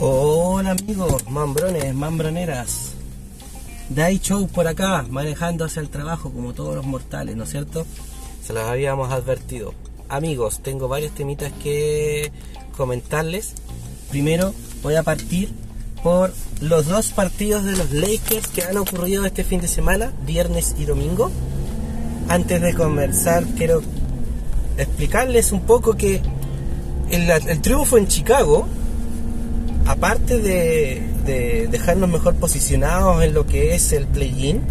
Hola amigos, mambrones, mambroneras. Day Show por acá, manejando hacia el trabajo como todos los mortales, ¿no es cierto? Se los habíamos advertido. Amigos, tengo varios temitas que comentarles. Primero voy a partir por los dos partidos de los Lakers que han ocurrido este fin de semana, viernes y domingo. Antes de conversar, quiero explicarles un poco que el, triunfo en Chicago aparte de, dejarnos mejor posicionados en lo que es el play-in,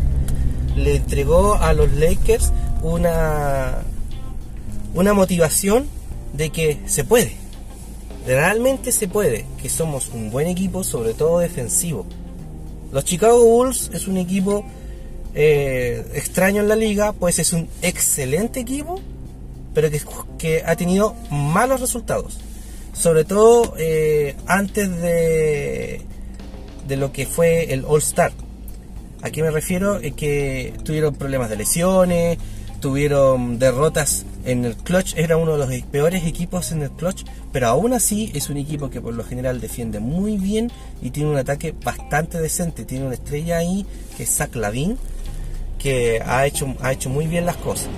le entregó a los Lakers una, una motivación de que se puede. Realmente se puede, que somos un buen equipo, sobre todo defensivo. Los Chicago Bulls es un equipo eh, extraño en la liga, pues es un excelente equipo, pero que, que ha tenido malos resultados sobre todo eh, antes de, de lo que fue el All Star. ¿A qué me refiero? Es que tuvieron problemas de lesiones, tuvieron derrotas en el clutch, era uno de los peores equipos en el clutch, pero aún así es un equipo que por lo general defiende muy bien y tiene un ataque bastante decente. Tiene una estrella ahí que es Zach Lavin, que ha hecho, ha hecho muy bien las cosas.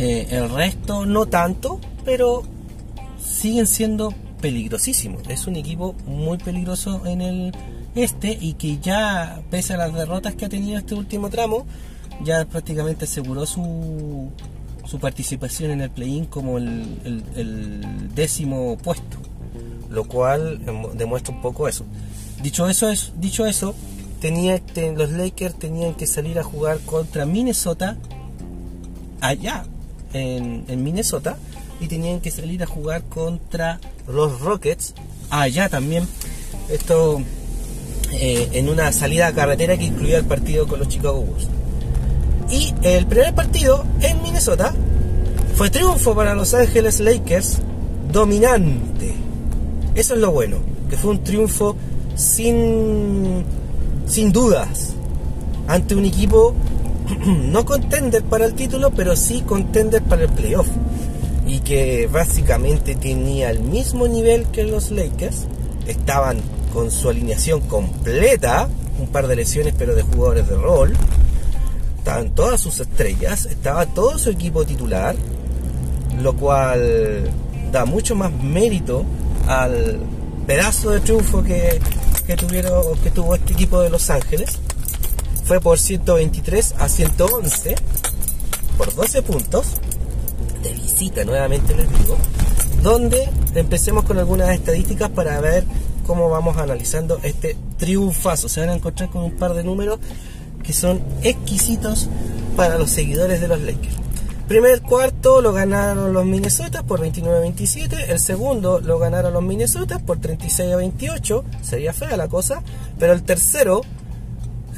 Eh, el resto no tanto, pero siguen siendo peligrosísimos. Es un equipo muy peligroso en el este y que ya, pese a las derrotas que ha tenido este último tramo, ya prácticamente aseguró su, su participación en el play-in como el, décimo puesto, lo cual em, demuestra un poco eso. Dicho eso, es, dicho eso tenía, los Lakers tenían que salir a jugar contra Minnesota allá en, Minnesota y tenían que salir a jugar contra los Rockets allá también. Esto eh, en una salida a carretera que incluía el partido con los Chicago Bulls. Y el primer partido en Minnesota fue triunfo para Los Ángeles Lakers, dominante. Eso es lo bueno, que fue un triunfo sin, sin dudas ante un equipo no contender para el título, pero sí contender para el playoff. Y que básicamente tenía el mismo nivel que los Lakers, estaban con su alineación completa, un par de lesiones pero de jugadores de rol, estaban todas sus estrellas, estaba todo su equipo titular, lo cual da mucho más mérito al pedazo de triunfo que, que, tuvieron, que tuvo este equipo de Los Ángeles. Fue por 123 a 111, por 12 puntos de visita, nuevamente les digo, donde empecemos con algunas estadísticas para ver cómo vamos analizando este triunfazo. Se van a encontrar con un par de números que son exquisitos para los seguidores de los Lakers. Primer cuarto lo ganaron los Minnesota por 29-27. El segundo lo ganaron los Minnesota por 36 28. Sería fea la cosa. Pero el tercero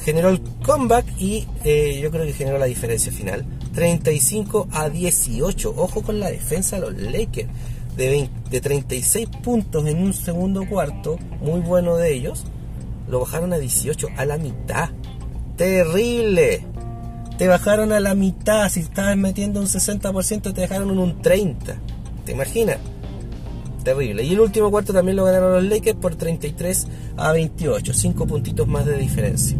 generó el comeback y eh, yo creo que generó la diferencia final. 35 a 18. Ojo con la defensa de los Lakers. De, de 36 puntos en un segundo cuarto, muy bueno de ellos, lo bajaron a 18, a la mitad. Terrible. Te bajaron a la mitad. Si estabas metiendo un 60%, te dejaron un 30%. ¿Te imaginas? Terrible. Y el último cuarto también lo ganaron los Lakers por 33 a 28. 5 puntitos más de diferencia.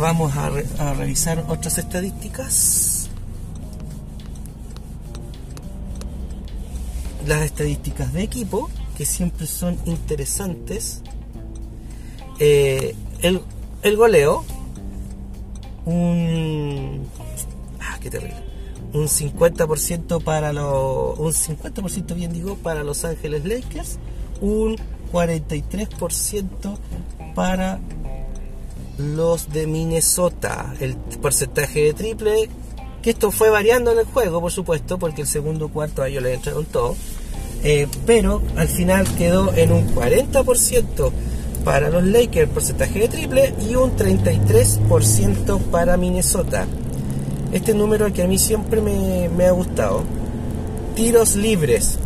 Vamos a, revisar otras estadísticas. Las estadísticas de equipo, que siempre son interesantes. Eh, el, goleo, un... Ah. Un 50% para los... Un 50% bien digo para Los Ángeles Lakers. Un 43% para los de Minnesota. El porcentaje de triple, que esto fue variando en el juego, por supuesto, porque el segundo cuarto a ellos le entraron todo. Eh, pero al final quedó en un 40% para los Lakers porcentaje de triple y un 33% para Minnesota. Este número que a mí siempre me, me ha gustado. Tiros libres,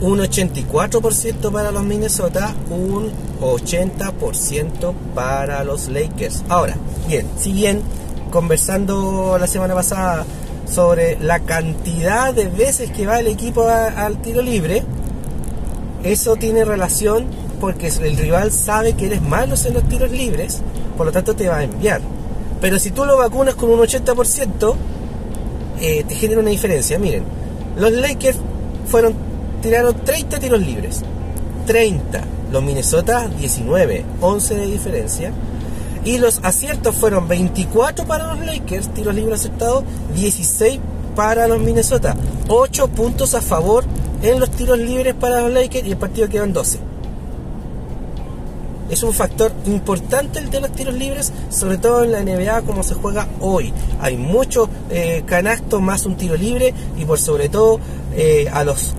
un 84% para los Minnesota, un 80% para los Lakers. Ahora, bien, si bien conversando la semana pasada sobre la cantidad de veces que va el equipo al tiro libre, eso tiene relación porque el rival sabe que eres malo en los tiros libres, por lo tanto te va a enviar. Pero si tú lo vacunas con un 80%, eh, te genera una diferencia. Miren, los Lakers fueron tiraron 30 tiros libres. 30. Los Minnesota 19, 11 de diferencia. Y los aciertos fueron 24 para los Lakers, tiros libres aceptados, 16 para los Minnesota. 8 puntos a favor en los tiros libres para los Lakers y el partido quedan 12. Es un factor importante el de los tiros libres, sobre todo en la NBA como se juega hoy. Hay mucho eh, canasto más un tiro libre y por sobre todo eh, a los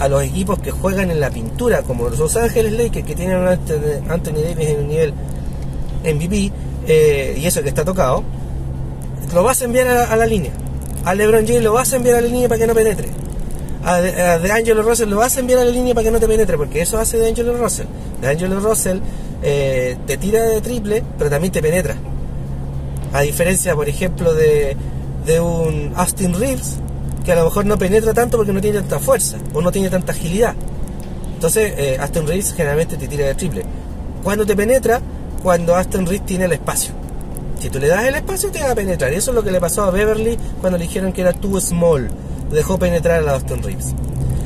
a los equipos que juegan en la pintura, como los Los Ángeles Lakers, que tienen a Anthony Davis en un nivel MVP, eh, y eso que está tocado, lo vas a enviar a, la línea. A LeBron James lo vas a enviar a la línea para que no penetre. A, de, Angelo Russell lo vas a enviar a la línea para que no te penetre, porque eso hace de Angelo Russell. De Angelo Russell eh, te tira de triple, pero también te penetra. A diferencia, por ejemplo, de, de un Austin Reeves, que a lo mejor no penetra tanto porque no tiene tanta fuerza o no tiene tanta agilidad. Entonces, eh, Austin Reeves generalmente te tira de triple. Cuando te penetra, cuando Aston Reed tiene el espacio. Si tú le das el espacio, te va a penetrar. Eso es lo que le pasó a Beverly cuando le dijeron que era too small. Dejó penetrar a Aston Reeves.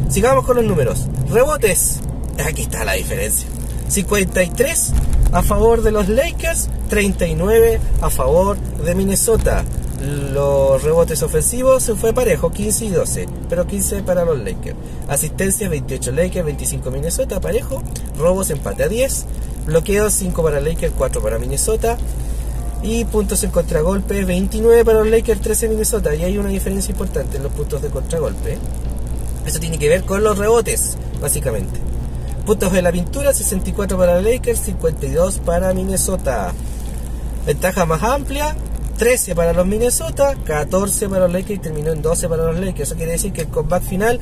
Sigamos con los números. Rebotes. Aquí está la diferencia. 53 a favor de los Lakers, 39 a favor de Minnesota. Los rebotes ofensivos se fue parejo, 15 y 12, pero 15 para los Lakers. Asistencias 28 Lakers, 25 Minnesota, parejo. Robos empate a 10. Bloqueos 5 para Lakers, 4 para Minnesota. Y puntos en contragolpe, 29 para los Lakers, 13 Minnesota. Y hay una diferencia importante en los puntos de contragolpe. Eso tiene que ver con los rebotes, básicamente. Puntos de la pintura, 64 para Lakers, 52 para Minnesota. Ventaja más amplia, 13 para los Minnesota, 14 para los Lakers y terminó en 12 para los Lakers. Eso quiere decir que el comeback final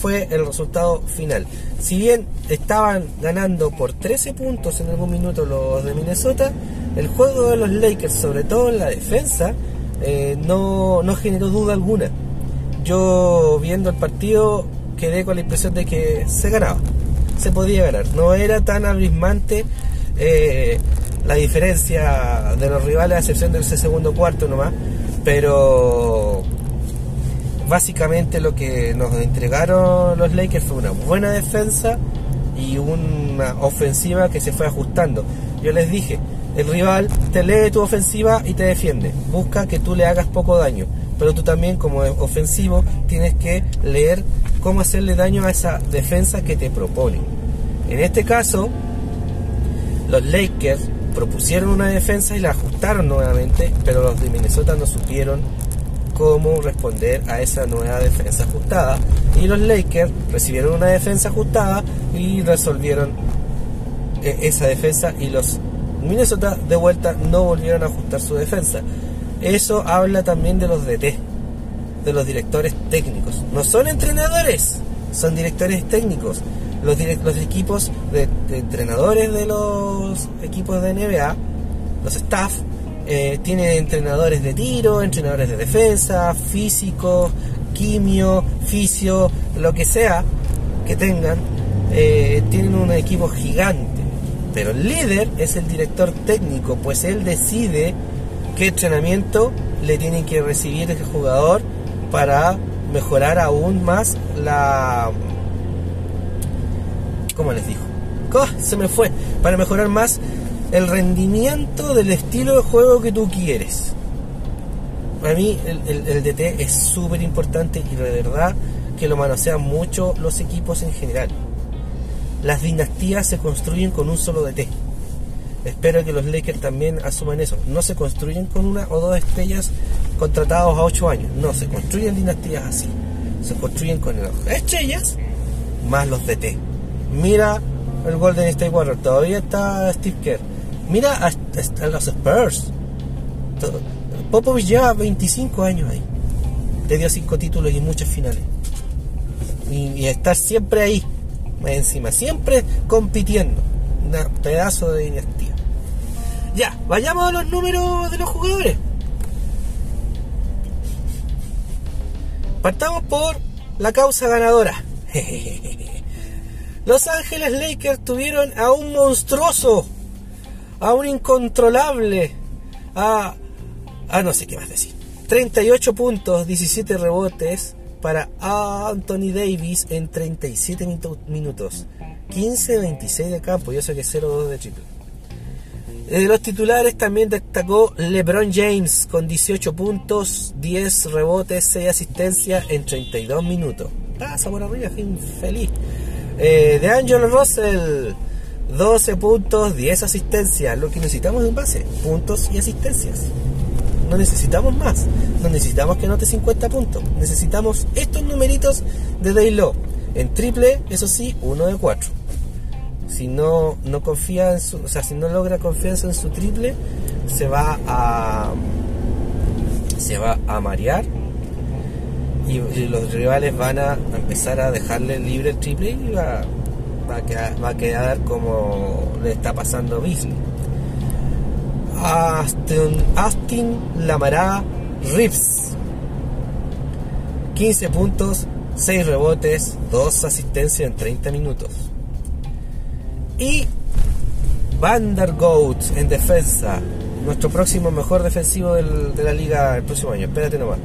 fue el resultado final. Si bien estaban ganando por 13 puntos en algún minuto los de Minnesota, el juego de los Lakers, sobre todo en la defensa, eh, no, no generó duda alguna. Yo viendo el partido quedé con la impresión de que se ganaba, se podía ganar. No era tan abismante eh, la diferencia de los rivales a excepción de ese segundo cuarto nomás, pero básicamente lo que nos entregaron los Lakers fue una buena defensa y una ofensiva que se fue ajustando. Yo les dije, el rival te lee tu ofensiva y te defiende, busca que tú le hagas poco daño, pero tú también como ofensivo tienes que leer cómo hacerle daño a esa defensa que te propone. En este caso, los Lakers propusieron una defensa y la ajustaron nuevamente, pero los de Minnesota no supieron cómo responder a esa nueva defensa ajustada. Y los Lakers recibieron una defensa ajustada y resolvieron eh, esa defensa y los Minnesota de vuelta no volvieron a ajustar su defensa. Eso habla también de los DT, de los directores técnicos. No son entrenadores, son directores técnicos. Los, los equipos de, entrenadores de los equipos de NBA, los staff, eh, tiene entrenadores de tiro, entrenadores de defensa, físico, quimio, fisio, lo que sea que tengan. Eh, tienen un equipo gigante. Pero el líder es el director técnico, pues él decide qué entrenamiento le tiene que recibir ese jugador para mejorar aún más la... ¿Cómo les dijo? Se me fue. Para mejorar más el rendimiento del estilo de juego que tú quieres. Para mí el, DT es súper importante y de verdad que lo manosean mucho los equipos en general. Las dinastías se construyen con un solo DT. Espero que los Lakers también asuman eso. No se construyen con una o dos estrellas contratados a ocho años. No, se construyen dinastías así. Se construyen con estrellas más los DT. Mira el Golden State Warriors, todavía está Steve Kerr. Mira a, los Spurs. Popovich lleva 25 años ahí. Te dio 5 títulos y muchas finales. Y, y, estar siempre ahí, encima, siempre compitiendo. Un pedazo de dinastía. Ya, vayamos a los números de los jugadores. Partamos por la causa ganadora. Jejeje. Los Ángeles Lakers tuvieron a un monstruoso, a un incontrolable, a, a no sé qué más decir. 38 puntos, 17 rebotes para Anthony Davis en 37 minutos. 15-26 de campo y eso que 0-2 de triple. De los titulares también destacó LeBron James con 18 puntos, 10 rebotes, 6 asistencias en 32 minutos. Pasa por arriba, fin feliz. Eh, de Angelo Russell, 12 puntos, 10 asistencias. Lo que necesitamos es un base, puntos y asistencias. No necesitamos más. No necesitamos que anote 50 puntos. Necesitamos estos numeritos de Daylo. En triple, eso sí, 1 de 4. Si no, no confía en su, o sea, si no logra confianza en su triple, se va a se va a marear y, los rivales van a empezar a dejarle libre el triple y va, va, a, quedar, va a quedar como le está pasando a Beasley. Aston, Austin Lamará Rips 15 puntos, 6 rebotes, 2 asistencias en 30 minutos. Y Vandergoat en defensa, nuestro próximo mejor defensivo de la liga el próximo año. Espérate nomás.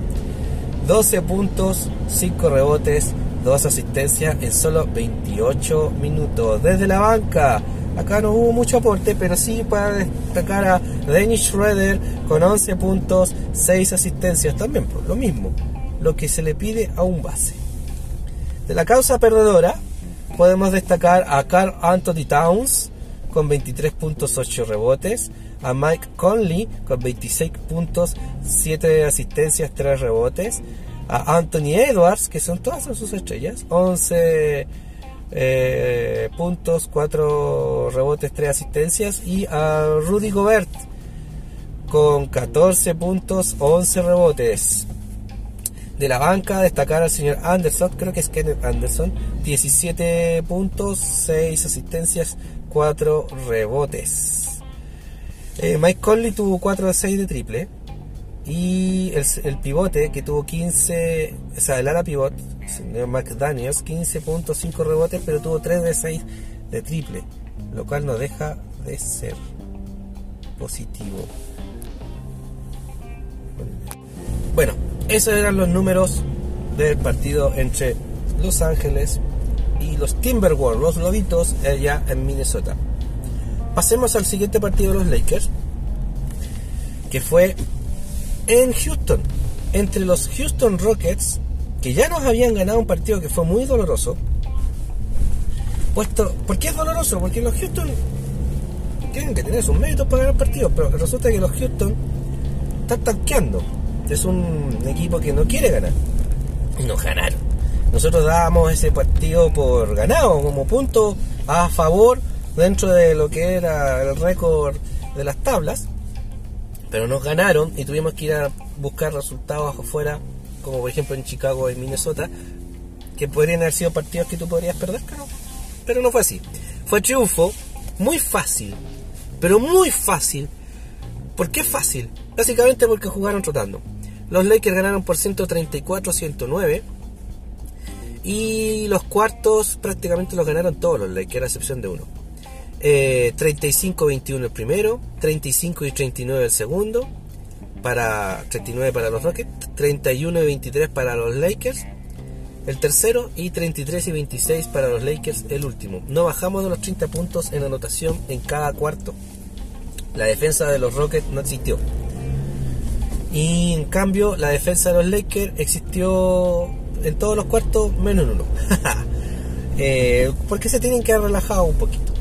12 puntos, 5 rebotes, 2 asistencias en solo 28 minutos. Desde la banca, acá no hubo mucho aporte, pero sí para destacar a Dennis Schroeder con 11 puntos, 6 asistencias. También por lo mismo, lo que se le pide a un base. De la causa perdedora, podemos destacar a Carl Anthony Towns con 23 puntos, 8 rebotes a Mike Conley con 26 puntos, 7 asistencias, 3 rebotes, a Anthony Edwards, que son todas sus estrellas, 11 eh, puntos, 4 rebotes, 3 asistencias, y a Rudy Gobert con 14 puntos, 11 rebotes. De la banca destacar al señor Anderson, creo que es Kenneth Anderson, 17 puntos, 6 asistencias, 4 rebotes. Eh, Mike Conley tuvo 4 de 6 de triple. Y el, pivote que tuvo 15, o sea, el ala pivot, señor McDaniels, 15.5 rebotes, pero tuvo 3 de 6 de triple. Lo cual no deja de ser positivo. Bueno, esos eran los números del partido entre Los Ángeles y los Timberwolves, los Lobitos, allá en Minnesota. Pasemos al siguiente partido de los Lakers, que fue en Houston, entre los Houston Rockets, que ya nos habían ganado un partido que fue muy doloroso. Puesto, ¿Por qué es doloroso? Porque los Houston tienen que tener sus méritos para ganar partidos, pero resulta que los Houston están tanqueando. Es un equipo que no quiere ganar. Y nos ganaron. Nosotros dábamos ese partido por ganado, como punto a favor dentro de lo que era el récord de las tablas, pero nos ganaron y tuvimos que ir a buscar resultados afuera, como por ejemplo en Chicago y Minnesota, que podrían haber sido partidos que tú podrías perder, pero, pero no fue así. Fue triunfo muy fácil, pero muy fácil. ¿Por qué fácil? Básicamente porque jugaron trotando. Los Lakers ganaron por 134-109. Y los cuartos prácticamente los ganaron todos los Lakers, a excepción de uno. 35-21 eh, el primero, 35 y 39 el segundo, para 39 para los Rockets, 31 y 23 para los Lakers, el tercero y 33 y 26 para los Lakers el último. No bajamos de los 30 puntos en anotación en cada cuarto. La defensa de los Rockets no existió. Y en cambio la defensa de los Lakers existió en todos los cuartos menos en uno. eh, porque se tienen que haber relajado un poquito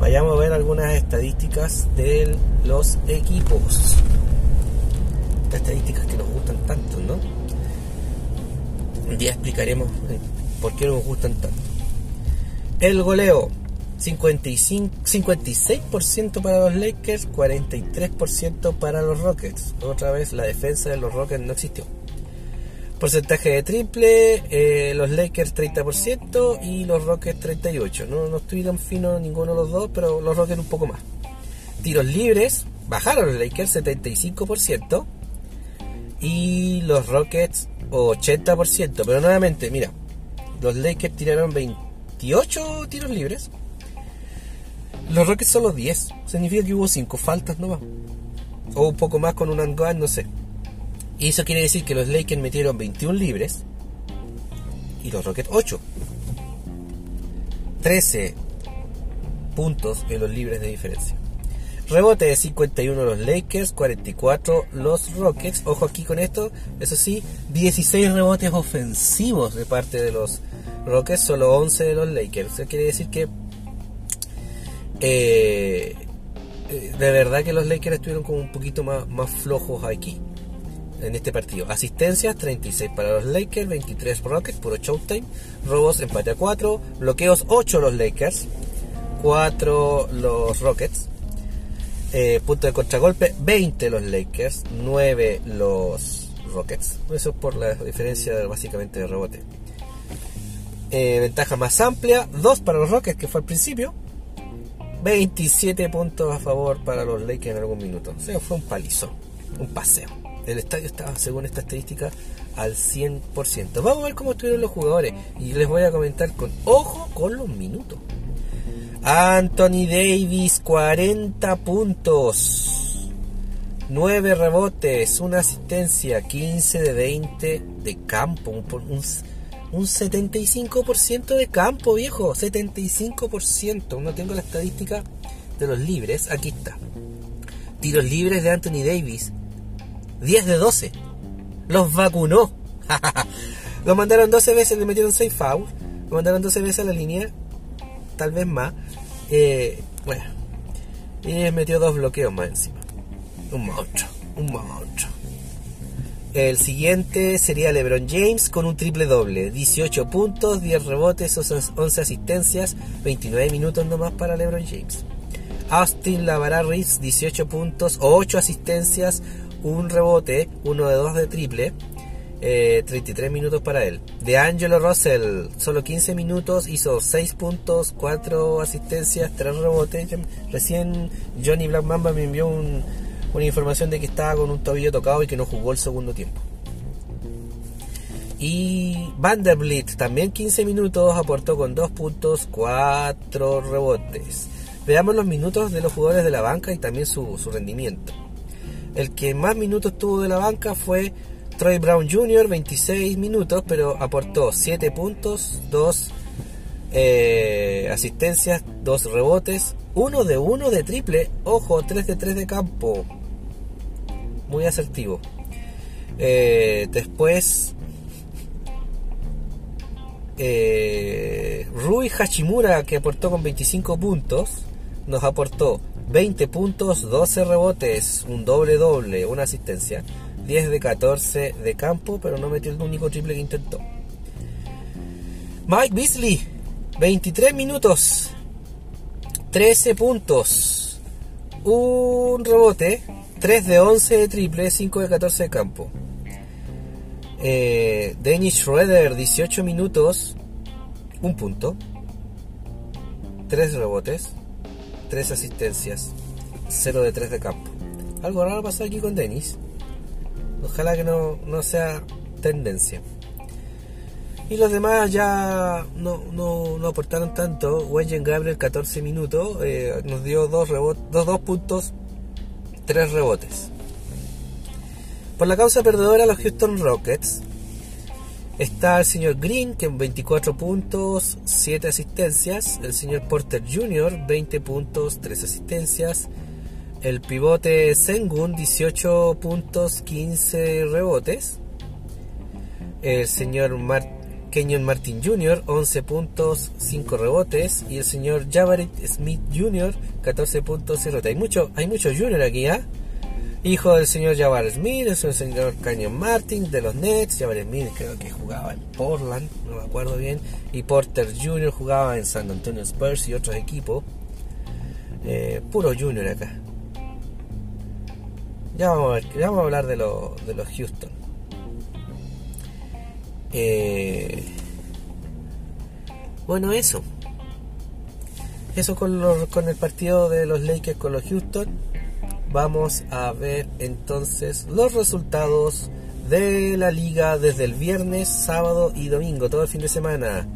vayamos a ver algunas estadísticas de los equipos. estadísticas que nos gustan tanto, ¿no? Un día explicaremos por qué nos gustan tanto. El goleo, 55, 56% para los Lakers, 43% para los Rockets. Otra vez la defensa de los Rockets no existió. Porcentaje de triple, eh, los Lakers 30% y los Rockets 38%. No, no estoy tan fino ninguno de los dos, pero los Rockets un poco más. Tiros libres, bajaron los Lakers 75% y los Rockets 80%. Pero nuevamente, mira, los Lakers tiraron 28 tiros libres. Los Rockets solo 10. Significa que hubo 5 faltas nomás. O un poco más con un and no sé. Y eso quiere decir que los Lakers metieron 21 libres. Y los Rockets 8. 13 puntos en los libres de diferencia. Rebote de 51 los Lakers, 44 los Rockets. Ojo aquí con esto, eso sí, 16 rebotes ofensivos de parte de los Rockets, solo 11 de los Lakers. Eso quiere decir que eh, eh, de verdad que los Lakers estuvieron como un poquito más, más flojos aquí en este partido. Asistencias 36 para los Lakers, 23 Rockets, puro showtime. Robos empate a 4, bloqueos 8 los Lakers, 4 los Rockets. Eh, punto de contragolpe 20 los Lakers, 9 los Rockets. Eso es por la diferencia básicamente de rebote. Eh, ventaja más amplia, 2 para los Rockets que fue al principio. 27 puntos a favor para los Lakers en algún minuto. O sea, fue un palizo, un paseo. El estadio estaba, según esta estadística, al 100%. Vamos a ver cómo estuvieron los jugadores. Y les voy a comentar con ojo con los minutos. Anthony Davis, 40 puntos. 9 rebotes, una asistencia, 15 de 20 de campo. Un, un, 75% de campo, viejo. 75%. No tengo la estadística de los libres. Aquí está. Tiros libres de Anthony Davis. 10 de 12. Los vacunó. Lo mandaron 12 veces, le metieron 6 fouls. Lo mandaron 12 veces a la línea. Tal vez más. Eh, bueno, y metió dos bloqueos más encima. Un monstruo, un monstruo. El siguiente sería LeBron James con un triple doble. 18 puntos, 10 rebotes, 11 asistencias, 29 minutos nomás para LeBron James. Austin Lavara Reeves, 18 puntos, 8 asistencias, un rebote, uno de 2 de triple. 33 eh, minutos para él. De Angelo Russell, solo 15 minutos, hizo 6 puntos, 4 asistencias, 3 rebotes. Recién Johnny Black Mamba me envió una información de que estaba con un tobillo tocado y que no jugó el segundo tiempo. Y Vanderbilt también 15 minutos, aportó con 2 puntos, 4 rebotes. Veamos los minutos de los jugadores de la banca y también su rendimiento. El que más minutos tuvo de la banca fue Troy Brown Jr., 26 minutos, pero aportó 7 puntos, 2 eh, asistencias, 2 rebotes, 1 de 1 de triple, ojo, 3 de 3 de campo. Muy asertivo. Eh, después, eh, Rui Hachimura, que aportó con 25 puntos, nos aportó 20 puntos, 12 rebotes, un doble doble, una asistencia. 10 de 14 de campo, pero no metió el único triple que intentó. Mike Beasley, 23 minutos, 13 puntos, un rebote, 3 de 11 de triple, 5 de 14 de campo. Eh, Dennis Schroeder, 18 minutos, un punto, 3 rebotes, 3 asistencias, 0 de 3 de campo. Algo raro pasó aquí con Dennis. Ojalá que no, sea tendencia. Y los demás ya no, no, aportaron tanto. Wengen Gabriel 14 minutos, eh, nos dio dos, rebotes, dos, puntos, tres rebotes. Por la causa perdedora los Houston Rockets está el señor Green que 24 puntos, 7 asistencias. El señor Porter Jr. 20 puntos, 3 asistencias. El pivote Sengun, 18 puntos, 15 rebotes. El señor Kenyon Martin Jr., 11 puntos, 5 rebotes. Y el señor Javarit Smith Jr., 14 puntos y rebotes. Hay mucho, hay mucho aquí, ¿ah? Hijo del señor Javarit Smith, es el señor Kenyon Martin de los Nets. Javarit Smith creo que jugaba en Portland, no me acuerdo bien. Y Porter Jr. jugaba en San Antonio Spurs y otros equipos. Eh, puro Junior acá. Ya vamos a, hablar de, de los Houston. Eh, bueno, eso. Eso con, con el partido de los Lakers con los Houston. Vamos a ver entonces los resultados de la liga desde el viernes, sábado y domingo, todo el fin de semana.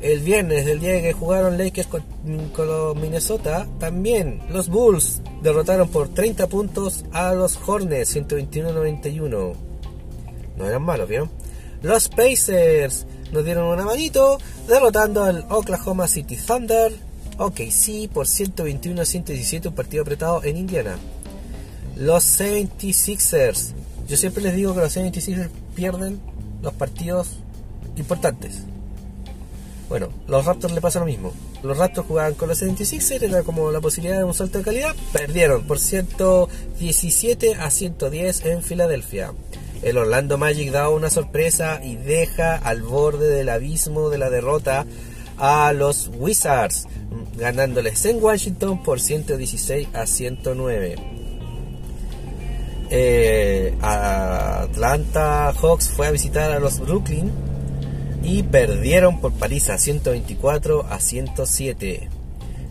El viernes, el día que jugaron Lakers con, los Minnesota, también los Bulls derrotaron por 30 puntos a los Hornets 121-91. No eran malos, ¿vieron? Los Pacers nos dieron una manito derrotando al Oklahoma City Thunder, OKC por 121-117, un partido apretado en Indiana. Los 76ers yo siempre les digo que los 76ers pierden los partidos importantes. Bueno, los Raptors le pasa lo mismo. Los Raptors jugaban con los 76ers, era como la posibilidad de un salto de calidad. Perdieron por 117 a 110 en Filadelfia. El Orlando Magic da una sorpresa y deja al borde del abismo de la derrota a los Wizards, ganándoles en Washington por 116 a 109. Eh, Atlanta Hawks fue a visitar a los Brooklyn y perdieron por paliza 124 a 107.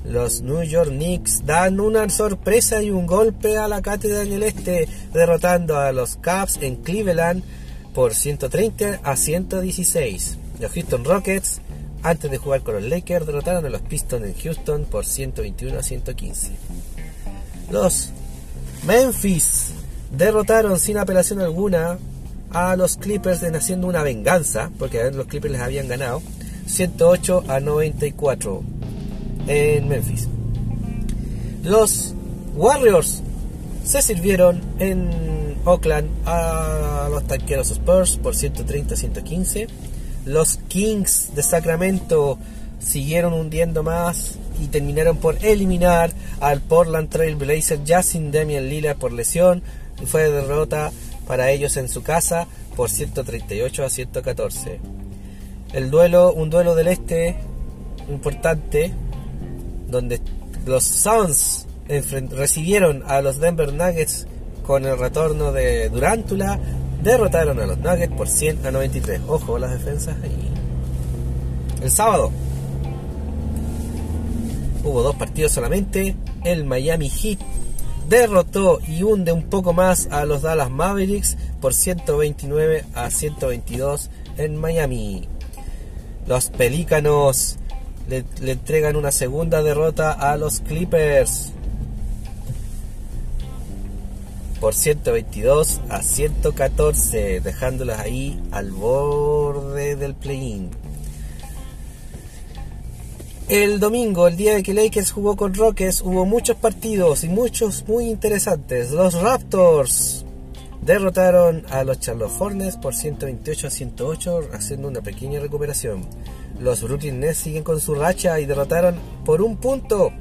Los New York Knicks dan una sorpresa y un golpe a la cátedra en el este, derrotando a los Cavs en Cleveland por 130 a 116. Los Houston Rockets, antes de jugar con los Lakers, derrotaron a los Pistons en Houston por 121 a 115. Los Memphis derrotaron sin apelación alguna a los Clippers en haciendo una venganza, porque los Clippers les habían ganado, 108 a 94 en Memphis. Los Warriors se sirvieron en Oakland a los tanqueros Spurs por 130 a 115. Los Kings de Sacramento siguieron hundiendo más y terminaron por eliminar al Portland Trail Blazer ya sin Damian Lillard por lesión y fue derrota para ellos en su casa por 138 a 114. El duelo, un duelo del este importante, donde los Suns recibieron a los Denver Nuggets con el retorno de Durantula, derrotaron a los Nuggets por 100 a 93. Ojo las defensas ahí. El sábado hubo dos partidos solamente. El Miami Heat derrotó y hunde un poco más a los Dallas Mavericks por 129 a 122 en Miami. Los Pelícanos le, entregan una segunda derrota a los Clippers por 122 a 114, dejándolas ahí al borde del play-in. El domingo, el día de que Lakers jugó con Rockets, hubo muchos partidos y muchos muy interesantes. Los Raptors derrotaron a los Charlotte Hornets por 128 a 108, haciendo una pequeña recuperación. Los Brooklyn Nets siguen con su racha y derrotaron por un punto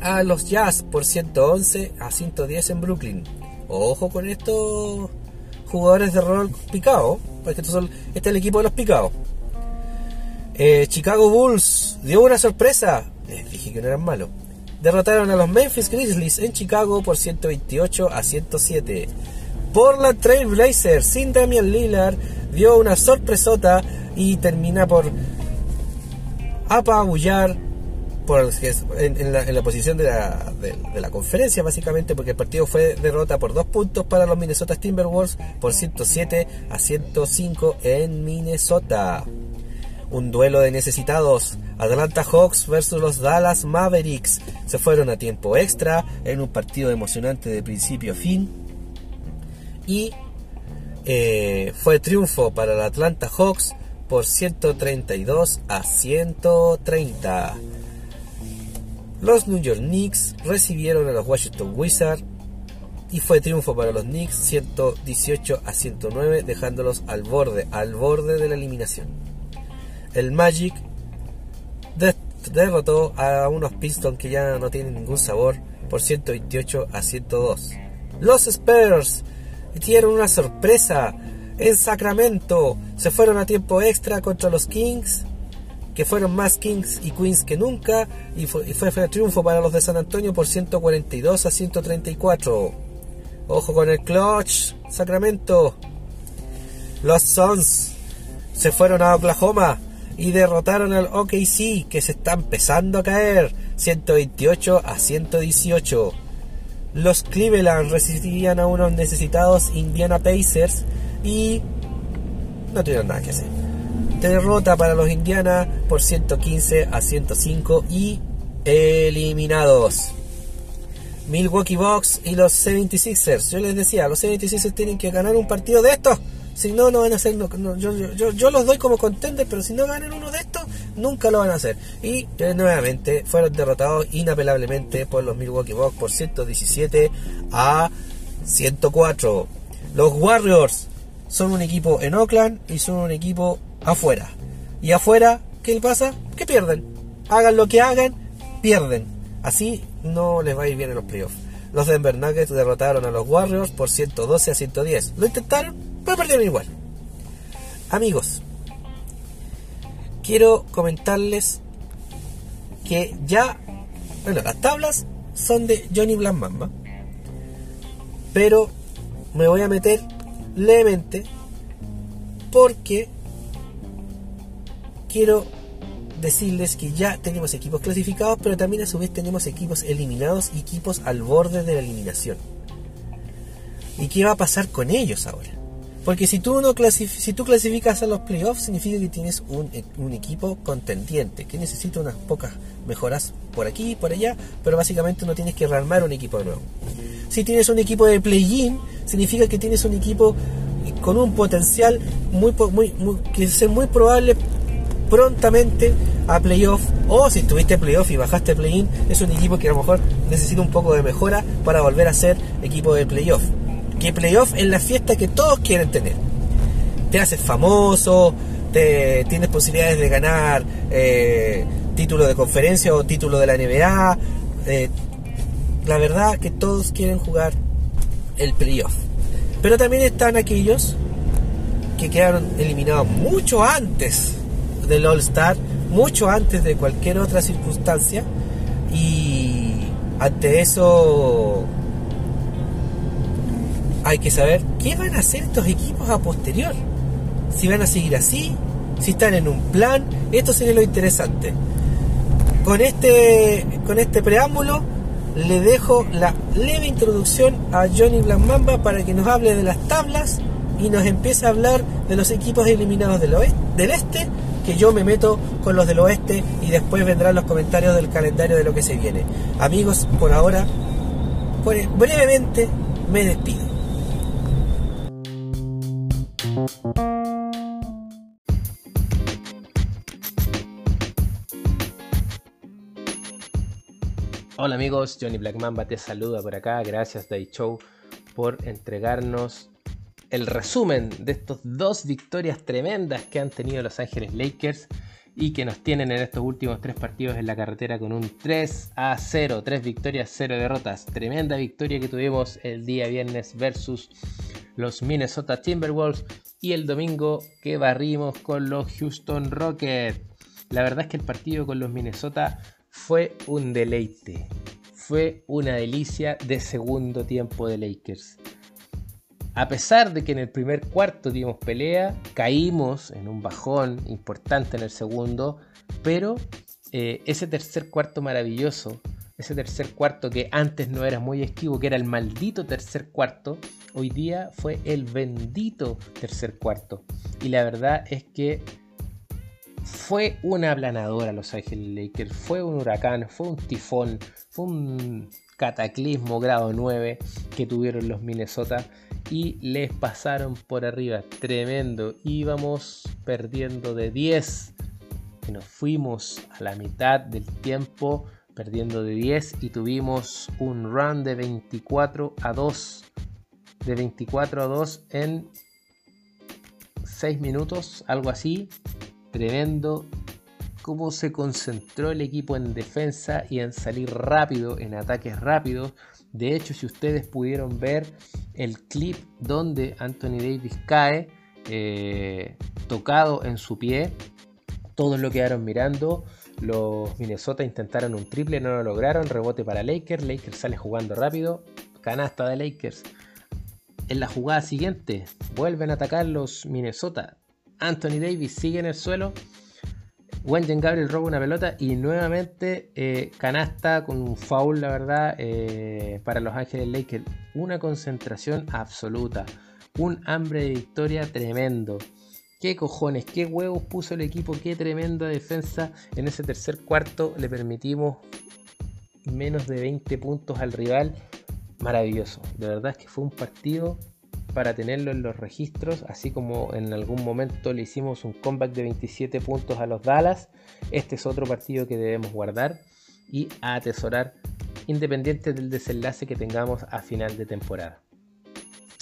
a los Jazz por 111 a 110 en Brooklyn. Ojo con estos jugadores de rol picado, porque son, este es el equipo de los picados. Eh, Chicago Bulls dio una sorpresa. Les dije que no eran malos. Derrotaron a los Memphis Grizzlies en Chicago por 128 a 107. Portland Trail Blazers sin Damian Lillard dio una sorpresota y termina por apabullar en, la, posición de la, la, conferencia básicamente porque el partido fue derrota por dos puntos para los Minnesota Timberwolves por 107 a 105 en Minnesota un duelo de necesitados. Atlanta Hawks versus los Dallas Mavericks se fueron a tiempo extra en un partido emocionante de principio a fin. Y eh, fue triunfo para el Atlanta Hawks por 132 a 130. Los New York Knicks recibieron a los Washington Wizards y fue triunfo para los Knicks 118 a 109 dejándolos al borde, al borde de la eliminación el Magic derrotó a unos Pistons que ya no tienen ningún sabor por 128 a 102. Los Spurs hicieron una sorpresa en Sacramento. Se fueron a tiempo extra contra los Kings, que fueron más Kings y Queens que nunca. Y fue, y triunfo para los de San Antonio por 142 a 134. Ojo con el clutch, Sacramento. Los Suns se fueron a Oklahoma y derrotaron al OKC que se está empezando a caer 128 a 118. Los Cleveland recibían a unos necesitados Indiana Pacers y no tuvieron nada que hacer. Derrota para los Indiana por 115 a 105 y eliminados. Milwaukee Bucks y los 76ers. Yo les decía, los 76ers tienen que ganar un partido de estos. Si no, no van a hacer. yo, los doy como contender, pero si no ganan uno de estos, nunca lo van a hacer. Y eh, nuevamente fueron derrotados inapelablemente por los Milwaukee Bucks por 117 a 104. Los Warriors son un equipo en Oakland y son un equipo afuera. Y afuera, ¿qué pasa? Que pierden. Hagan lo que hagan, pierden. Así no les va a ir bien en los playoffs. Los Denver Nuggets derrotaron a los Warriors por 112 a 110. Lo intentaron, pero perdieron igual. Amigos, quiero comentarles que ya, bueno, las tablas son de Johnny Black Mamba, pero me voy a meter levemente porque quiero decirles que ya tenemos equipos clasificados, pero también a su vez tenemos equipos eliminados y equipos al borde de la eliminación. ¿Y qué va a pasar con ellos ahora? Porque si tú, no clasificas a los playoffs, significa que tienes un, un, equipo contendiente, que necesita unas pocas mejoras por aquí y por allá, pero básicamente no tienes que rearmar un equipo nuevo. Si tienes un equipo de play-in, significa que tienes un equipo con un potencial muy que es muy probable prontamente a playoff o si estuviste playoff y bajaste play-in es un equipo que a lo mejor necesita un poco de mejora para volver a ser equipo de playoff. Que playoff es la fiesta que todos quieren tener. Te haces famoso te, tienes posibilidades de ganar eh, título de conferencia o título de la NBA eh, la verdad que todos quieren jugar el playoff. Pero también están aquellos que quedaron eliminados mucho antes del All Star mucho antes de cualquier otra circunstancia y ante eso hay que saber qué van a hacer estos equipos a posterior. Si van a seguir así, si están en un plan, esto sería lo interesante. Con este, con este preámbulo le dejo la leve introducción a Johnny Blackmamba para que nos hable de las tablas y nos empiece a hablar de los equipos eliminados del, oeste, del este que yo me meto con los del oeste y después vendrán los comentarios del calendario de lo que se viene. Amigos, por ahora, brevemente me despido. Hola amigos, Johnny Black Mamba te saluda por acá. Gracias Day Show por entregarnos el resumen de estos dos victorias tremendas que han tenido Los Ángeles Lakers y que nos tienen en estos últimos tres partidos en la carretera con un 3 a 0, tres victorias, cero derrotas. Tremenda victoria que tuvimos el día viernes versus los Minnesota Timberwolves y el domingo que barrimos con los Houston Rockets. La verdad es que el partido con los Minnesota fue un deleite. Fue una delicia de segundo tiempo de Lakers. A pesar de que en el primer cuarto dimos pelea, caímos en un bajón importante en el segundo, pero eh, ese tercer cuarto maravilloso, ese tercer cuarto que antes no era muy esquivo, que era el maldito tercer cuarto, hoy día fue el bendito tercer cuarto. Y la verdad es que fue una aplanadora Los Ángeles Lakers, fue un huracán, fue un tifón, fue un cataclismo grado 9 que tuvieron los Minnesota y les pasaron por arriba. Tremendo. Íbamos perdiendo de 10. Y nos fuimos a la mitad del tiempo perdiendo de 10 y tuvimos un run de 24 a 2. De 24 a 2 en 6 minutos, algo así. Tremendo cómo se concentró el equipo en defensa y en salir rápido, en ataques rápidos. De hecho, si ustedes pudieron ver el clip donde Anthony Davis cae eh, tocado en su pie, todos lo quedaron mirando. Los Minnesota intentaron un triple, no lo lograron. Rebote para Lakers. Lakers sale jugando rápido. Canasta de Lakers. En la jugada siguiente, vuelven a atacar los Minnesota. Anthony Davis sigue en el suelo Wengen Gabriel roba una pelota y nuevamente eh, canasta con un foul, la verdad, eh, para los Ángeles Lakers. Una concentración absoluta. un hambre de victoria tremendo. Qué cojones, qué huevos puso el equipo, qué tremenda defensa. En ese tercer cuarto le permitimos menos de 20 puntos al rival. Maravilloso. De verdad es que fue un partido para tenerlo en los registros, así como en algún momento le hicimos un comeback de 27 puntos a los Dallas. Este es otro partido que debemos guardar y atesorar independiente del desenlace que tengamos a final de temporada.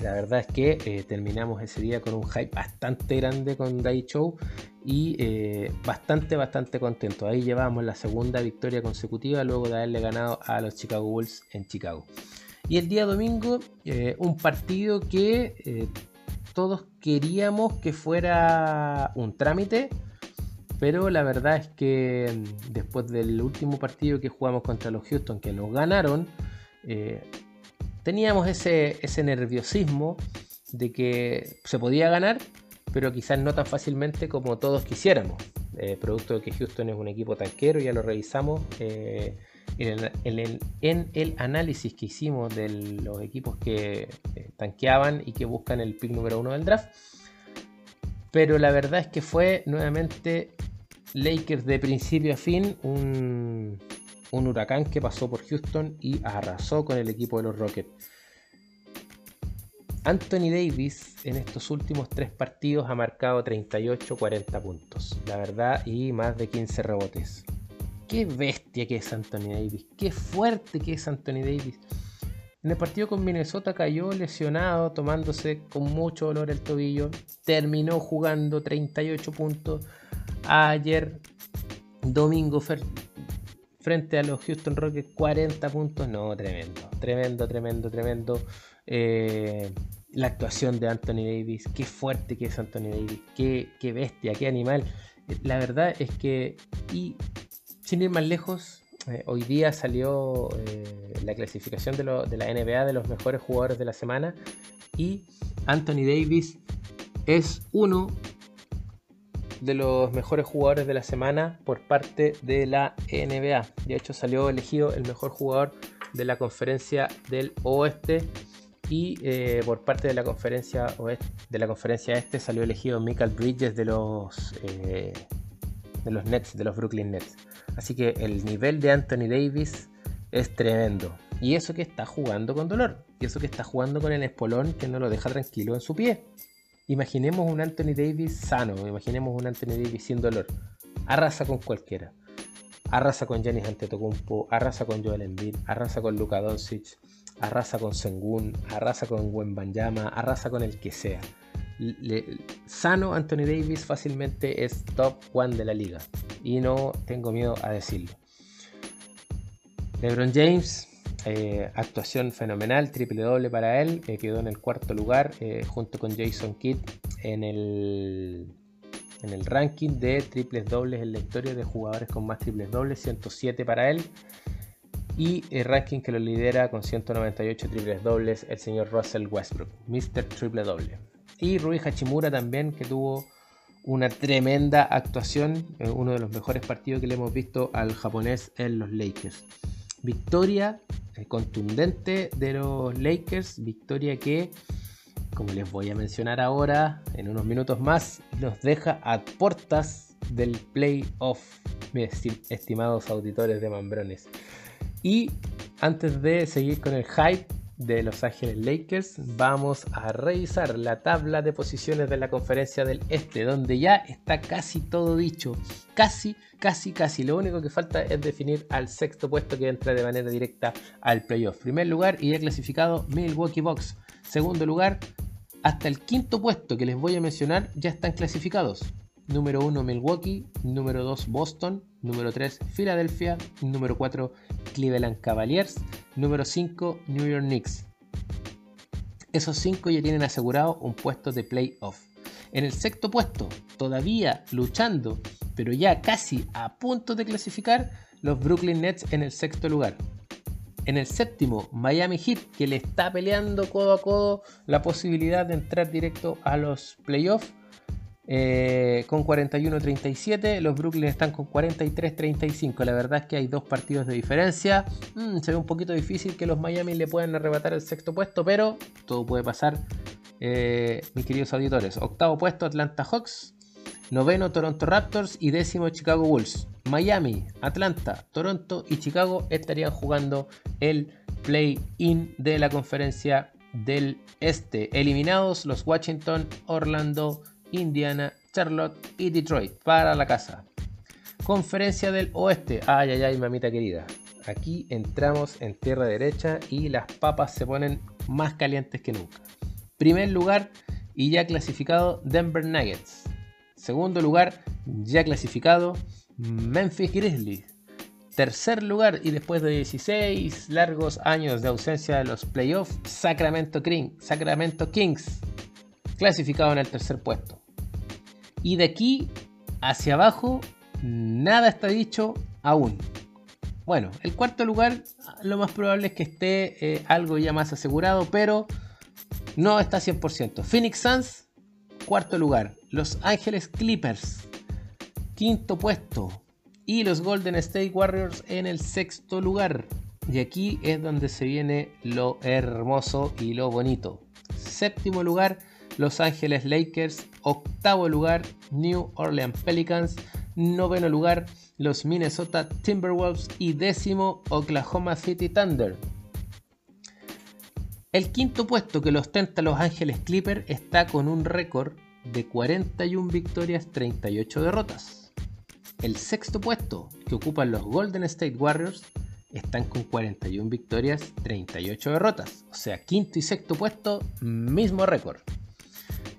La verdad es que eh, terminamos ese día con un hype bastante grande con Dai Show y eh, bastante, bastante contento. Ahí llevamos la segunda victoria consecutiva luego de haberle ganado a los Chicago Bulls en Chicago. Y el día domingo, eh, un partido que todos queríamos que fuera un trámite, pero la verdad es que mm, después del último partido que jugamos contra los Houston, que nos ganaron, teníamos ese, ese nerviosismo de que se podía ganar, pero quizás no tan fácilmente como todos quisiéramos. Eh, producto de que Houston es un equipo tanquero, ya lo revisamos eh, en, el, análisis que hicimos de los equipos que eh, tanqueaban y que buscan el pick número uno del draft. Pero la verdad es que fue nuevamente Lakers de principio a fin un, un huracán que pasó por Houston y arrasó con el equipo de los Rockets. Anthony Davis en estos últimos tres partidos ha marcado 38-40 puntos, la verdad, y más de 15 rebotes. Qué bestia que es Anthony Davis, qué fuerte que es Anthony Davis. En el partido con Minnesota cayó lesionado, tomándose con mucho dolor el tobillo. Terminó jugando 38 puntos. Ayer, domingo, frente a los Houston Rockets 40 puntos. No, tremendo, tremendo, tremendo, tremendo. Eh, la actuación de Anthony Davis, qué fuerte que es Anthony Davis, qué, bestia, qué animal. La verdad es que, y sin ir más lejos, eh, hoy día salió eh, la clasificación de, la NBA de los mejores jugadores de la semana y Anthony Davis es uno de los mejores jugadores de la semana por parte de la NBA. De hecho, salió elegido el mejor jugador de la conferencia del oeste. Y eh, por parte de la conferencia oeste, de la conferencia este salió elegido Michael Bridges de los de los Nets, de los Brooklyn Nets. Así que el nivel de Anthony Davis es tremendo. Y eso que está jugando con dolor. Y eso que está jugando con el espolón que no lo deja tranquilo en su pie. Imaginemos un Anthony Davis sano, imaginemos un Anthony Davis sin dolor. Arrasa con cualquiera. Arrasa con Giannis Antetokounmpo, arrasa con Joel Embiid, arrasa con Luka Doncic, arrasa con Sengun, arrasa con Wembanyama, arrasa con el que sea. Sano Anthony Davis fácilmente es top one de la liga y no tengo miedo a decirlo. LeBron James eh, actuación fenomenal, triple doble para él. Eh, quedó en el cuarto lugar eh, junto con Jason Kidd en el, en el ranking de triples dobles en la historia de jugadores con más triples dobles, 107 para él. Y el ranking que lo lidera con 198 triples dobles el señor Russell Westbrook, Mr. Triple Doble. Y Rui Hachimura también que tuvo una tremenda actuación, uno de los mejores partidos que le hemos visto al japonés en los Lakers. Victoria eh, contundente de los Lakers, victoria que, como les voy a mencionar ahora, en unos minutos más, nos deja a puertas del playoff, mis estimados auditores de Mambrones. Y antes de seguir con el hype, de Los Ángeles Lakers, vamos a revisar la tabla de posiciones de la conferencia del Este, donde ya está casi todo dicho. Casi, casi, casi. Lo único que falta es definir al sexto puesto que entra de manera directa al playoff. Primer lugar y ya clasificado Milwaukee Bucks. Segundo lugar, hasta el quinto puesto que les voy a mencionar ya están clasificados. Número 1 Milwaukee, número 2 Boston, número 3 Filadelfia, número 4 Cleveland Cavaliers, número 5 New York Knicks. Esos 5 ya tienen asegurado un puesto de playoff. En el sexto puesto, todavía luchando, pero ya casi a punto de clasificar, los Brooklyn Nets en el sexto lugar. En el séptimo, Miami Heat, que le está peleando codo a codo la posibilidad de entrar directo a los playoffs eh, con 41-37. Los Brooklyn están con 43-35. La verdad es que hay dos partidos de diferencia. Mm, se ve un poquito difícil que los Miami le puedan arrebatar el sexto puesto, pero todo puede pasar. eh, mis queridos auditores. Octavo puesto Atlanta Hawks, noveno Toronto Raptors y décimo Chicago Bulls. Miami, Atlanta, Toronto y Chicago estarían jugando el play-in de la conferencia del Este. Eliminados los Washington, Orlando, Indiana, Charlotte y Detroit para la casa. Conferencia del Oeste. Ay, ay, ay, mamita querida. Aquí entramos en tierra derecha y las papas se ponen más calientes que nunca. Primer lugar y ya clasificado Denver Nuggets. Segundo lugar, ya clasificado Memphis Grizzlies. Tercer lugar y después de 16 largos años de ausencia de los playoffs, Sacramento, Sacramento Kings. Clasificado en el tercer puesto. Y de aquí hacia abajo, nada está dicho aún. Bueno, el cuarto lugar lo más probable es que esté eh, algo ya más asegurado, pero no está 100%. Phoenix Suns, cuarto lugar. Los Ángeles Clippers, quinto puesto. Y los Golden State Warriors en el sexto lugar. Y aquí es donde se viene lo hermoso y lo bonito. Séptimo lugar, Los Ángeles Lakers. Octavo lugar, New Orleans Pelicans. Noveno lugar, los Minnesota Timberwolves y décimo Oklahoma City Thunder. El quinto puesto que lo ostenta Los Ángeles Clippers está con un récord de 41 victorias, 38 derrotas. El sexto puesto que ocupan los Golden State Warriors están con 41 victorias, 38 derrotas. O sea, quinto y sexto puesto, mismo récord.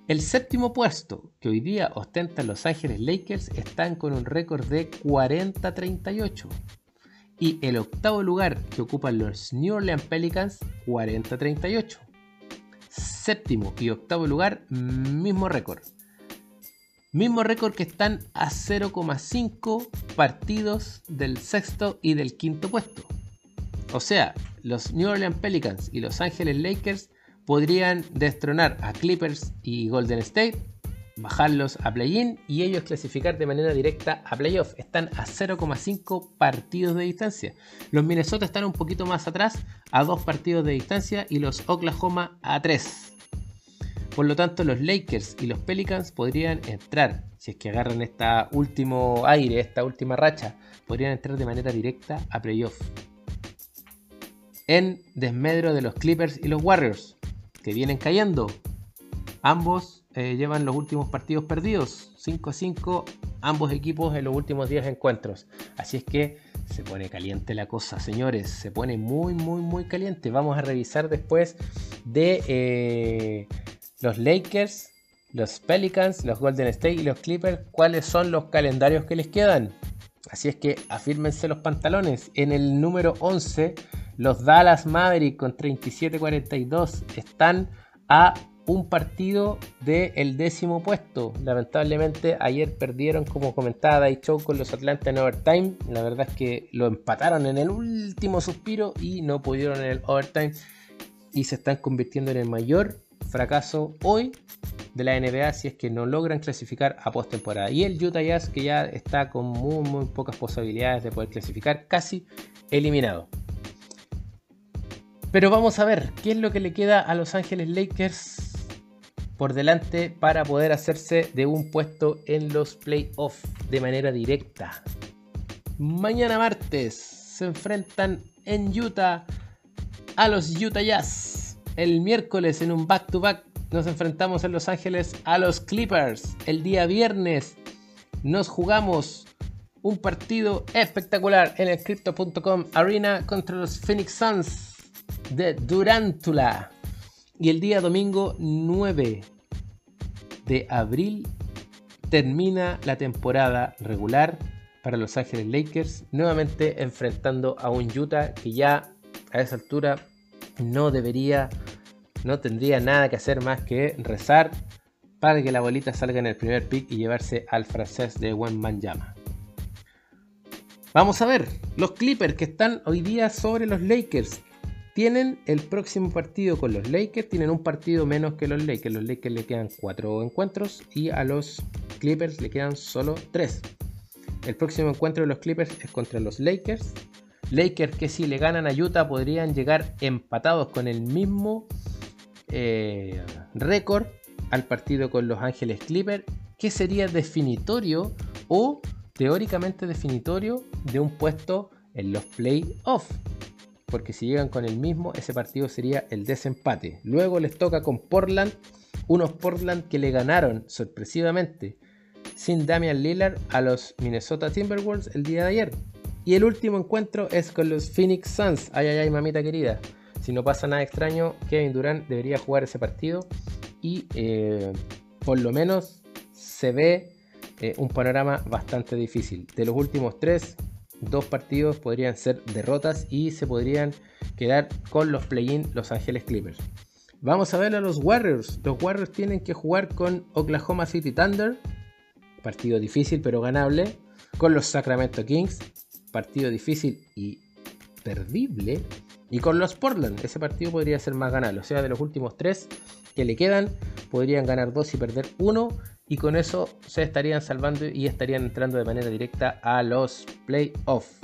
El séptimo puesto que hoy día ostentan Los Ángeles Lakers están con un récord de 40-38. Y el octavo lugar que ocupan los New Orleans Pelicans, 40-38. Séptimo y octavo lugar, mismo récord. Mismo récord que están a 0,5 partidos del sexto y del quinto puesto. O sea, los New Orleans Pelicans y Los Ángeles Lakers podrían destronar a Clippers y Golden State, bajarlos a play-in y ellos clasificar de manera directa a playoff. Están a 0,5 partidos de distancia. Los Minnesota están un poquito más atrás, a 2 partidos de distancia, y los Oklahoma a 3. Por lo tanto, los Lakers y los Pelicans podrían entrar, si es que agarran este último aire, esta última racha, podrían entrar de manera directa a playoff. En desmedro de los Clippers y los Warriors que vienen cayendo. Ambos eh, llevan los últimos partidos perdidos, 5 a 5, ambos equipos en los últimos 10 encuentros. Así es que se pone caliente la cosa, señores, se pone muy, muy, muy caliente. Vamos a revisar después de eh, los Lakers, los Pelicans, los Golden State y los Clippers, cuáles son los calendarios que les quedan. Así es que afírmense los pantalones. En el número 11 los Dallas Mavericks con 37-42 están a un partido del décimo puesto. Lamentablemente ayer perdieron, como comentaba Dai Show, con los Atlanta en overtime. La verdad es que lo empataron en el último suspiro y no pudieron en el overtime. Y se están convirtiendo en el mayor fracaso hoy de la NBA si es que no logran clasificar a postemporada. Y el Utah Jazz que ya está con muy, muy pocas posibilidades de poder clasificar, casi eliminado. Pero vamos a ver qué es lo que le queda a Los Ángeles Lakers por delante para poder hacerse de un puesto en los playoffs de manera directa. Mañana martes se enfrentan en Utah a los Utah Jazz. El miércoles en un back-to-back nos enfrentamos en Los Ángeles a los Clippers. El día viernes nos jugamos un partido espectacular en el Crypto.com Arena contra los Phoenix Suns de Durantula. Y el día domingo 9 de abril termina la temporada regular para Los Ángeles Lakers, nuevamente enfrentando a un Utah que ya a esa altura no debería, no tendría nada que hacer más que rezar para que la bolita salga en el primer pick y llevarse al francés de Llama. Vamos a ver, los Clippers que están hoy día sobre los Lakers tienen el próximo partido con los Lakers, tienen un partido menos que los Lakers. Los Lakers le quedan cuatro encuentros y a los Clippers le quedan solo tres. El próximo encuentro de los Clippers es contra los Lakers. Lakers que si le ganan a Utah podrían llegar empatados con el mismo eh, récord al partido con Los Ángeles Clippers, que sería definitorio o teóricamente definitorio de un puesto en los playoffs. Porque si llegan con el mismo, ese partido sería el desempate. Luego les toca con Portland, unos Portland que le ganaron sorpresivamente sin Damian Lillard a los Minnesota Timberwolves el día de ayer. Y el último encuentro es con los Phoenix Suns. Ay, ay, ay, mamita querida. Si no pasa nada extraño, Kevin Durant debería jugar ese partido. Y eh, por lo menos se ve eh, un panorama bastante difícil. De los últimos tres, dos partidos podrían ser derrotas y se podrían quedar con los play-in Los Ángeles Clippers. Vamos a ver a los Warriors. Los Warriors tienen que jugar con Oklahoma City Thunder. Partido difícil pero ganable. Con los Sacramento Kings partido difícil y perdible. Y con los Portland, ese partido podría ser más ganable. O sea, de los últimos tres que le quedan, podrían ganar dos y perder uno. Y con eso se estarían salvando y estarían entrando de manera directa a los playoffs.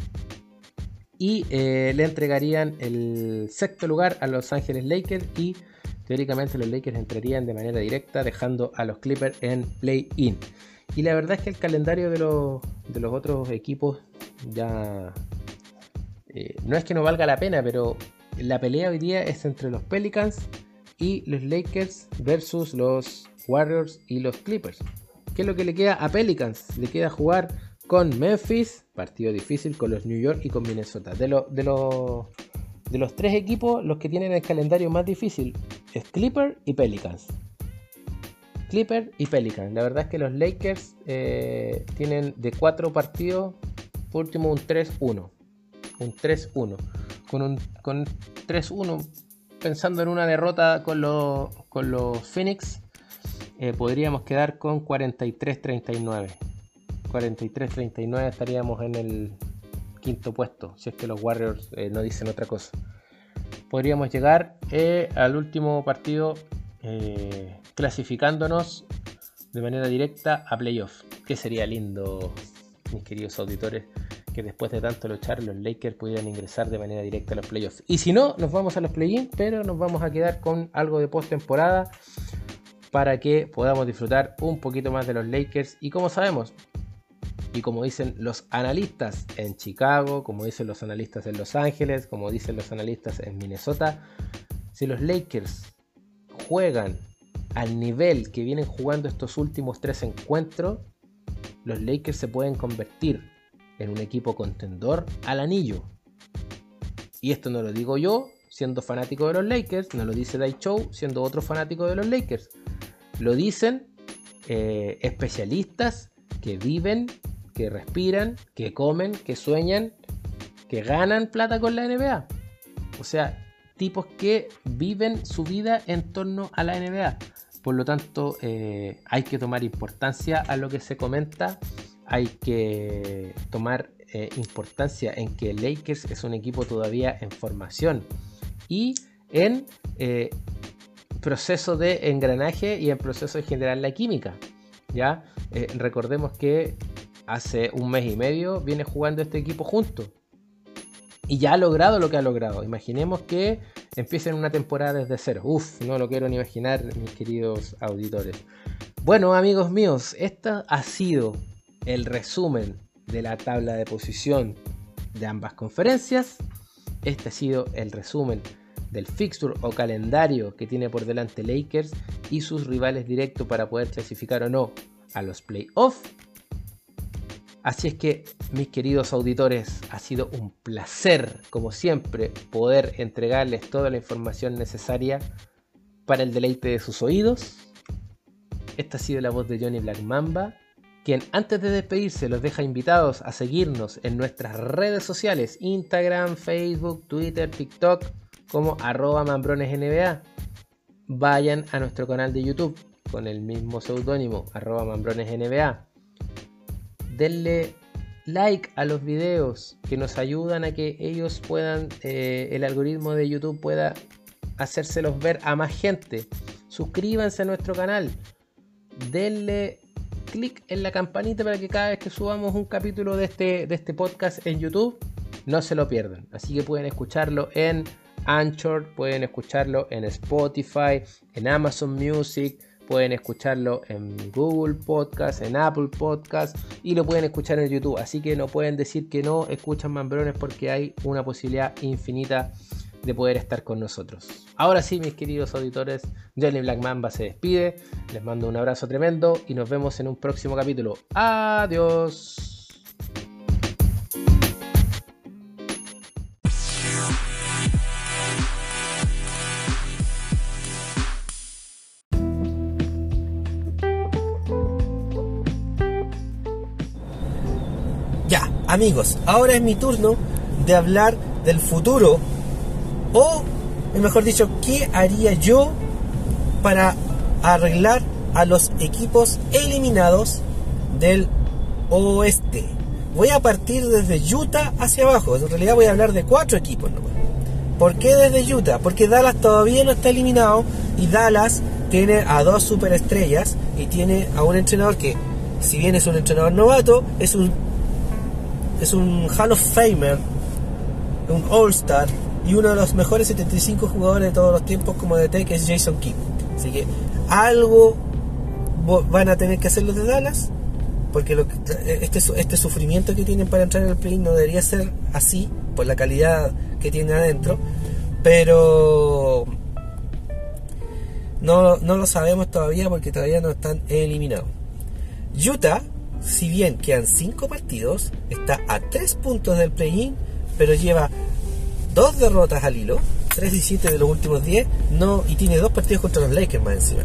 Y eh, le entregarían el sexto lugar a Los Ángeles Lakers. Y teóricamente los Lakers entrarían de manera directa, dejando a los Clippers en play-in. Y la verdad es que el calendario de los, de los otros equipos ya eh, no es que no valga la pena, pero la pelea hoy día es entre los Pelicans y los Lakers versus los Warriors y los Clippers. ¿Qué es lo que le queda a Pelicans? Le queda jugar con Memphis, partido difícil, con los New York y con Minnesota. De, de, de los tres equipos, los que tienen el calendario más difícil es Clipper y Pelicans. Clipper y Pelicans. La verdad es que los Lakers eh, tienen de cuatro partidos por último, un 3-1. Un 3-1. Con un con 3-1, pensando en una derrota con, los, con los Phoenix, eh, podríamos quedar con 43-39. 43-39 estaríamos en el quinto puesto, si es que los Warriors eh, no dicen otra cosa. Podríamos llegar eh, al último partido clasificándonos de manera directa a playoff, que sería lindo mis queridos auditores, que después de tanto luchar los Lakers pudieran ingresar de manera directa a los playoffs. Y si no, nos vamos a los play-in, pero nos vamos a quedar con algo de postemporada para que podamos disfrutar un poquito más de los Lakers. Y como sabemos, y como dicen los analistas en Chicago, como dicen los analistas en Los Ángeles, como dicen los analistas en Minnesota, si los Lakers juegan al nivel que vienen jugando estos últimos tres encuentros, los Lakers se pueden convertir en un equipo contendor al anillo. Y esto no lo digo yo, siendo fanático de los Lakers, no lo dice Dai Show, siendo otro fanático de los Lakers. Lo dicen eh, especialistas que viven, que respiran, que comen, que sueñan, que ganan plata con la NBA. O sea, tipos que viven su vida en torno a la NBA. Por lo tanto, eh, hay que tomar importancia a lo que se comenta, hay que tomar eh, importancia en que Lakers es un equipo todavía en formación y en eh, proceso de engranaje y en proceso de generar la química. ¿ya? recordemos que hace un mes y medio viene jugando este equipo junto y ya ha logrado lo que ha logrado. Imaginemos que empiecen una temporada desde cero. Uf, no lo quiero ni imaginar, mis queridos auditores. Bueno, amigos míos, este ha sido el resumen de la tabla de posición de ambas conferencias. Este ha sido el resumen del fixture o calendario que tiene por delante Lakers y sus rivales directos para poder clasificar o no a los playoffs. Así es que, mis queridos auditores, ha sido un placer, como siempre, poder entregarles toda la información necesaria para el deleite de sus oídos. Esta ha sido la voz de Johnny Black Mamba, quien antes de despedirse los deja invitados a seguirnos en nuestras redes sociales, Instagram, Facebook, Twitter, TikTok, como arroba mambronesnba. Vayan a nuestro canal de YouTube con el mismo seudónimo, arroba mambronesnba denle like a los videos que nos ayudan a que ellos puedan, eh, el algoritmo de YouTube pueda hacérselos ver a más gente. Suscríbanse a nuestro canal. Denle clic en la campanita para que cada vez que subamos un capítulo de este, de este podcast en YouTube no se lo pierdan. Así que pueden escucharlo en Anchor, pueden escucharlo en Spotify, en Amazon Music, pueden escucharlo en Google Podcast, en Apple Podcast y lo pueden escuchar en YouTube. Así que no pueden decir que no escuchan Mambrones porque hay una posibilidad infinita poder estar con nosotros. Ahora sí, mis queridos auditores, Johnny Black Mamba se despide. Les mando un abrazo tremendo y nos vemos en un próximo capítulo. Adiós. Ya, amigos, ahora es mi turno de hablar del futuro o, mejor dicho, qué haría yo para arreglar a los equipos eliminados del oeste. Voy a partir desde Utah hacia abajo. En realidad voy a hablar de cuatro equipos nomás. ¿Por qué desde Utah? Porque Dallas todavía no está eliminado y Dallas tiene a dos superestrellas y tiene a un entrenador que, si bien es un entrenador novato, es un es un Hall of Famer, un All Star y uno de los mejores 75 jugadores de todos los tiempos como DT que es Jason King. Así que algo van a tener que hacer los de Dallas porque este, este sufrimiento que tienen para entrar en el play no debería ser así por la calidad que tiene adentro pero no, no lo sabemos todavía porque todavía no están eliminados Utah si bien quedan 5 partidos, está a 3 puntos del play-in, pero lleva 2 derrotas al hilo, 3 y 7 de los últimos 10, no, y tiene 2 partidos contra los Lakers más encima.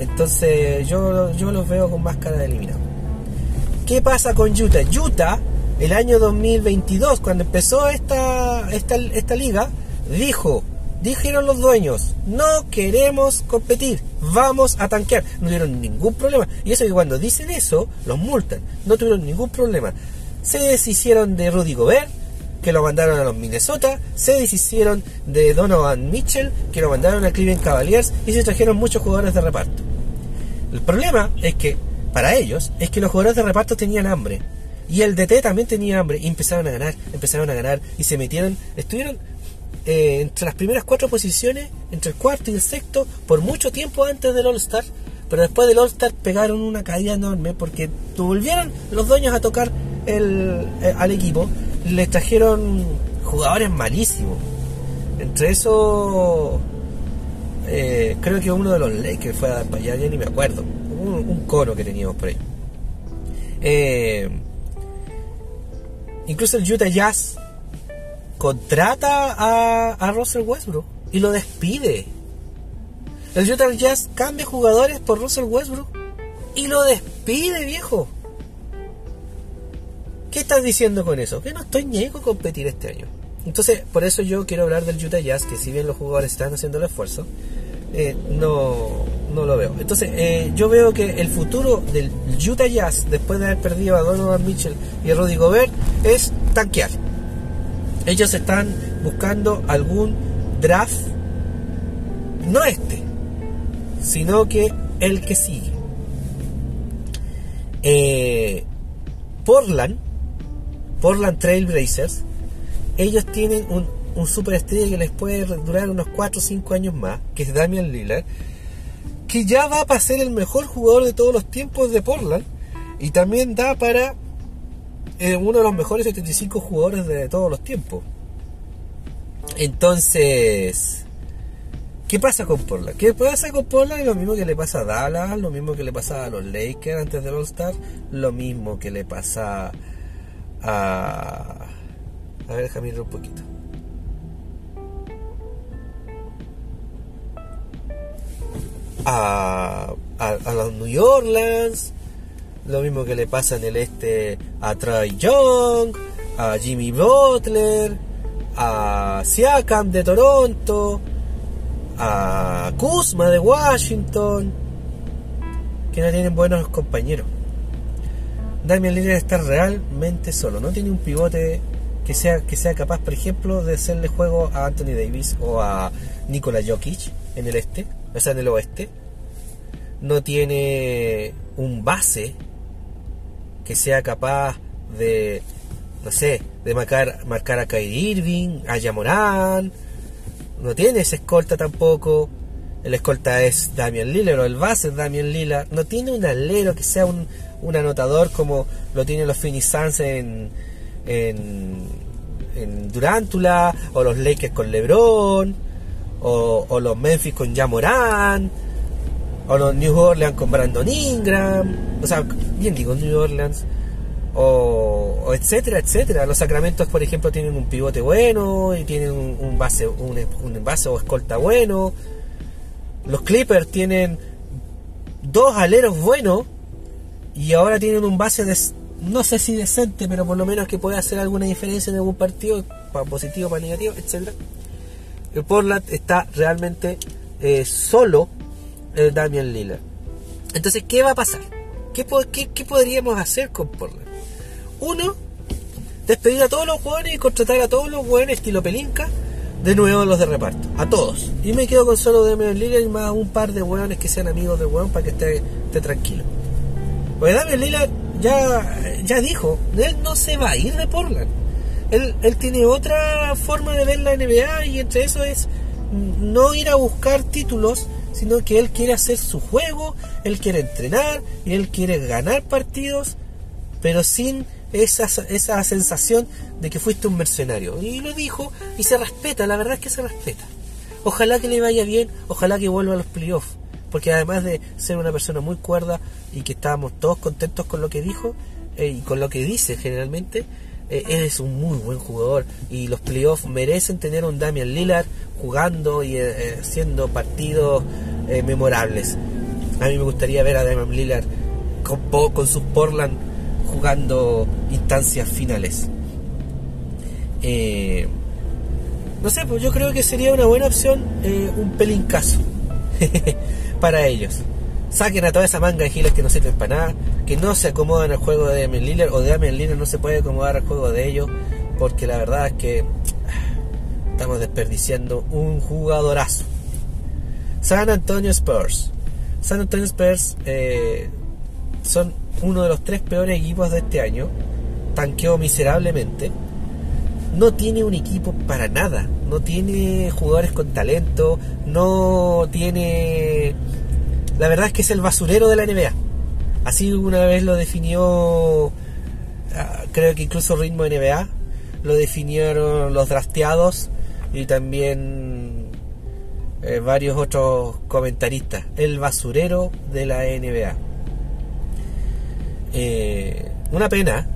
Entonces yo, yo los veo con más cara de eliminado. ¿Qué pasa con Utah? Utah, el año 2022, cuando empezó esta, esta, esta liga, dijo, dijeron los dueños, no queremos competir, vamos a tanquear. No tuvieron ningún problema. Y eso que cuando dicen eso, los multan. No tuvieron ningún problema. Se deshicieron de Rudy Gobert, que lo mandaron a los Minnesota. Se deshicieron de Donovan Mitchell, que lo mandaron a Cleveland Cavaliers. Y se trajeron muchos jugadores de reparto. El problema es que, para ellos, es que los jugadores de reparto tenían hambre. Y el DT también tenía hambre. Y empezaron a ganar, empezaron a ganar. Y se metieron, estuvieron eh, entre las primeras cuatro posiciones, entre el cuarto y el sexto, por mucho tiempo antes del All-Star. Pero después del All-Star pegaron una caída enorme porque volvieron los dueños a tocar el, eh, al equipo. Les trajeron jugadores malísimos. Entre eso, eh, creo que uno de los Lakers fue a allá, ya ni me acuerdo. Un, cono que teníamos por ahí. incluso el Utah Jazz contrata a, a Russell Westbrook y lo despide. El Utah Jazz cambia jugadores por Russell Westbrook y lo despide, viejo. ¿Qué estás diciendo con eso? Que no estoy ni con competir este año. Entonces, por eso yo quiero hablar del Utah Jazz, que si bien los jugadores están haciendo el esfuerzo, eh, no, no lo veo. Entonces, eh, yo veo que el futuro del Utah Jazz, después de haber perdido a Donovan Mitchell y a Rudy Gobert, es tanquear. Ellos están buscando algún draft, no este, sino que el que sigue. Eh, Portland, Portland Trail Blazers, ellos tienen un, un superestrella que les puede durar unos 4 o 5 años más, que es Damian Lillard, que ya va para ser el mejor jugador de todos los tiempos de Portland y también da para uno de los mejores 75 jugadores de todos los tiempos. Entonces, ¿qué pasa con Portland? ¿Qué pasa con Portland? Lo mismo que le pasa a Dallas, lo mismo que le pasa a los Lakers antes del All-Star, lo mismo que le pasa a... A ver, déjame un poquito. A, a, a los New Orleans, lo mismo que le pasa en el este a Troy Young, a Jimmy Butler, a Siakam de Toronto, a Kuzma de Washington, que no tienen buenos compañeros. Damian Lillard está realmente solo, no tiene un pivote que sea, que sea capaz, por ejemplo, de hacerle juego a Anthony Davis o a Nikola Jokic en el este, o sea, en el oeste. No tiene un base que sea capaz de, no sé, de marcar, marcar a Kyrie Irving, a Yamorán, no tiene ese escolta tampoco. El escolta es Damian Lillard o el base es Damian Lillard. No tiene un alero que sea un, un anotador como lo tienen los Phoenix en, en, Durantula o los Lakers con LeBron o, los Memphis con Jamoran o los New Orleans con Brandon Ingram. O sea, bien digo New Orleans o, o, etcétera, etcétera. Los Sacramentos, por ejemplo, tienen un pivote bueno y tienen un, un base, un, un, base o escolta bueno. Los Clippers tienen dos aleros buenos y ahora tienen un base de, no sé si decente, pero por lo menos que puede hacer alguna diferencia en algún partido, para positivo, para negativo, etcétera. El Portland está realmente eh, solo el Damian Lillard. Entonces, ¿qué va a pasar? ¿Qué, qué, podríamos hacer con Portland? Uno, despedir a todos los jugadores y contratar a todos los jugadores estilo Pelinka de nuevo los de reparto. A todos. Y me quedo con solo Damian Lillard y más un par de hueones que sean amigos del hueón para que esté, esté tranquilo. Porque Damian Lillard ya, ya dijo, él no se va a ir de Portland. Él, él tiene otra forma de ver la NBA y entre eso es no ir a buscar títulos, sino que él quiere hacer su juego, él quiere entrenar y él quiere ganar partidos, pero sin esa, esa sensación de que fuiste un mercenario. Y lo dijo y se respeta, la verdad es que se respeta. Ojalá que le vaya bien, ojalá que vuelva a los playoffs, porque además de ser una persona muy cuerda y que estábamos todos contentos con lo que dijo eh, y con lo que dice generalmente, eh, es un muy buen jugador y los playoffs merecen tener un Damian Lillard jugando y eh, haciendo partidos eh, memorables. A mí me gustaría ver a Damian Lillard con, con sus Portland jugando instancias finales. Eh, no sé, pues yo creo que sería una buena opción eh, un pelincazo para ellos. Saquen a toda esa manga de giles que no sirven para nada, que no se acomodan al juego de Damian Lillard o de Damian Lillard no se puede acomodar al juego de ellos, porque la verdad es que ah, estamos desperdiciando un jugadorazo. San Antonio Spurs. San Antonio Spurs eh, son uno de los tres peores equipos de este año. Tanqueó miserablemente. No tiene un equipo para nada. No tiene jugadores con talento. No tiene... La verdad es que es el basurero de la NBA. Así una vez lo definió... Ah, creo que incluso Ritmo NBA. Lo definieron los drafteados. Y también eh, varios otros comentaristas. El basurero de la NBA. Eh, una pena,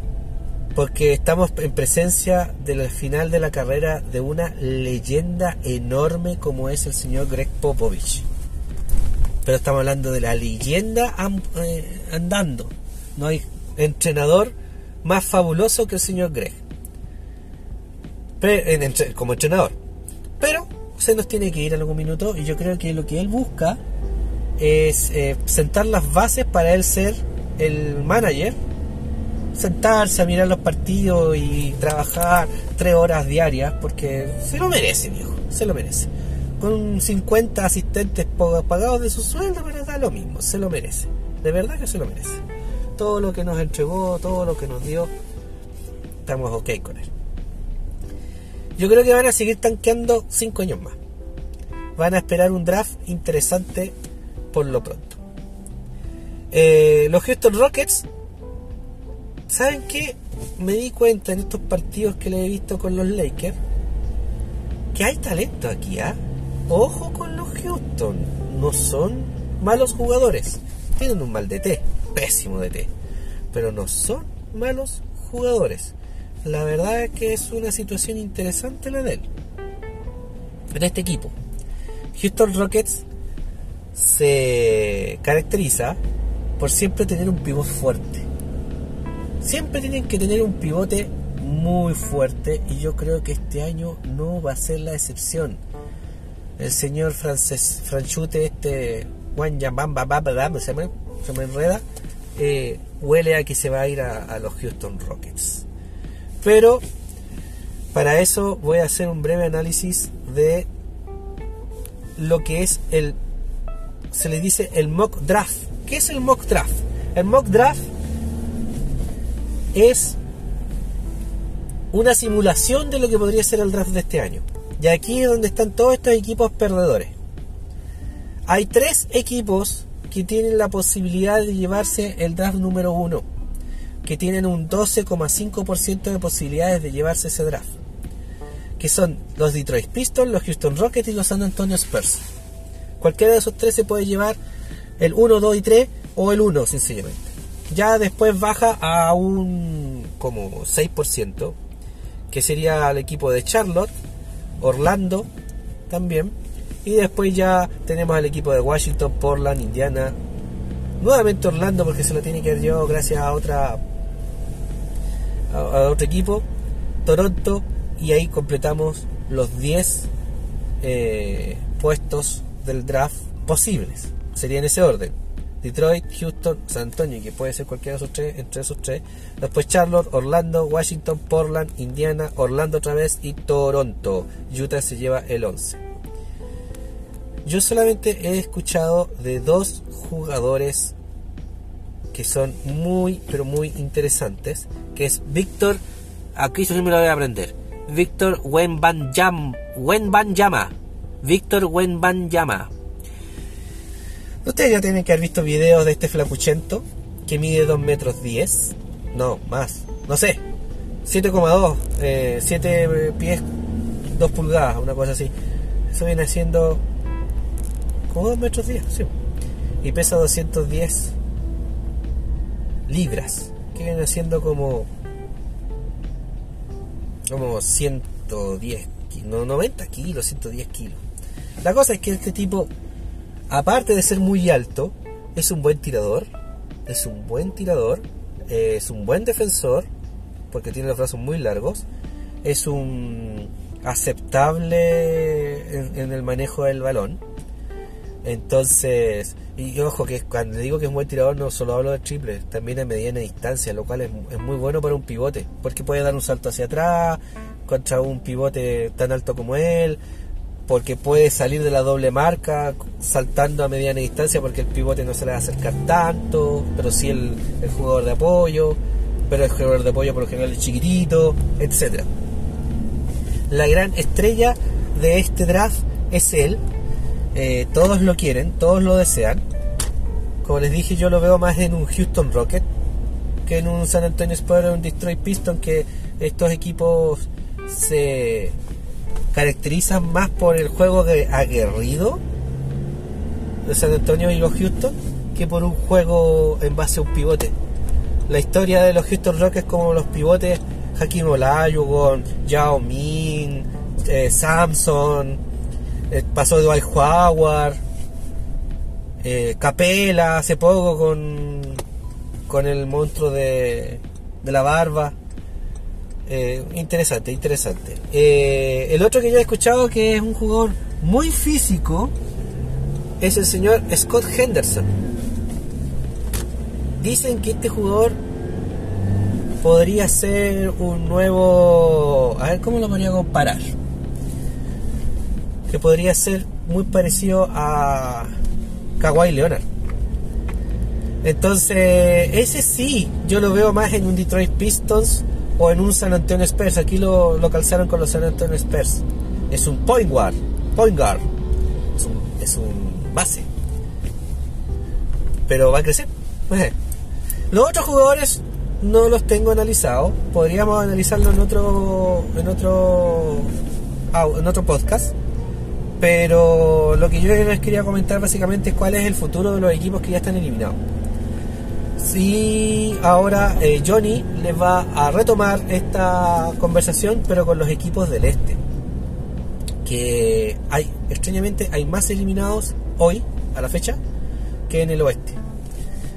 porque estamos en presencia del final de la carrera de una leyenda enorme como es el señor Greg Popovich. Pero estamos hablando de la leyenda eh, andando. No hay entrenador más fabuloso que el señor Greg. como entrenador. Pero se nos tiene que ir en algún minuto y yo creo que lo que él busca es eh, sentar las bases para él ser el manager sentarse a mirar los partidos y trabajar tres horas diarias porque se lo merece, viejo, se lo merece. Con 50 asistentes pagados de su sueldo, pero da lo mismo, se lo merece. De verdad que se lo merece. Todo lo que nos entregó, todo lo que nos dio, estamos ok con él. Yo creo que van a seguir tanqueando 5 años más. Van a esperar un draft interesante por lo pronto. Eh, los Houston Rockets, ¿saben qué? Me di cuenta en estos partidos que le he visto con los Lakers que hay talento aquí, ¿ah? Ojo con los Houston, no son malos jugadores, tienen un mal DT, pésimo DT, pero no son malos jugadores. La verdad es que es una situación interesante la de él, en este equipo. Houston Rockets se caracteriza por siempre tener un pivote fuerte. Siempre tienen que tener un pivote muy fuerte y yo creo que este año no va a ser la excepción. El señor francés, Franchute, este Juan se me, se me enreda, eh, huele a que se va a ir a, a los Houston Rockets. Pero para eso voy a hacer un breve análisis de lo que es el, se le dice el mock draft ¿Qué es el mock draft? El mock draft es una simulación de lo que podría ser el draft de este año. Y aquí es donde están todos estos equipos perdedores. Hay tres equipos que tienen la posibilidad de llevarse el draft número uno, que tienen un 12,5% de posibilidades de llevarse ese draft, que son los Detroit Pistons, los Houston Rockets y los San Antonio Spurs. Cualquiera de esos tres se puede llevar el 1, 2 y 3 o el 1 sencillamente. Ya después baja a un como 6%, que sería el equipo de Charlotte, Orlando también. Y después ya tenemos al equipo de Washington, Portland, Indiana. Nuevamente Orlando porque se lo tiene que yo gracias a otra a, otro equipo. Toronto y ahí completamos los 10 eh, puestos del draft posibles. Sería en ese orden. Detroit, Houston, San Antonio, que puede ser cualquiera de esos tres, entre esos tres. Después Charlotte, Orlando, Washington, Portland, Indiana, Orlando otra vez y Toronto. Utah se lleva el 11. Yo solamente he escuchado de dos jugadores que son muy, pero muy interesantes, que es Víctor, aquí yo me lo voy a aprender, Víctor Wenbanyama, Wenbanyama, Víctor Wenbanyama, Ustedes ya tienen que haber visto videos de este flacuchento que mide 2 metros 10. No, más. No sé. 7,2. 7 eh, pies 2 pulgadas, una cosa así. Eso viene siendo como 2 metros 10, sí. Y pesa 210 libras. Que viene siendo como como 110 no 90 kilos, 110 kilos. La cosa es que este tipo aparte de ser muy alto, es un buen tirador, es un buen tirador, es un buen defensor, porque tiene los brazos muy largos, es un aceptable en, el manejo del balón. Entonces, y ojo que cuando digo que es un buen tirador no solo hablo de triple, también a mediana distancia, lo cual es, es, muy bueno para un pivote, porque puede dar un salto hacia atrás contra un pivote tan alto como él, porque puede salir de la doble marca saltando a mediana distancia porque el pivote no se le va a acercar tanto, pero sí el, jugador de apoyo, pero el jugador de apoyo por lo general es chiquitito, etc. La gran estrella de este draft es él, eh, todos lo quieren, todos lo desean. Como les dije, yo lo veo más en un Houston Rocket que en un San Antonio Spurs o un Detroit Piston, que estos equipos se caracterizan más por el juego de aguerrido de San Antonio y los Houston que por un juego en base a un pivote. La historia de los Houston Rockets como los pivotes Hakim Olajuwon, Yao Ming, eh, Samson, eh, pasó de Dwight Howard, eh, Capela hace poco con, con el monstruo de, de la barba. Eh, interesante, interesante. Eh, el otro que yo he escuchado que es un jugador muy físico es el señor Scott Henderson. Dicen que este jugador podría ser un nuevo... A ver, ¿cómo lo podría comparar? Que podría ser muy parecido a Kawhi Leonard. Entonces, ese sí, yo lo veo más en un Detroit Pistons o en un San Antonio Spurs. Aquí lo, lo calzaron con los San Antonio Spurs. Es un point guard, point guard. Es un, base. Pero va a crecer. Los otros jugadores no los tengo analizados. Podríamos analizarlo en otro en otro en otro podcast. Pero lo que yo les quería comentar básicamente es cuál es el futuro de los equipos que ya están eliminados. Sí, ahora eh, Johnny les va a retomar esta conversación, pero con los equipos del este. Que hay, extrañamente, hay más eliminados hoy, a la fecha, que en el oeste.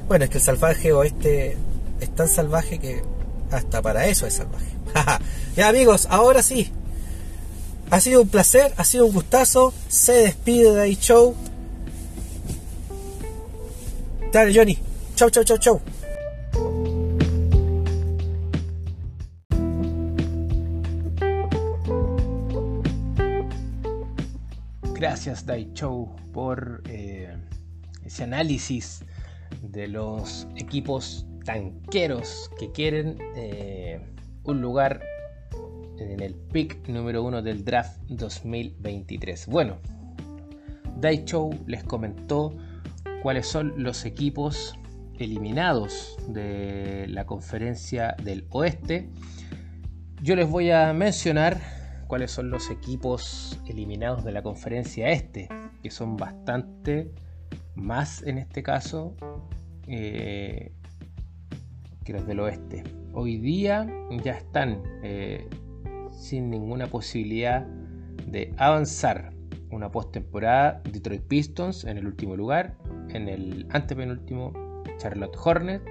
Bueno, es que el salvaje oeste es tan salvaje que hasta para eso es salvaje. ya amigos, ahora sí. Ha sido un placer, ha sido un gustazo. Se despide de iShow. Dale, Johnny. Chau, chau, chau, chau. Gracias, Dai Show, por eh, ese análisis de los equipos tanqueros que quieren eh, un lugar en el pick número 1 del draft 2023. Bueno, Dai Show les comentó cuáles son los equipos eliminados de la conferencia del oeste. Yo les voy a mencionar cuáles son los equipos eliminados de la conferencia este, que son bastante más en este caso eh, que los del oeste. Hoy día ya están eh, sin ninguna posibilidad de avanzar. Una postemporada Detroit Pistons en el último lugar, en el antepenúltimo Charlotte Hornet,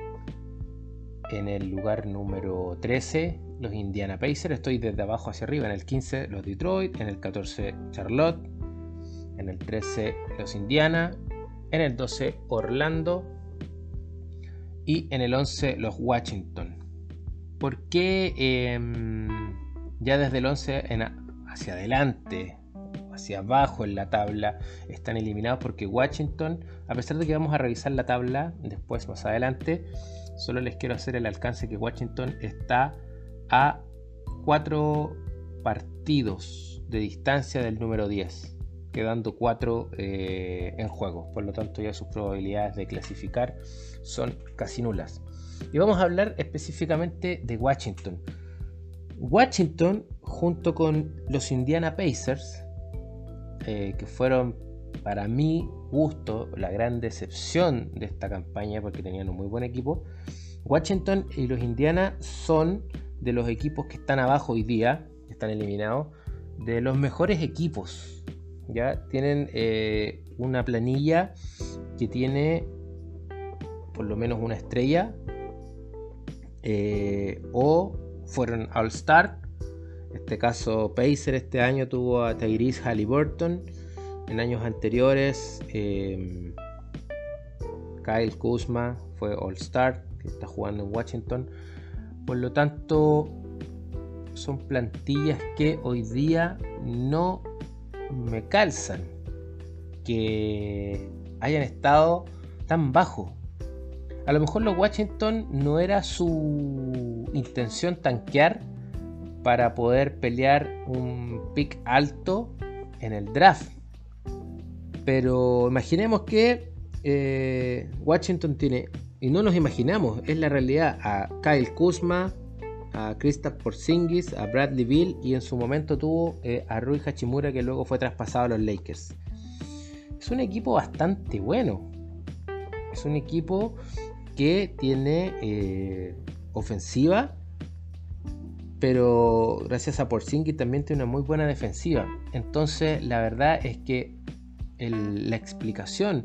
en el lugar número 13 los Indiana Pacers, estoy desde abajo hacia arriba, en el 15 los Detroit, en el 14 Charlotte, en el 13 los Indiana, en el 12 Orlando. Y en el 11 los Washington. ¿Por qué em, ya desde el 11 hacia adelante, hacia abajo en la tabla, están eliminados? Porque Washington, a pesar de que vamos a revisar la tabla después más adelante, solo les quiero hacer el alcance que Washington está a 4 partidos de distancia del número 10, quedando 4 eh, en juego. Por lo tanto, ya sus probabilidades de clasificar son casi nulas. Y vamos a hablar específicamente de Washington. Washington, junto con los Indiana Pacers, eh, que fueron para mi gusto la gran decepción de esta campaña porque tenían un muy buen equipo, Washington y los Indiana son de los equipos que están abajo hoy día, están eliminados, de los mejores equipos. Ya tienen eh, una planilla que tiene por lo menos una estrella eh, o fueron All Star. En este caso, Pacer este año tuvo a Tyrese Halliburton. En años anteriores, eh, Kyle Kuzma fue All Star, que está jugando en Washington. Por lo tanto, son plantillas que hoy día no me calzan que hayan estado tan bajo. A lo mejor los Washington no era su intención tanquear para poder pelear un pick alto en el draft. Pero imaginemos que eh, Washington tiene y no nos imaginamos, es la realidad, a Kyle Kuzma, a Kristaps Porzingis, a Bradley Bill y en su momento tuvo eh, a Rui Hachimura que luego fue traspasado a los Lakers. Es un equipo bastante bueno. Es un equipo que tiene eh, ofensiva, pero gracias a Porzingis también tiene una muy buena defensiva. Entonces la verdad es que la explicación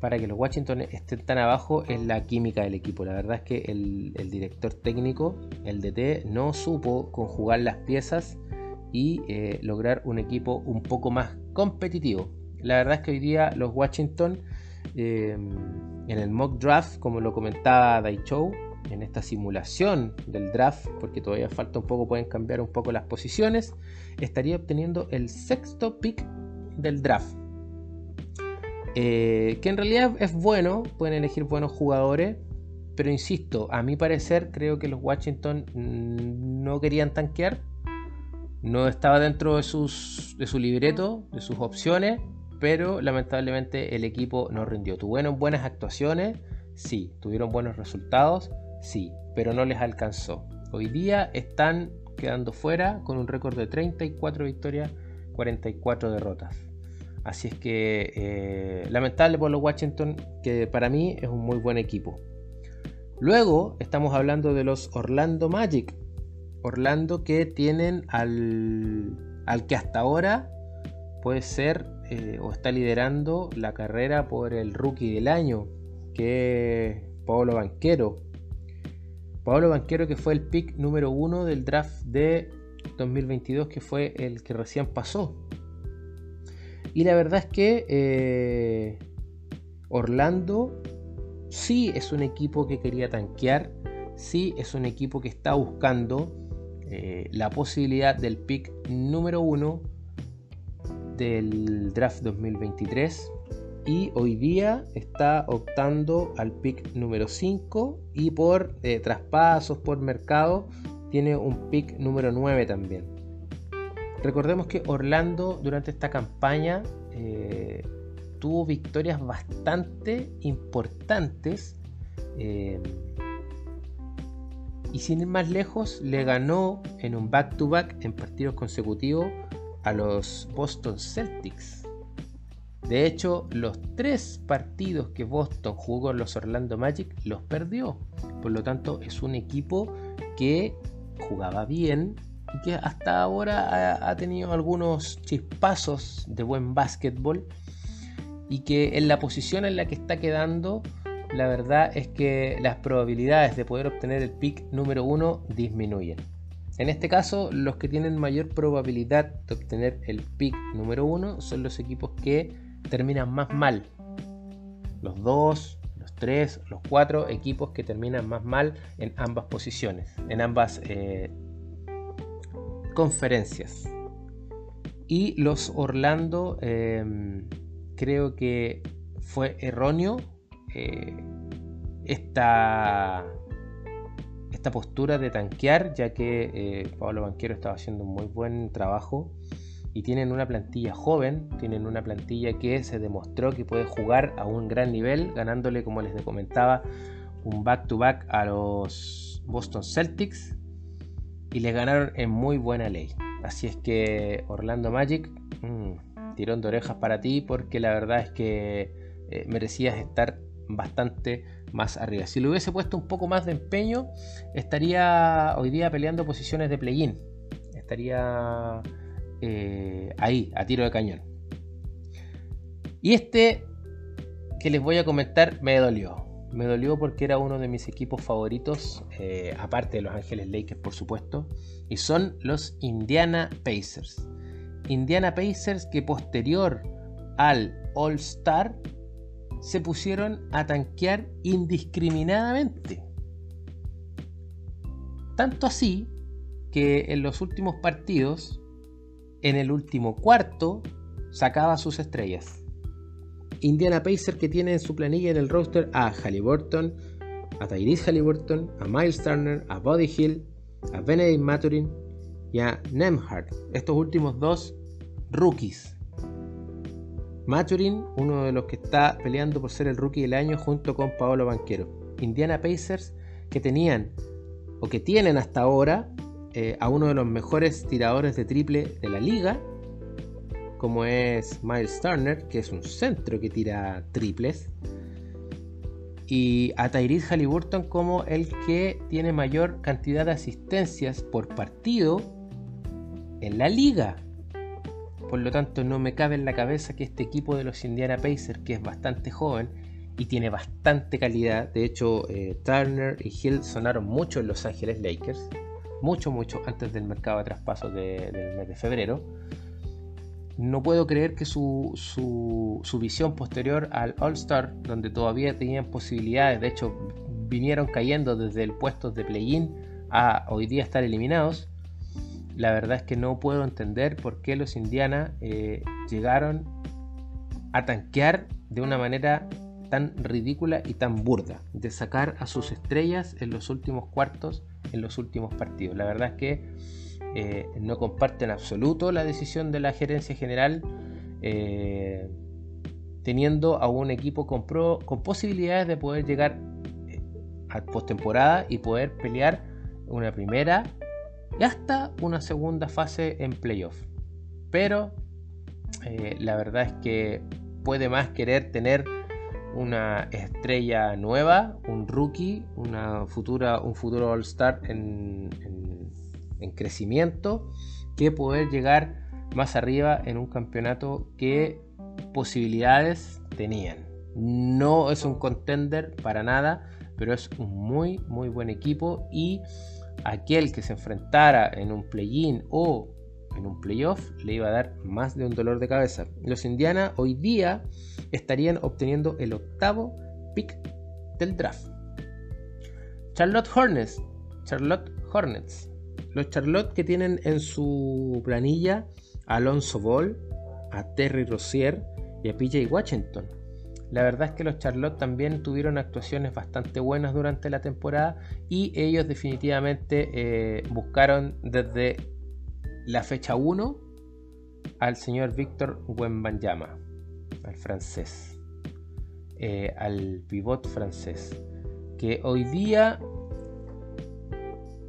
para que los Washington estén tan abajo es la química del equipo. La verdad es que el, director técnico, el DT, no supo conjugar las piezas y eh, lograr un equipo un poco más competitivo. La verdad es que hoy día los Washington eh, en el mock draft, como lo comentaba Dai Show, en esta simulación del draft, porque todavía falta un poco, pueden cambiar un poco las posiciones, estaría obteniendo el sexto pick del draft. Eh, que en realidad es bueno, pueden elegir buenos jugadores, pero insisto, a mi parecer creo que los Washington no querían tanquear, no estaba dentro de, sus, de su libreto, de sus opciones, pero lamentablemente el equipo no rindió. Tuvieron buenas actuaciones, sí, tuvieron buenos resultados, sí, pero no les alcanzó. Hoy día están quedando fuera con un récord de 34 victorias, 44 derrotas. Así es que eh, lamentable por los Washington, que para mí es un muy buen equipo. Luego estamos hablando de los Orlando Magic. Orlando que tienen al, al que hasta ahora puede ser eh, o está liderando la carrera por el rookie del año, que es Pablo Banquero. Pablo Banquero que fue el pick número uno del draft de 2022, que fue el que recién pasó. Y la verdad es que eh, Orlando sí es un equipo que quería tanquear, sí es un equipo que está buscando eh, la posibilidad del pick número uno del draft 2023 y hoy día está optando al pick número 5 y por eh, traspasos, por mercado, tiene un pick número 9 también. Recordemos que Orlando durante esta campaña eh, tuvo victorias bastante importantes eh, y sin ir más lejos le ganó en un back-to-back en partidos consecutivos a los Boston Celtics. De hecho, los tres partidos que Boston jugó en los Orlando Magic los perdió. Por lo tanto, es un equipo que jugaba bien que hasta ahora ha, tenido algunos chispazos de buen básquetbol y que en la posición en la que está quedando, la verdad es que las probabilidades de poder obtener el pick número uno disminuyen. En este caso, los que tienen mayor probabilidad de obtener el pick número uno son los equipos que terminan más mal. Los dos, los tres, los cuatro equipos que terminan más mal en ambas posiciones, en ambas eh, conferencias. Y los Orlando em, creo que fue erróneo eh, esta, esta postura de tanquear, ya que eh, Pablo Banquero estaba haciendo un muy buen trabajo y tienen una plantilla joven, tienen una plantilla que se demostró que puede jugar a un gran nivel, ganándole, como les comentaba, un back-to-back a los Boston Celtics y le ganaron en muy buena ley. Así es que Orlando Magic, mmm, tirón de orejas para ti porque la verdad es que eh, merecías estar bastante más arriba. Si le hubiese puesto un poco más de empeño, estaría hoy día peleando posiciones de play-in. Estaría eh, ahí, a tiro de cañón. Y este que les voy a comentar me dolió. Me dolió porque era uno de mis equipos favoritos, eh, aparte de los Ángeles Lakers por supuesto, y son los Indiana Pacers. Indiana Pacers que posterior al All Star se pusieron a tanquear indiscriminadamente. Tanto así que en los últimos partidos en el último cuarto sacaba sus estrellas. Indiana Pacer que tiene en su planilla en el roster a Halliburton, a Tyrese Halliburton, a Miles Turner, a Buddy Hill, a Benedict Maturin y a Nemhard. Estos últimos dos rookies. Maturin, uno de los que está peleando por ser el rookie del año junto con Paolo Banquero. Indiana Pacers que tenían o que tienen hasta ahora eh, a uno de los mejores tiradores de triple de la liga, como es Miles Turner, que es un centro que tira triples, y a Tyrese Halliburton como el que tiene mayor cantidad de asistencias por partido en la liga. Por lo tanto, no me cabe en la cabeza que este equipo de los Indiana Pacers, que es bastante joven y tiene bastante calidad, de hecho, eh, Turner y Hill sonaron mucho en Los Ángeles Lakers, mucho, mucho antes del mercado de traspasos del mes de febrero. No puedo creer que su, su, visión posterior al All-Star, donde todavía tenían posibilidades, de hecho vinieron cayendo desde el puesto de play-in a hoy día estar eliminados, la verdad es que no puedo entender por qué los Indiana eh, llegaron a tanquear de una manera tan ridícula y tan burda, de sacar a sus estrellas en los últimos cuartos en los últimos partidos. La verdad es que eh, no comparto en absoluto la decisión de la gerencia general, eh, teniendo a un equipo con, posibilidades de poder llegar eh, a postemporada y poder pelear una primera y hasta una segunda fase en playoff. Pero la verdad es que puede más querer tener una estrella nueva, un rookie, una futura, un futuro All-Star en, crecimiento, que poder llegar más arriba en un campeonato que posibilidades tenían. No es un contender para nada, pero es un muy, muy buen equipo y aquel que se enfrentara en un play-in o en un playoff le iba a dar más de un dolor de cabeza. Los Indiana hoy día estarían obteniendo el octavo pick del draft. Charlotte Hornets. Charlotte Hornets. Los Charlotte que tienen en su planilla a Alonso Ball, a Terry Rozier y a PJ Washington. La verdad es que los Charlotte también tuvieron actuaciones bastante buenas durante la temporada y ellos definitivamente eh, buscaron desde la fecha 1 al señor Víctor Wembanyama, al francés, eh, al pivot francés, que hoy día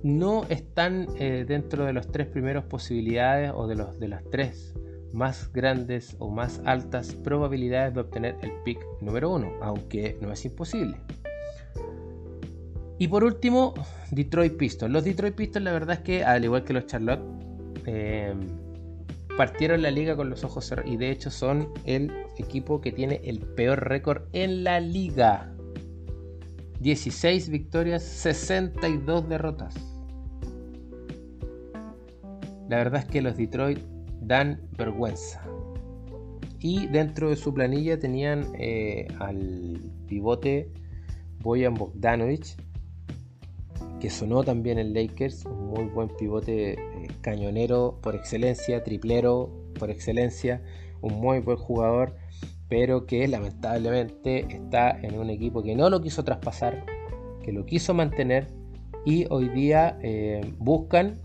no están eh, dentro de las tres primeras posibilidades o de, los, de las tres más grandes o más altas probabilidades de obtener el pick número uno, aunque no es imposible. Y por último, Detroit Pistons. Los Detroit Pistons, la verdad es que, al igual que los Charlotte, eh, partieron la liga con los ojos cerrados. Y de hecho son el equipo que tiene el peor récord en la liga. 16 victorias, 62 derrotas. La verdad es que los Detroit dan vergüenza. Y dentro de su planilla tenían eh, al pivote Boyan Bogdanovic, que sonó también en Lakers, un muy buen pivote eh, cañonero por excelencia, triplero por excelencia, un muy buen jugador, pero que lamentablemente está en un equipo que no lo quiso traspasar, que lo quiso mantener y hoy día eh, buscan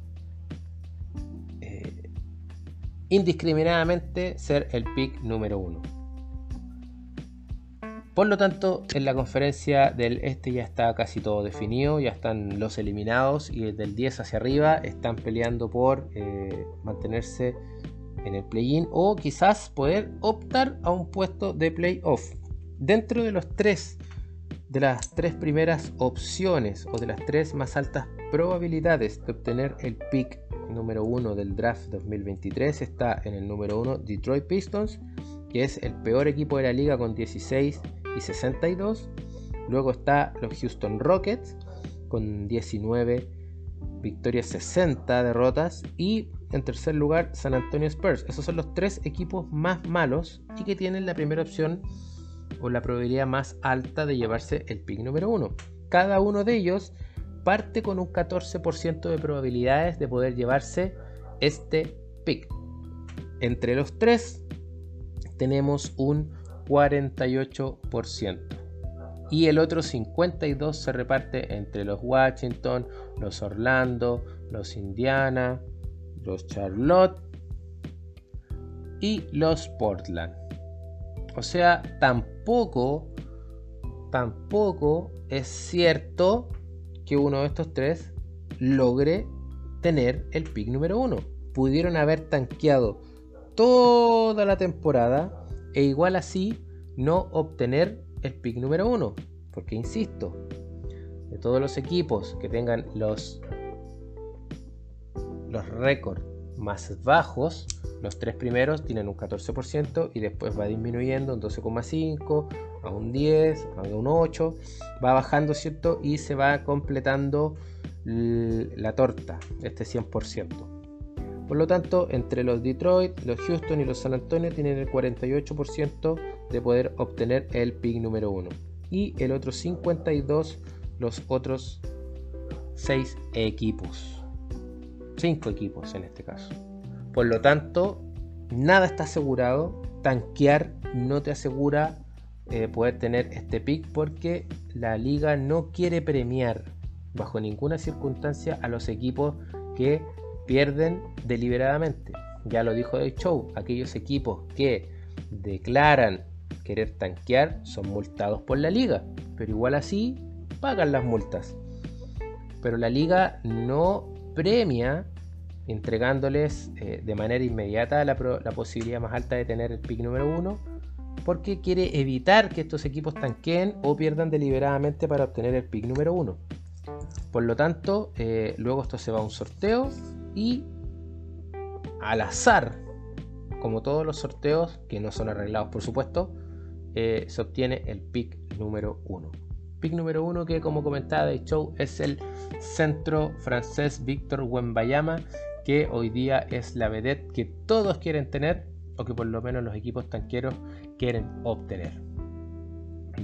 indiscriminadamente ser el pick número uno. Por lo tanto, en la conferencia del este ya está casi todo definido, ya están los eliminados y desde el 10 hacia arriba están peleando por eh, mantenerse en el play-in o quizás poder optar a un puesto de playoff. Dentro de los tres, de las tres primeras opciones o de las tres más altas probabilidades de obtener el pick número uno del draft 2023 está en el número uno Detroit Pistons, que es el peor equipo de la liga con 16 y 62. Luego está los Houston Rockets con 19 victorias, 60 derrotas. Y en tercer lugar San Antonio Spurs. Esos son los tres equipos más malos y que tienen la primera opción o la probabilidad más alta de llevarse el pick número uno. Cada uno de ellos parte con un 14% de probabilidades de poder llevarse este pick. Entre los tres tenemos un 48%. Y el otro 52% se reparte entre los Washington, los Orlando, los Indiana, los Charlotte y los Portland. O sea, tampoco, tampoco es cierto que uno de estos tres logre tener el pick número uno. Pudieron haber tanqueado toda la temporada e igual así no obtener el pick número uno. Porque insisto, de todos los equipos que tengan los, los récords más bajos, los tres primeros tienen un 14% y después va disminuyendo un 12,5, a un 10, a un 8, va bajando, ¿cierto? Y se va completando la torta, este 100%. Por lo tanto, entre los Detroit, los Houston y los San Antonio tienen el 48% de poder obtener el pick número 1. Y el otro 52% los otros 6 equipos. 5 equipos en este caso. Por lo tanto, nada está asegurado. Tanquear no te asegura eh, poder tener este pick porque la liga no quiere premiar bajo ninguna circunstancia a los equipos que pierden deliberadamente. Ya lo dijo de Show, aquellos equipos que declaran querer tanquear son multados por la liga, pero igual así pagan las multas. Pero la liga no premia entregándoles eh, de manera inmediata la, posibilidad más alta de tener el pick número uno porque quiere evitar que estos equipos tanqueen o pierdan deliberadamente para obtener el pick número uno. Por lo tanto, eh, luego esto se va a un sorteo y al azar, como todos los sorteos, que no son arreglados por supuesto, eh, se obtiene el pick número 1. Pick número 1 que como comentaba de show es el centro francés Víctor Wembayama, que hoy día es la vedette que todos quieren tener o que por lo menos los equipos tanqueros quieren obtener.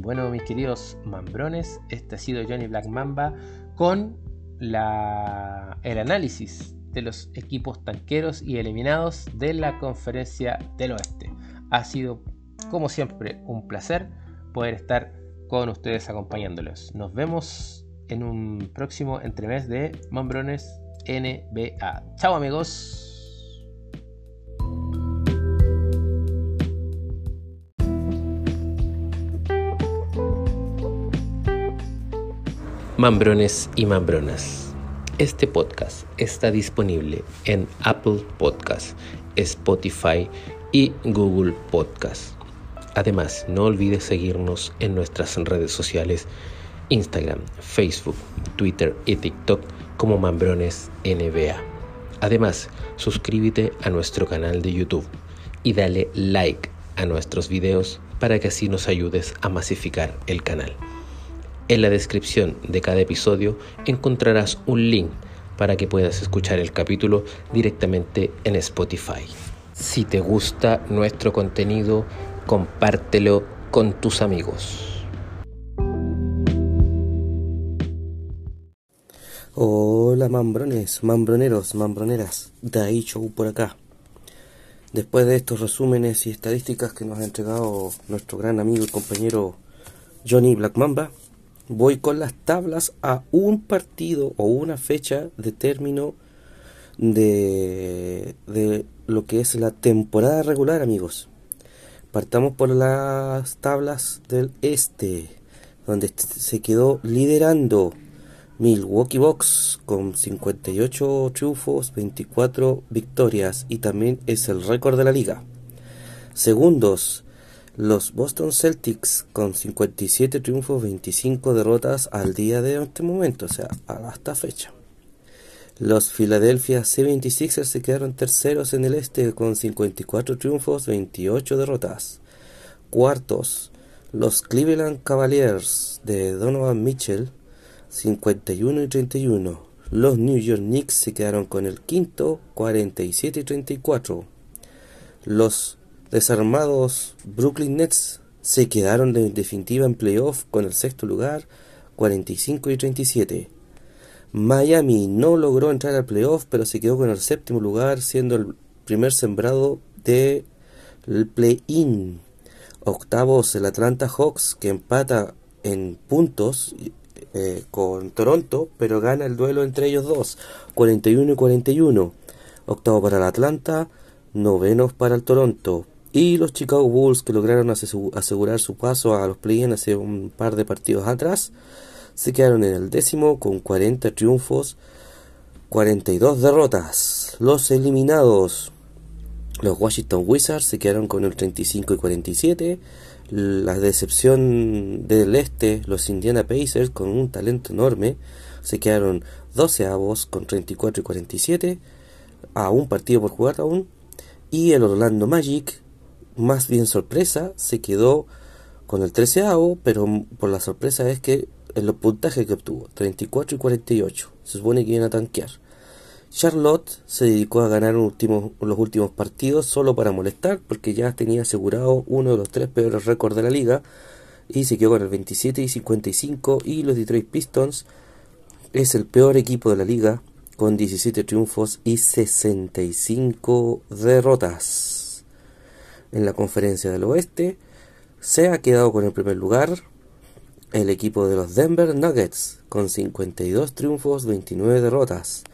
Bueno, mis queridos mambrones, este ha sido Johnny Black Mamba con la, el análisis de los equipos tanqueros y eliminados de la conferencia del oeste. Ha sido, como siempre, un placer poder estar con ustedes acompañándolos. Nos vemos en un próximo entremés de Mambrones NBA. Chao amigos. Mambrones y Mambronas. Este podcast está disponible en Apple Podcast, Spotify y Google Podcast. Además, no olvides seguirnos en nuestras redes sociales Instagram, Facebook, Twitter y TikTok como Mambrones NBA. Además, suscríbete a nuestro canal de YouTube y dale like a nuestros videos para que así nos ayudes a masificar el canal. En la descripción de cada episodio encontrarás un link para que puedas escuchar el capítulo directamente en Spotify. Si te gusta nuestro contenido, compártelo con tus amigos. Hola mambrones, mambroneros, mambroneras, Dai Show por acá. Después de estos resúmenes y estadísticas que nos ha entregado nuestro gran amigo y compañero Johnny Black Mamba, voy con las tablas a un partido o una fecha de término de, de lo que es la temporada regular, amigos. Partamos por las tablas del este, donde se quedó liderando Milwaukee Bucks con 58 triunfos, 24 victorias y también es el récord de la liga. Segundos, los Boston Celtics con 57 triunfos, 25 derrotas al día de este momento, o sea, hasta fecha. Los Philadelphia 76ers se quedaron terceros en el este con 54 triunfos, 28 derrotas. Cuartos, los Cleveland Cavaliers de Donovan Mitchell 51 y 31. Los New York Knicks se quedaron con el quinto, 47 y 34. Los desarmados Brooklyn Nets se quedaron en definitiva en playoff con el sexto lugar, 45 y 37. Miami no logró entrar al playoff, pero se quedó con el séptimo lugar, siendo el primer sembrado del play-in. Octavos el Atlanta Hawks, que empata en puntos eh, con Toronto, pero gana el duelo entre ellos dos, 41 y 41. Octavo para el Atlanta, novenos para el Toronto. Y los Chicago Bulls, que lograron asegurar su paso a los play-in hace un par de partidos atrás, se quedaron en el décimo con 40 triunfos, 42 derrotas. Los eliminados, los Washington Wizards, se quedaron con el 35 y 47 la decepción del este, los Indiana Pacers, con un talento enorme, se quedaron 12 avos con 34 y 47, a un partido por jugar aún. Y el Orlando Magic, más bien sorpresa, se quedó con el 13 avo, pero por la sorpresa es que en los puntajes que obtuvo, 34 y 48, se supone que iban a tanquear. Charlotte se dedicó a ganar los últimos partidos solo para molestar, porque ya tenía asegurado uno de los tres peores récords de la liga y se quedó con el 27 y 55 y los Detroit Pistons es el peor equipo de la liga con 17 triunfos y 65 derrotas. En la conferencia del oeste se ha quedado con el primer lugar el equipo de los Denver Nuggets con 52 triunfos, 29 derrotas.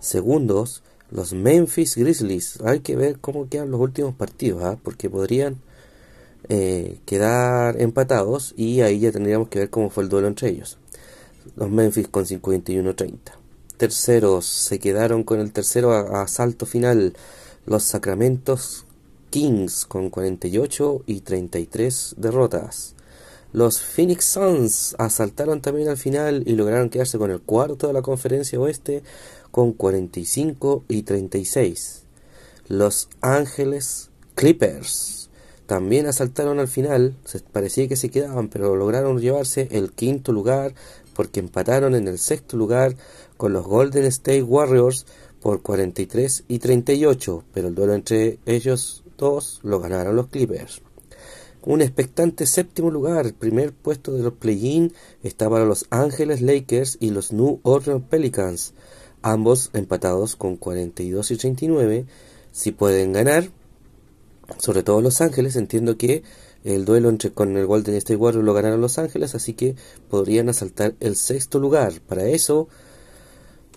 Segundos, los Memphis Grizzlies. Hay que ver cómo quedan los últimos partidos, ¿ah? porque podrían eh, quedar empatados y ahí ya tendríamos que ver cómo fue el duelo entre ellos. Los Memphis con 51-30. Terceros se quedaron con el tercero asalto final. Los Sacramentos Kings con 48 y 33 derrotas. Los Phoenix Suns asaltaron también al final y lograron quedarse con el cuarto de la conferencia oeste con 45 y 36. Los Ángeles Clippers también asaltaron al final, se parecía que se quedaban, pero lograron llevarse el quinto lugar porque empataron en el sexto lugar con los Golden State Warriors por 43 y 38, pero el duelo entre ellos dos lo ganaron los Clippers. Un expectante séptimo lugar, el primer puesto de los play-in está para los Ángeles Lakers y los New Orleans Pelicans ambos empatados con 42 y 39. Si pueden ganar, sobre todo Los Ángeles, entiendo que el duelo entre con el Golden State Warriors lo ganaron Los Ángeles, así que podrían asaltar el sexto lugar. Para eso,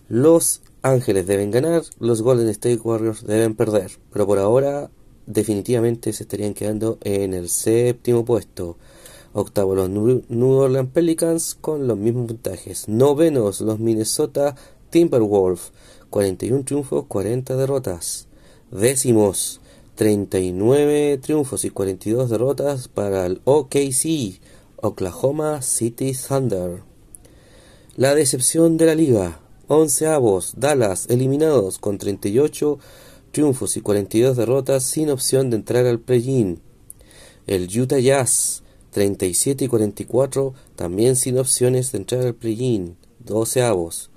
Los Ángeles deben ganar, los Golden State Warriors deben perder. Pero por ahora, definitivamente se estarían quedando en el séptimo puesto. Octavo los New Orleans Pelicans con los mismos puntajes. Novenos los Minnesota Timberwolves, 41 triunfos, 40 derrotas. Décimos, 39 triunfos y 42 derrotas para el OKC, Oklahoma City Thunder. La decepción de la liga, 11 avos, Dallas eliminados con 38 triunfos y 42 derrotas sin opción de entrar al play-in. El Utah Jazz, 37 y 44, también sin opciones de entrar al play-in, 12 avos.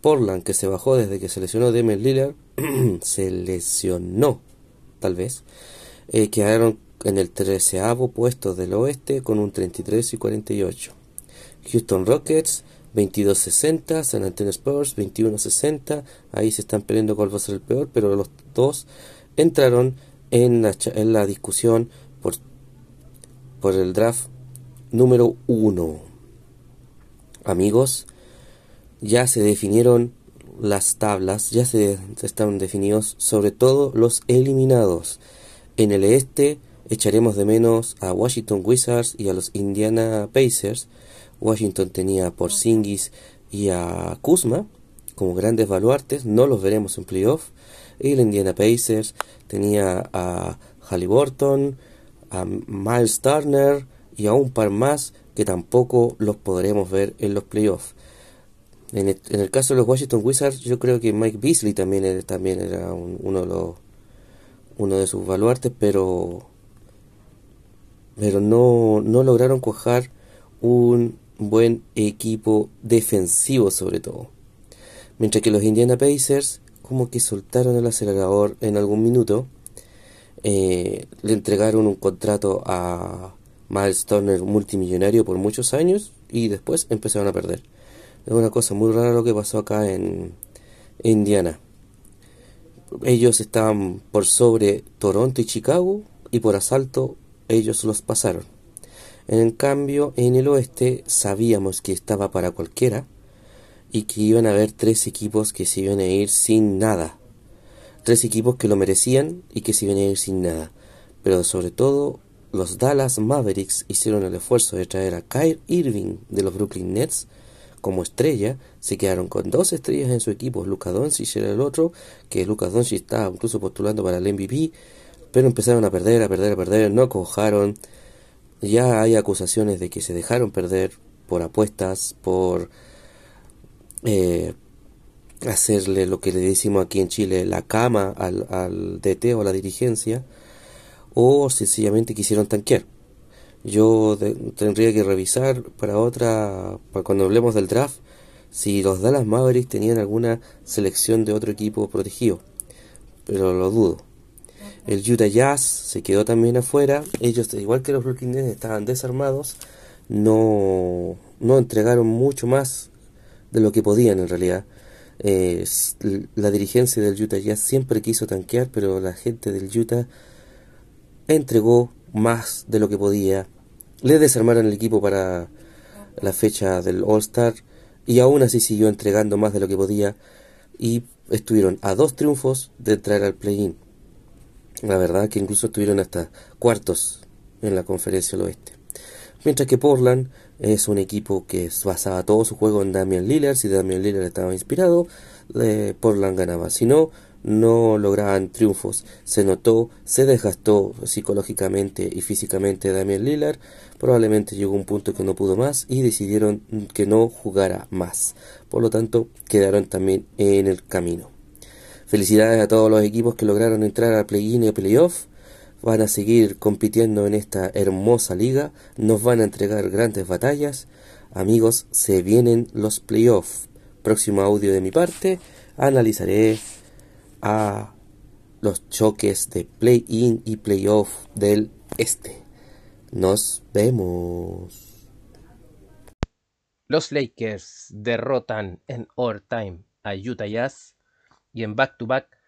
Portland, que se bajó desde que se lesionó Lillard, se lesionó, tal vez, eh, quedaron en el 13 puesto del oeste con un 33 y 48. Houston Rockets 22-60, San Antonio Spurs 21-60, ahí se están peleando cuál va a ser el peor, pero los dos entraron en la, en la discusión por, por el draft número 1. Amigos, ya se definieron las tablas, ya se están definidos sobre todo los eliminados. En el este echaremos de menos a Washington Wizards y a los Indiana Pacers. Washington tenía por Singis y a Kuzma como grandes baluartes, no los veremos en playoff. Y el Indiana Pacers tenía a Halliburton, a Miles Turner y a un par más que tampoco los podremos ver en los playoffs. En el, caso de los Washington Wizards, yo creo que Mike Beasley también era, era uno, de uno de sus baluartes, pero, pero no, no lograron cuajar un buen equipo defensivo sobre todo. Mientras que los Indiana Pacers como que soltaron el acelerador en algún minuto, eh, le entregaron un contrato a Miles Turner multimillonario por muchos años y después empezaron a perder. Es una cosa muy rara lo que pasó acá en Indiana. Ellos estaban por sobre Toronto y Chicago y por asalto ellos los pasaron. En cambio, en el oeste sabíamos que estaba para cualquiera y que iban a haber tres equipos que se iban a ir sin nada. Tres equipos que lo merecían y que se iban a ir sin nada. Pero sobre todo, los Dallas Mavericks hicieron el esfuerzo de traer a Kyle Irving de los Brooklyn Nets como estrella, se quedaron con dos estrellas en su equipo. Luka Doncic era el otro, que Luka Doncic estaba incluso postulando para el MVP, pero empezaron a perder, a perder, a perder, no cojaron. Ya hay acusaciones de que se dejaron perder por apuestas, por eh, hacerle lo que le decimos aquí en Chile, la cama al, al DT o a la dirigencia, o sencillamente quisieron tanquear. Yo tendría que revisar para otra, para cuando hablemos del draft, si los Dallas Mavericks tenían alguna selección de otro equipo protegido, pero lo dudo. El Utah Jazz se quedó también afuera. Ellos, igual que los Brooklyn Nets, estaban desarmados. No, no entregaron mucho más de lo que podían en realidad. Eh, la dirigencia del Utah Jazz siempre quiso tanquear, pero la gente del Utah entregó más de lo que podía. Le desarmaron el equipo para la fecha del All Star y aún así siguió entregando más de lo que podía y estuvieron a dos triunfos de entrar al play-in. La verdad que incluso estuvieron hasta cuartos en la conferencia del oeste. Mientras que Portland es un equipo que basaba todo su juego en Damian Lillard. Si Damian Lillard estaba inspirado, eh, Portland ganaba. Si no, no lograban triunfos. Se notó, se desgastó psicológicamente y físicamente Damian Lillard. Probablemente llegó un punto que no pudo más y decidieron que no jugara más. Por lo tanto, quedaron también en el camino. Felicidades a todos los equipos que lograron entrar al play-in y a playoff. Van a seguir compitiendo en esta hermosa liga. Nos van a entregar grandes batallas. Amigos, se vienen los playoffs. Próximo audio de mi parte. Analizaré a los choques de play-in y play-off del este. Nos vemos. Los Lakers derrotan en overtime a Utah Jazz y en back-to-back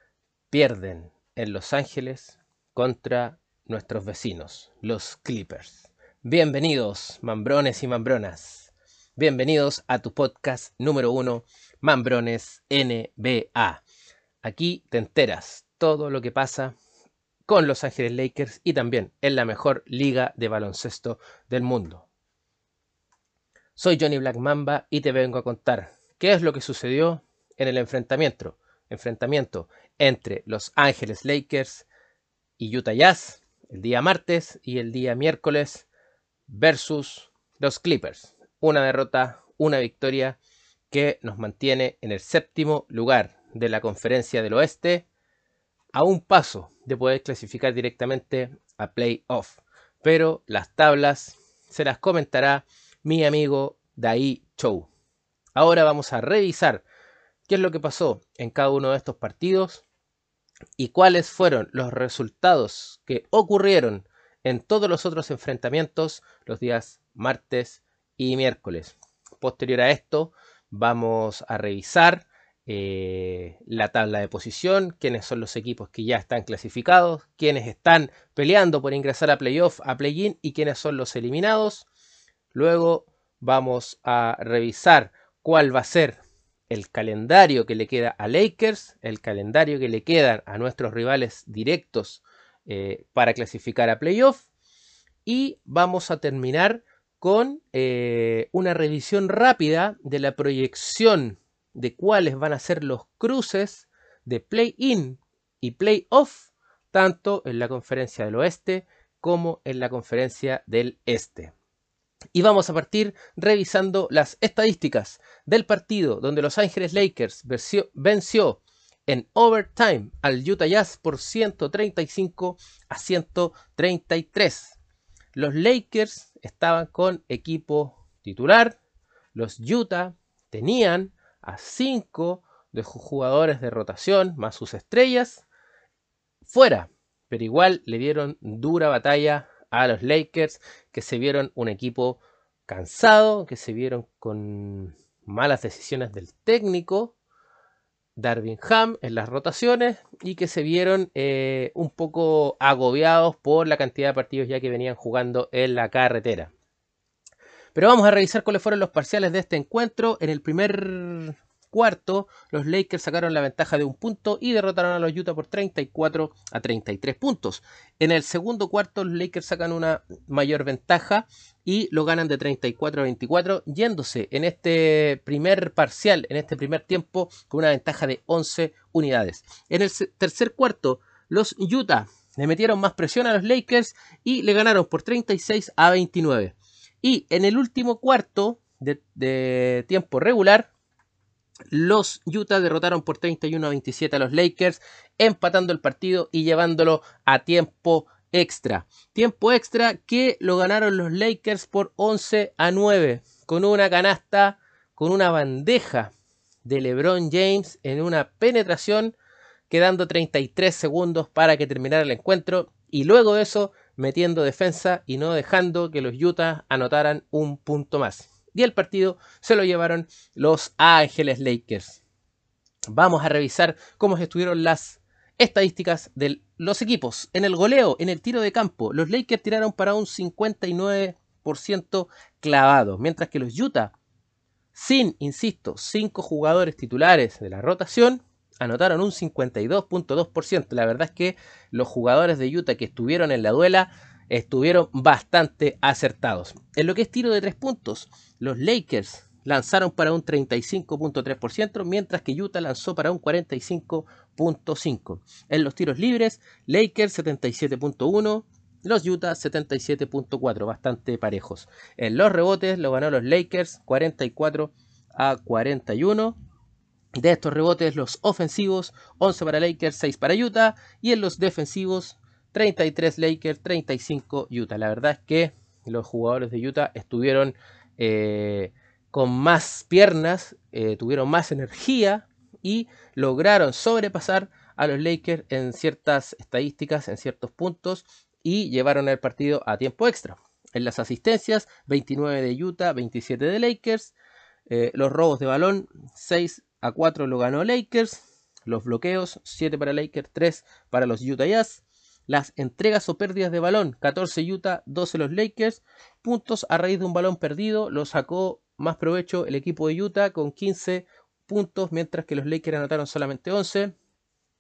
pierden en Los Ángeles contra nuestros vecinos, los Clippers. Bienvenidos, mambrones y mambronas. Bienvenidos a tu podcast número uno, Mambrones NBA. Aquí te enteras todo lo que pasa con Los Ángeles Lakers y también en la mejor liga de baloncesto del mundo. Soy Johnny Black Mamba y te vengo a contar qué es lo que sucedió en el enfrentamiento, enfrentamiento entre Los Ángeles Lakers y Utah Jazz el día martes y el día miércoles versus los Clippers. Una derrota, una victoria que nos mantiene en el séptimo lugar de la conferencia del oeste a un paso de poder clasificar directamente a playoff. Pero las tablas se las comentará mi amigo Dai Chou. Ahora vamos a revisar qué es lo que pasó en cada uno de estos partidos y cuáles fueron los resultados que ocurrieron en todos los otros enfrentamientos los días martes y miércoles. Posterior a esto, vamos a revisar eh, la tabla de posición, quiénes son los equipos que ya están clasificados, quiénes están peleando por ingresar a playoff, a play-in y quiénes son los eliminados. Luego vamos a revisar cuál va a ser el calendario que le queda a Lakers, el calendario que le quedan a nuestros rivales directos eh, para clasificar a playoff. Y vamos a terminar con eh, una revisión rápida de la proyección de cuáles van a ser los cruces de play-in y play-off, tanto en la conferencia del oeste como en la conferencia del este. Y vamos a partir revisando las estadísticas del partido donde Los Ángeles Lakers venció en overtime al Utah Jazz por 135 a 133. Los Lakers estaban con equipo titular, los Utah tenían a 5 de sus jugadores de rotación más sus estrellas fuera. Pero igual le dieron dura batalla a los Lakers que se vieron un equipo cansado, que se vieron con malas decisiones del técnico Darvin Ham en las rotaciones y que se vieron eh, un poco agobiados por la cantidad de partidos ya que venían jugando en la carretera. Pero vamos a revisar cuáles fueron los parciales de este encuentro. En el primer cuarto, los Lakers sacaron la ventaja de un punto y derrotaron a los Utah por 34 a 33 puntos. En el segundo cuarto, los Lakers sacan una mayor ventaja y lo ganan de 34 a 24, yéndose en este primer parcial, en este primer tiempo, con una ventaja de 11 unidades. En el tercer cuarto, los Utah le metieron más presión a los Lakers y le ganaron por 36 a 29. Y en el último cuarto de, tiempo regular, los Utah derrotaron por 31 a 27 a los Lakers, empatando el partido y llevándolo a tiempo extra. Tiempo extra que lo ganaron los Lakers por 11 a 9, con una canasta, con una bandeja de LeBron James en una penetración, quedando 33 segundos para que terminara el encuentro. Y luego de eso, metiendo defensa y no dejando que los Utah anotaran un punto más. Y el partido se lo llevaron los Ángeles Lakers. Vamos a revisar cómo estuvieron las estadísticas de los equipos. En el goleo, en el tiro de campo, los Lakers tiraron para un 59% clavado, mientras que los Utah, sin, insisto, 5 jugadores titulares de la rotación, anotaron un 52.2%. La verdad es que los jugadores de Utah que estuvieron en la duela estuvieron bastante acertados. En lo que es tiro de tres puntos, los Lakers lanzaron para un 35.3%, mientras que Utah lanzó para un 45.5%. En los tiros libres, Lakers 77.1%, los Utah 77.4%, bastante parejos. En los rebotes lo ganó los Lakers 44 a 41 de estos rebotes, los ofensivos, 11 para Lakers, 6 para Utah. Y en los defensivos, 33 Lakers, 35 Utah. La verdad es que los jugadores de Utah estuvieron eh, con más piernas, eh, tuvieron más energía y lograron sobrepasar a los Lakers en ciertas estadísticas, en ciertos puntos y llevaron el partido a tiempo extra. En las asistencias, 29 de Utah, 27 de Lakers. Eh, los robos de balón, 6 a 4 lo ganó Lakers. Los bloqueos, 7 para Lakers, 3 para los Utah Jazz. Las entregas o pérdidas de balón, 14 Utah, 12 los Lakers. Puntos a raíz de un balón perdido, lo sacó más provecho el equipo de Utah con 15 puntos, mientras que los Lakers anotaron solamente 11.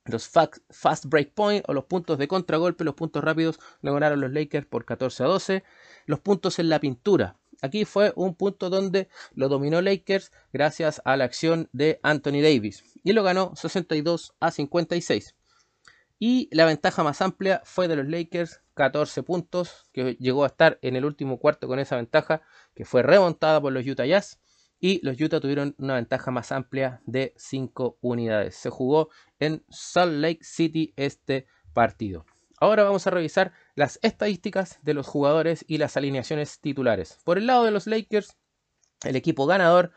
Los fast break point o los puntos de contragolpe, los puntos rápidos, lo ganaron los Lakers por 14 a 12. Los puntos en la pintura. Aquí fue un punto donde lo dominó Lakers gracias a la acción de Anthony Davis y lo ganó 62 a 56. Y la ventaja más amplia fue de los Lakers, 14 puntos, que llegó a estar en el último cuarto con esa ventaja, que fue remontada por los Utah Jazz. Y los Utah tuvieron una ventaja más amplia de 5 unidades. Se jugó en Salt Lake City este partido. Ahora vamos a revisar las estadísticas de los jugadores y las alineaciones titulares. Por el lado de los Lakers, el equipo ganador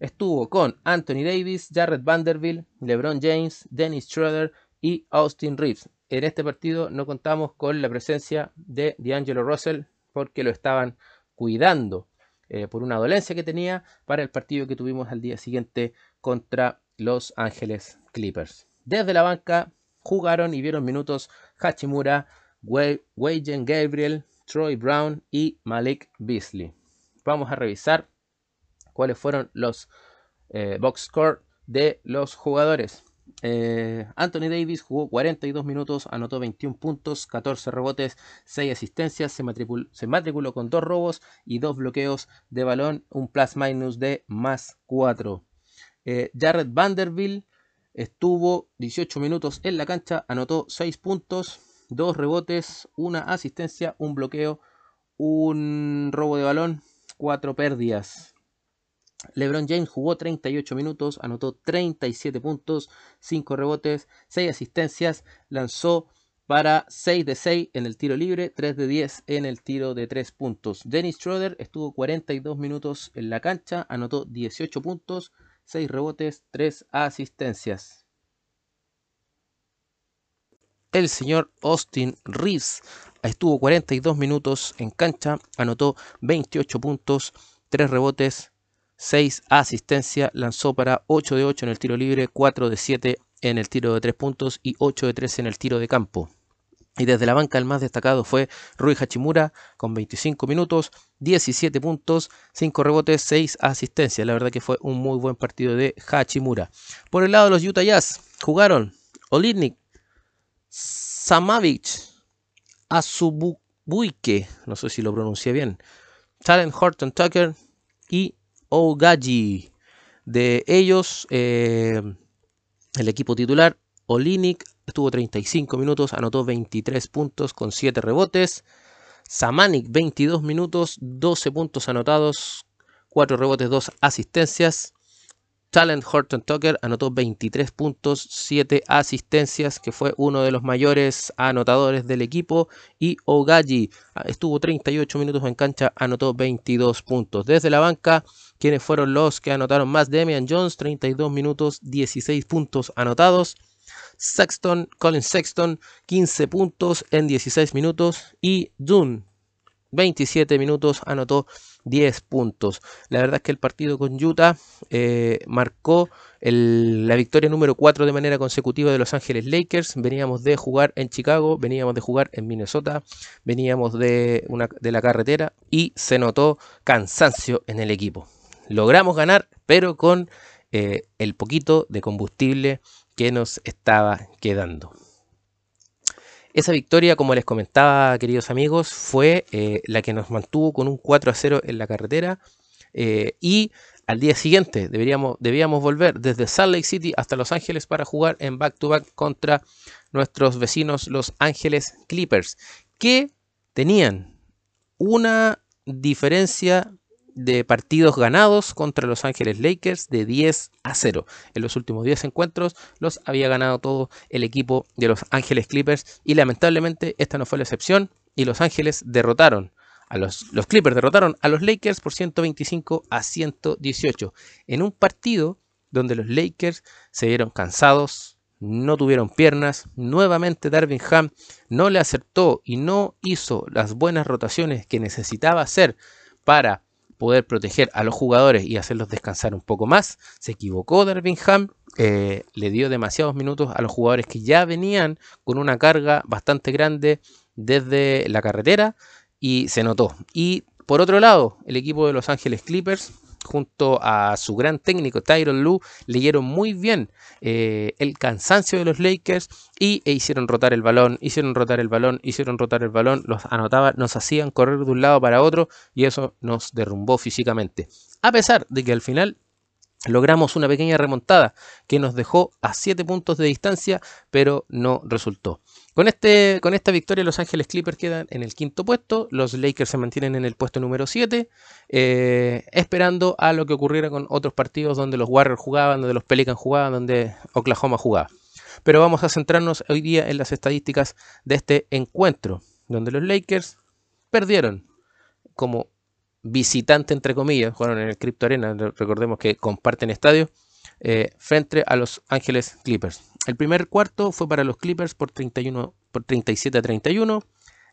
estuvo con Anthony Davis, Jared Vanderbilt, LeBron James, Dennis Schroeder y Austin Reeves. En este partido no contamos con la presencia de D'Angelo Russell porque lo estaban cuidando eh, por una dolencia que tenía para el partido que tuvimos al día siguiente contra Los Ángeles Clippers. Desde la banca jugaron y vieron minutos Hachimura, Waygen Gabriel, Troy Brown y Malik Beasley. Vamos a revisar cuáles fueron los eh, box score de los jugadores. Eh, Anthony Davis jugó 42 minutos, anotó 21 puntos, 14 rebotes, 6 asistencias, se matriculó, con 2 robos y 2 bloqueos de balón, un plus minus de más 4. Eh, Jared Vanderbilt estuvo 18 minutos en la cancha, anotó 6 puntos, 2 rebotes, 1 asistencia, un bloqueo, un robo de balón, 4 pérdidas. LeBron James jugó 38 minutos, anotó 37 puntos, 5 rebotes, 6 asistencias, lanzó para 6 de 6 en el tiro libre, 3 de 10 en el tiro de 3 puntos. Dennis Schroeder estuvo 42 minutos en la cancha, anotó 18 puntos, 6 rebotes, 3 asistencias. El señor Austin Reeves estuvo 42 minutos en cancha, anotó 28 puntos, 3 rebotes, 6 asistencia, lanzó para 8 de 8 en el tiro libre, 4 de 7 en el tiro de 3 puntos y 8 de 3 en el tiro de campo. Y desde la banca el más destacado fue Rui Hachimura con 25 minutos, 17 puntos, 5 rebotes, 6 asistencias. La verdad que fue un muy buen partido de Hachimura. Por el lado de los Utah Jazz jugaron Olinik, Samavic, Azubuike, no sé si lo pronuncié bien, Talent Horton Tucker y Ogaji. De ellos, eh, el equipo titular, Olinik, estuvo 35 minutos, anotó 23 puntos con 7 rebotes. Samanik, 22 minutos, 12 puntos anotados, 4 rebotes, 2 asistencias. Talent Horton Tucker anotó 23 puntos, 7 asistencias, que fue uno de los mayores anotadores del equipo. Y Ogaji ah, estuvo 38 minutos en cancha, anotó 22 puntos. Desde la banca, quienes fueron los que anotaron más, Damian Jones, 32 minutos, 16 puntos anotados. Sexton, Colin Sexton, 15 puntos en 16 minutos. Y Dune, 27 minutos, anotó 10 puntos. La verdad es que el partido con Utah eh, marcó la victoria número 4 de manera consecutiva de Los Ángeles Lakers. Veníamos de jugar en Chicago, veníamos de jugar en Minnesota, veníamos de, una, de la carretera y se notó cansancio en el equipo. Logramos ganar, pero con eh, el poquito de combustible que nos estaba quedando. Esa victoria, como les comentaba, queridos amigos, fue eh, la que nos mantuvo con un 4 a 0 en la carretera. Eh, y al día siguiente deberíamos, debíamos volver desde Salt Lake City hasta Los Ángeles para jugar en back-to-back -back contra nuestros vecinos Los Ángeles Clippers, que tenían una diferencia de partidos ganados contra Los Ángeles Lakers de 10 a 0. En los últimos 10 encuentros los había ganado todo el equipo de Los Ángeles Clippers y lamentablemente esta no fue la excepción y Los Ángeles derrotaron a los, los Clippers derrotaron a los Lakers por 125 a 118 en un partido donde los Lakers se vieron cansados, no tuvieron piernas, nuevamente Darvin Ham no le acertó y no hizo las buenas rotaciones que necesitaba hacer para poder proteger a los jugadores y hacerlos descansar un poco más. Se equivocó Darvingham, eh, le dio demasiados minutos a los jugadores que ya venían con una carga bastante grande desde la carretera y se notó. Y por otro lado, el equipo de Los Ángeles Clippers junto a su gran técnico Tyron Lue, leyeron muy bien eh, el cansancio de los Lakers y e hicieron rotar el balón, hicieron rotar el balón, hicieron rotar el balón, los anotaban, nos hacían correr de un lado para otro y eso nos derrumbó físicamente. A pesar de que al final logramos una pequeña remontada que nos dejó a 7 puntos de distancia, pero no resultó. Con, este, con esta victoria Los Ángeles Clippers quedan en el quinto puesto, los Lakers se mantienen en el puesto número 7, eh, esperando a lo que ocurriera con otros partidos donde los Warriors jugaban, donde los Pelicans jugaban, donde Oklahoma jugaba. Pero vamos a centrarnos hoy día en las estadísticas de este encuentro, donde los Lakers perdieron como visitante, entre comillas, jugaron en el Crypto Arena, recordemos que comparten estadio, eh, frente a los Ángeles Clippers. El primer cuarto fue para los Clippers por, 31, por 37 a 31.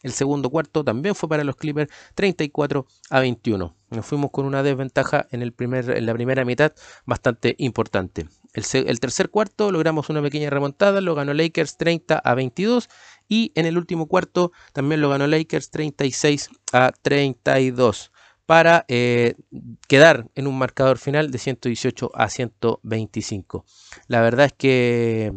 El segundo cuarto también fue para los Clippers 34 a 21. Nos fuimos con una desventaja en, el primer, en la primera mitad bastante importante. El, tercer cuarto logramos una pequeña remontada, lo ganó Lakers 30 a 22 y en el último cuarto también lo ganó Lakers 36 a 32 para eh, quedar en un marcador final de 118 a 125. La verdad es que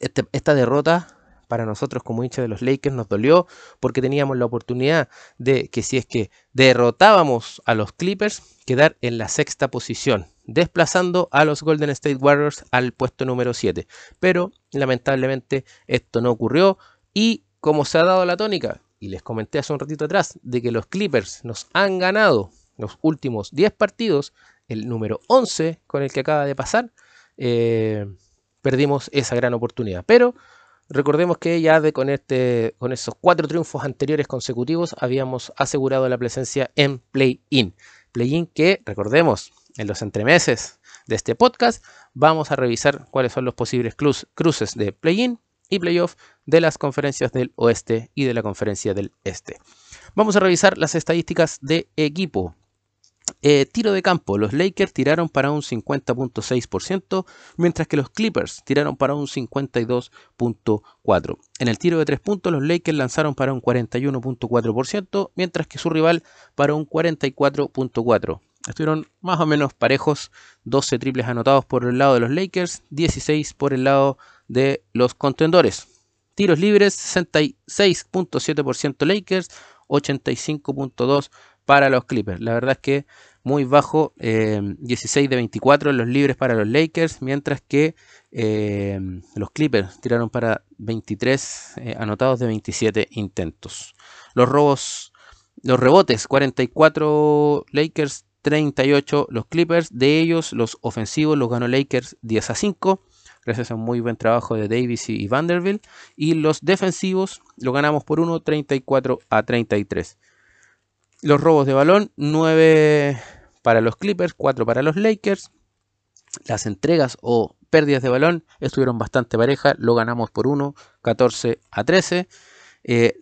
este, esta derrota para nosotros como hinchas de los Lakers nos dolió porque teníamos la oportunidad de que si es que derrotábamos a los Clippers, quedar en la sexta posición, desplazando a los Golden State Warriors al puesto número 7. Pero lamentablemente esto no ocurrió y como se ha dado la tónica, y les comenté hace un ratito atrás de que los Clippers nos han ganado los últimos 10 partidos, el número 11 con el que acaba de pasar, eh, perdimos esa gran oportunidad. Pero recordemos que ya de con, este, con esos cuatro triunfos anteriores consecutivos habíamos asegurado la presencia en play-in. Play-in que, recordemos, en los entremeses de este podcast vamos a revisar cuáles son los posibles cruces de play-in y playoff de las conferencias del oeste y de la conferencia del este. Vamos a revisar las estadísticas de equipo. Eh, tiro de campo, los Lakers tiraron para un 50.6%, mientras que los Clippers tiraron para un 52.4%. En el tiro de tres puntos, los Lakers lanzaron para un 41.4%, mientras que su rival para un 44.4%. Estuvieron más o menos parejos, 12 triples anotados por el lado de los Lakers, 16 por el lado de los contendores. Tiros libres, 66.7% Lakers, 85.2% para los Clippers. La verdad es que muy bajo, 16 eh, de 24 los libres para los Lakers, mientras que eh, los Clippers tiraron para 23 eh, anotados de 27 intentos. Los robos, los rebotes, 44 Lakers, 38 los Clippers. De ellos, los ofensivos los ganó Lakers 10 a 5 gracias a un muy buen trabajo de Davis y Vanderbilt. Y los defensivos lo ganamos por 1, 34 a 33. Los robos de balón, 9 para los Clippers, 4 para los Lakers. Las entregas o pérdidas de balón estuvieron bastante parejas, lo ganamos por 1, 14 a 13. Eh,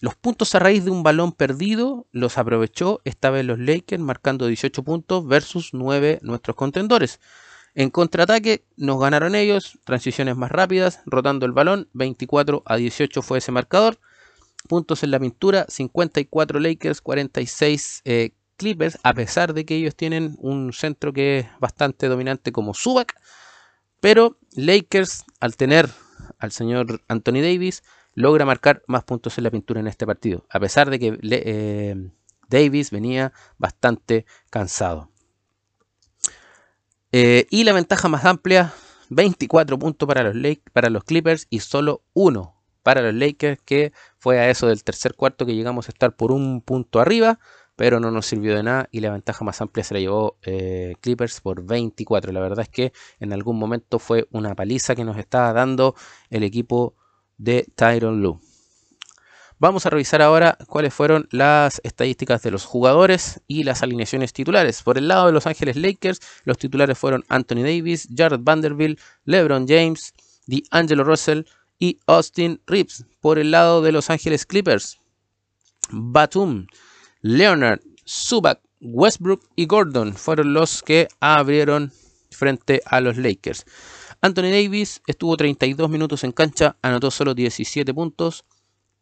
los puntos a raíz de un balón perdido los aprovechó esta vez los Lakers marcando 18 puntos versus 9 nuestros contendores. En contraataque nos ganaron ellos, transiciones más rápidas, rotando el balón, 24 a 18 fue ese marcador. Puntos en la pintura, 54 Lakers, 46 eh, Clippers, a pesar de que ellos tienen un centro que es bastante dominante como Subac. Pero Lakers, al tener al señor Anthony Davis, logra marcar más puntos en la pintura en este partido, a pesar de que eh, Davis venía bastante cansado. Eh, y la ventaja más amplia, 24 puntos para los, Clippers y solo uno para los Lakers, que fue a eso del tercer cuarto que llegamos a estar por un punto arriba, pero no nos sirvió de nada y la ventaja más amplia se la llevó eh, Clippers por 24. La verdad es que en algún momento fue una paliza que nos estaba dando el equipo de Tyron Lue. Vamos a revisar ahora cuáles fueron las estadísticas de los jugadores y las alineaciones titulares. Por el lado de Los Ángeles Lakers, los titulares fueron Anthony Davis, Jared Vanderbilt, LeBron James, D'Angelo Russell y Austin Reeves. Por el lado de Los Ángeles Clippers, Batum, Leonard, Subac, Westbrook y Gordon fueron los que abrieron frente a los Lakers. Anthony Davis estuvo 32 minutos en cancha, anotó solo 17 puntos,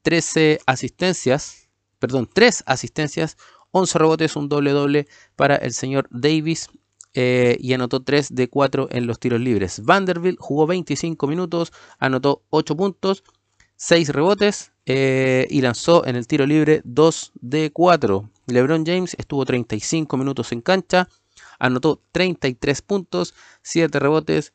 13 asistencias, perdón, 3 asistencias, 11 rebotes, un doble doble para el señor Davis. Eh, y anotó 3 de 4 en los tiros libres. Vanderbilt jugó 25 minutos, anotó 8 puntos, 6 rebotes eh, y lanzó en el tiro libre 2 de 4. LeBron James estuvo 35 minutos en cancha, anotó 33 puntos, 7 rebotes,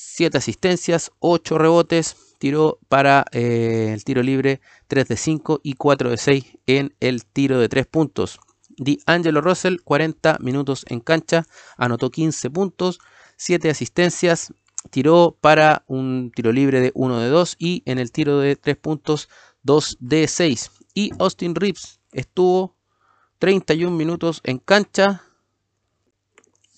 7 asistencias, 8 rebotes, tiró para eh, el tiro libre 3 de 5 y 4 de 6 en el tiro de 3 puntos. D'Angelo Russell, 40 minutos en cancha, anotó 15 puntos, 7 asistencias, tiró para un tiro libre de 1 de 2 y en el tiro de 3 puntos 2 de 6. Y Austin Reeves estuvo 31 minutos en cancha,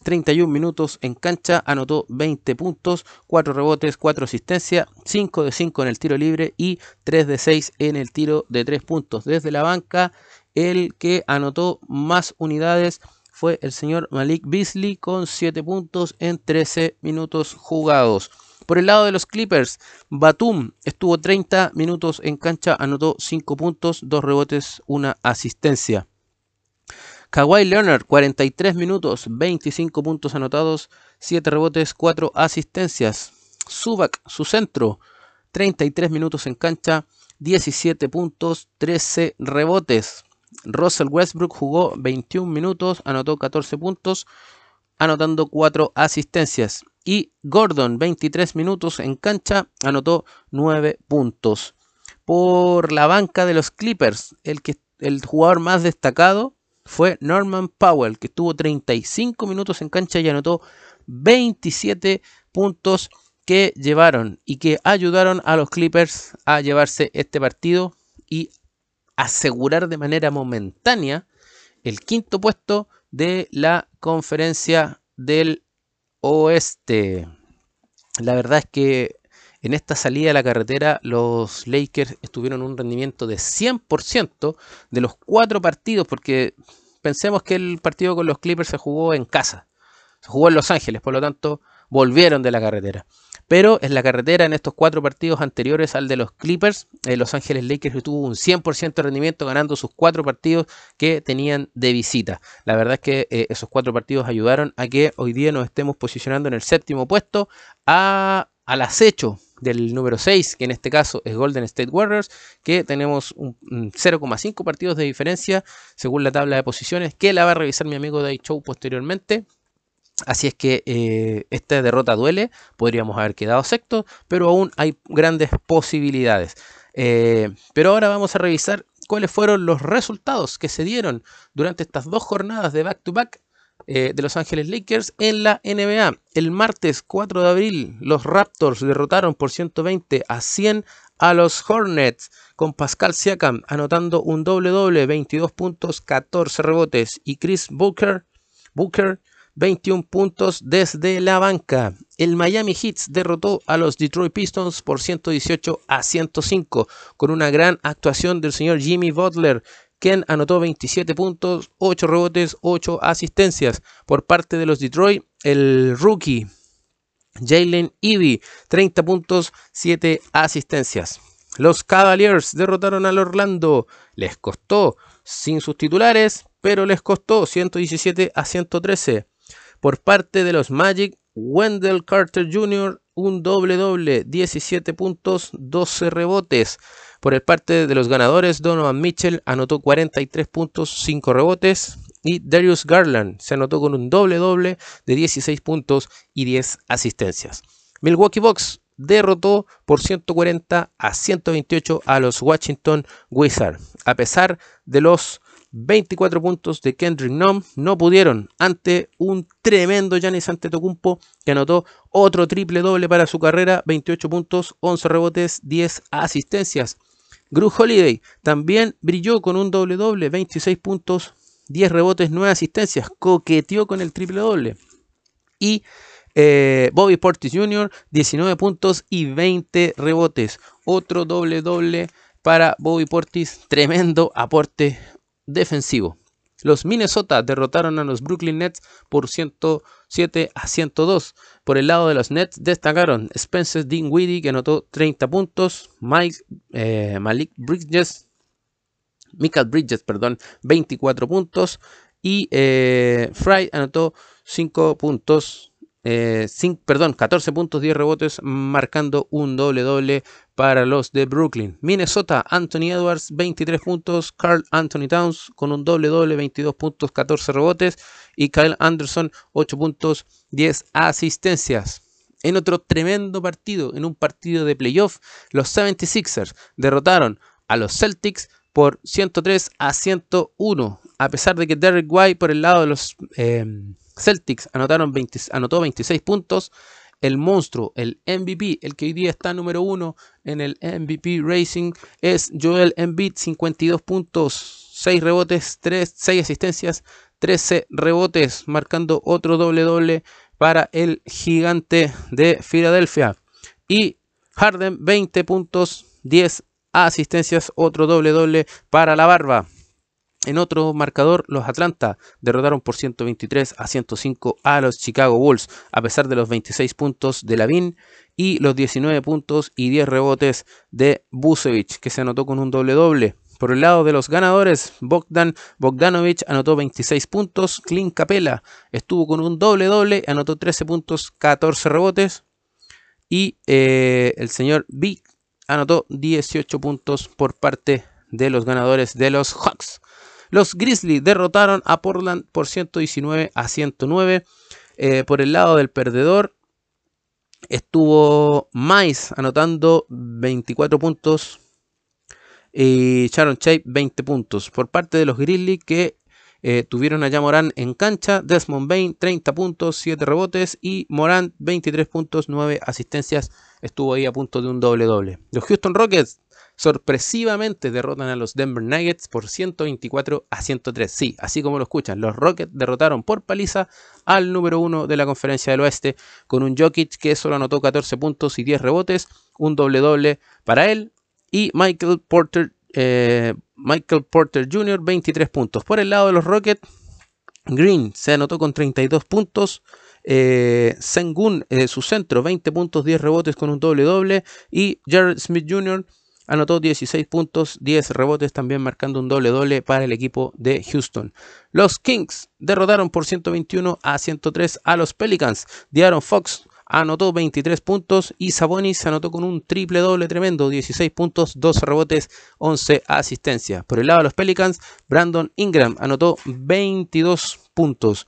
31 minutos en cancha, anotó 20 puntos, 4 rebotes, 4 asistencias, 5 de 5 en el tiro libre y 3 de 6 en el tiro de 3 puntos. Desde la banca, el que anotó más unidades fue el señor Malik Beasley con 7 puntos en 13 minutos jugados. Por el lado de los Clippers, Batum estuvo 30 minutos en cancha, anotó 5 puntos, 2 rebotes, 1 asistencia. Kawhi Leonard, 43 minutos, 25 puntos anotados, 7 rebotes, 4 asistencias. Subak, su centro, 33 minutos en cancha, 17 puntos, 13 rebotes. Russell Westbrook jugó 21 minutos, anotó 14 puntos, anotando 4 asistencias. Y Gordon, 23 minutos en cancha, anotó 9 puntos. Por la banca de los Clippers, el, que, el jugador más destacado fue Norman Powell, que tuvo 35 minutos en cancha y anotó 27 puntos que llevaron y que ayudaron a los Clippers a llevarse este partido y asegurar de manera momentánea el quinto puesto de la conferencia del oeste. La verdad es que en esta salida a la carretera los Lakers estuvieron un rendimiento de 100% de los cuatro partidos porque pensemos que el partido con los Clippers se jugó en casa, se jugó en Los Ángeles, por lo tanto volvieron de la carretera. Pero en la carretera, en estos cuatro partidos anteriores al de los Clippers, eh, Los Ángeles Lakers tuvo un 100% de rendimiento ganando sus cuatro partidos que tenían de visita. La verdad es que eh, esos cuatro partidos ayudaron a que hoy día nos estemos posicionando en el séptimo puesto a, al acecho del número 6, que en este caso es Golden State Warriors, que tenemos un 0,5 partidos de diferencia según la tabla de posiciones, que la va a revisar mi amigo Day Show posteriormente. Así es que eh, esta derrota duele, podríamos haber quedado sexto, pero aún hay grandes posibilidades. Eh, pero ahora vamos a revisar cuáles fueron los resultados que se dieron durante estas dos jornadas de back-to-back back eh, de Los Ángeles Lakers en la NBA. El martes 4 de abril, los Raptors derrotaron por 120 a 100 a los Hornets, con Pascal Siakam anotando un doble-doble, 22 puntos, 14 rebotes, y Chris Booker, Booker 21 puntos desde la banca. El Miami Heat derrotó a los Detroit Pistons por 118 a 105 con una gran actuación del señor Jimmy Butler, quien anotó 27 puntos, 8 rebotes, 8 asistencias. Por parte de los Detroit, el rookie Jalen Ivy, 30 puntos, 7 asistencias. Los Cavaliers derrotaron al Orlando. Les costó sin sus titulares, pero les costó 117 a 113. Por parte de los Magic, Wendell Carter Jr., un doble doble, 17 puntos, 12 rebotes. Por el parte de los ganadores, Donovan Mitchell anotó 43 puntos, 5 rebotes. Y Darius Garland se anotó con un doble doble de 16 puntos y 10 asistencias. Milwaukee Bucks derrotó por 140 a 128 a los Washington Wizards. A pesar de los 24 puntos de Kendrick Nunn no pudieron ante un tremendo Giannis Antetokounmpo que anotó otro triple doble para su carrera, 28 puntos, 11 rebotes, 10 asistencias. Gru Holiday también brilló con un doble doble, 26 puntos, 10 rebotes, 9 asistencias, coqueteó con el triple doble. Y eh, Bobby Portis Jr., 19 puntos y 20 rebotes. Otro doble doble para Bobby Portis, tremendo aporte defensivo. Los Minnesota derrotaron a los Brooklyn Nets por 107 a 102. Por el lado de los Nets destacaron Spencer Dinwiddie que anotó 30 puntos, Mike, eh, Malik Bridges Michael Bridges, perdón, 24 puntos. Y eh, Fry anotó 5 puntos, eh, perdón, 14 puntos, 10 rebotes, marcando un doble doble para los de Brooklyn. Minnesota, Anthony Edwards, 23 puntos, Carl Anthony Towns con un doble doble, 22 puntos, 14 rebotes. Y Kyle Anderson, 8 puntos, 10 asistencias. En otro tremendo partido, en un partido de playoff, los 76ers derrotaron a los Celtics por 103 a 101. A pesar de que Derek White por el lado de los eh, Celtics anotaron anotó 26 puntos, el monstruo, el MVP, el que hoy día está número uno en el MVP Racing, es Joel Embiid, 52 puntos, 6 rebotes, 3, 6 asistencias, 13 rebotes, marcando otro doble doble para el gigante de Filadelfia. Y Harden, 20 puntos, 10 asistencias, otro doble doble para la barba. En otro marcador, los Atlanta derrotaron por 123 a 105 a los Chicago Bulls, a pesar de los 26 puntos de Lavin y los 19 puntos y 10 rebotes de Busevich, que se anotó con un doble doble. Por el lado de los ganadores, Bogdan Bogdanovich anotó 26 puntos, Clint Capella estuvo con un doble doble, anotó 13 puntos, 14 rebotes. Y eh, el señor Vic anotó 18 puntos por parte de los ganadores de los Hawks. Los Grizzlies derrotaron a Portland por 119 a 109. Eh, por el lado del perdedor estuvo Mice anotando 24 puntos y Sharon Shape 20 puntos. Por parte de los Grizzlies que eh, tuvieron a Morán en cancha, Desmond Bain 30 puntos, 7 rebotes y Morán 23 puntos, 9 asistencias. Estuvo ahí a punto de un doble doble. Los Houston Rockets sorpresivamente derrotan a los Denver Nuggets por 124 a 103. Sí, así como lo escuchan, los Rockets derrotaron por paliza al número 1 de la conferencia del oeste con un Jokic que solo anotó 14 puntos y 10 rebotes, un doble doble para él y Michael Porter eh, Michael Porter Jr. 23 puntos. Por el lado de los Rockets, Green se anotó con 32 puntos. Eh, Sengun, su centro, 20 puntos, 10 rebotes con un doble doble. Y Jared Smith Jr. anotó 16 puntos, 10 rebotes, también marcando un doble doble para el equipo de Houston. Los Kings derrotaron por 121 a 103 a los Pelicans. Aaron Fox anotó 23 puntos y Sabonis anotó con un triple doble tremendo, 16 puntos, 12 rebotes, 11 asistencias. Por el lado de los Pelicans, Brandon Ingram anotó 22 puntos.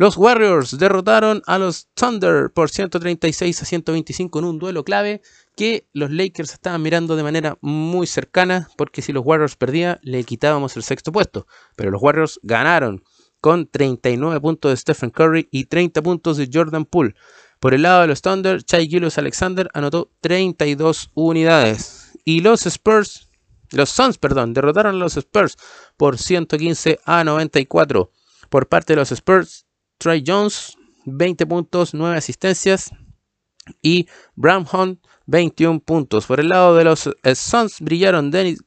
Los Warriors derrotaron a los Thunder por 136 a 125 en un duelo clave que los Lakers estaban mirando de manera muy cercana porque si los Warriors perdían le quitábamos el sexto puesto. Pero los Warriors ganaron con 39 puntos de Stephen Curry y 30 puntos de Jordan Poole. Por el lado de los Thunder, Chai Gilles Alexander anotó 32 unidades. Y los Spurs, los Suns, perdón, derrotaron a los Spurs por 115 a 94. Por parte de los Spurs, Trey Jones, 20 puntos, 9 asistencias. Y Bram Hunt, 21 puntos. Por el lado de los eh, Suns brillaron Dennis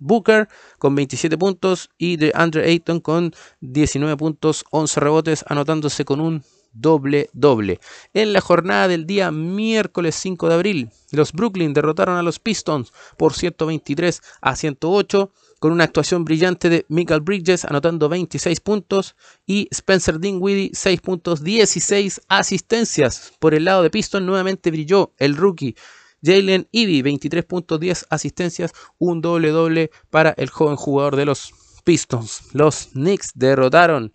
Booker con 27 puntos y de Andre Ayton con 19 puntos, 11 rebotes, anotándose con un doble doble. En la jornada del día miércoles 5 de abril, los Brooklyn derrotaron a los Pistons por 123 a 108 con una actuación brillante de Michael Bridges anotando 26 puntos y Spencer Dinwiddie 6 puntos, 16 asistencias. Por el lado de Pistons nuevamente brilló el rookie Jalen Ivy 23 puntos, 10 asistencias, un doble doble para el joven jugador de los Pistons. Los Knicks derrotaron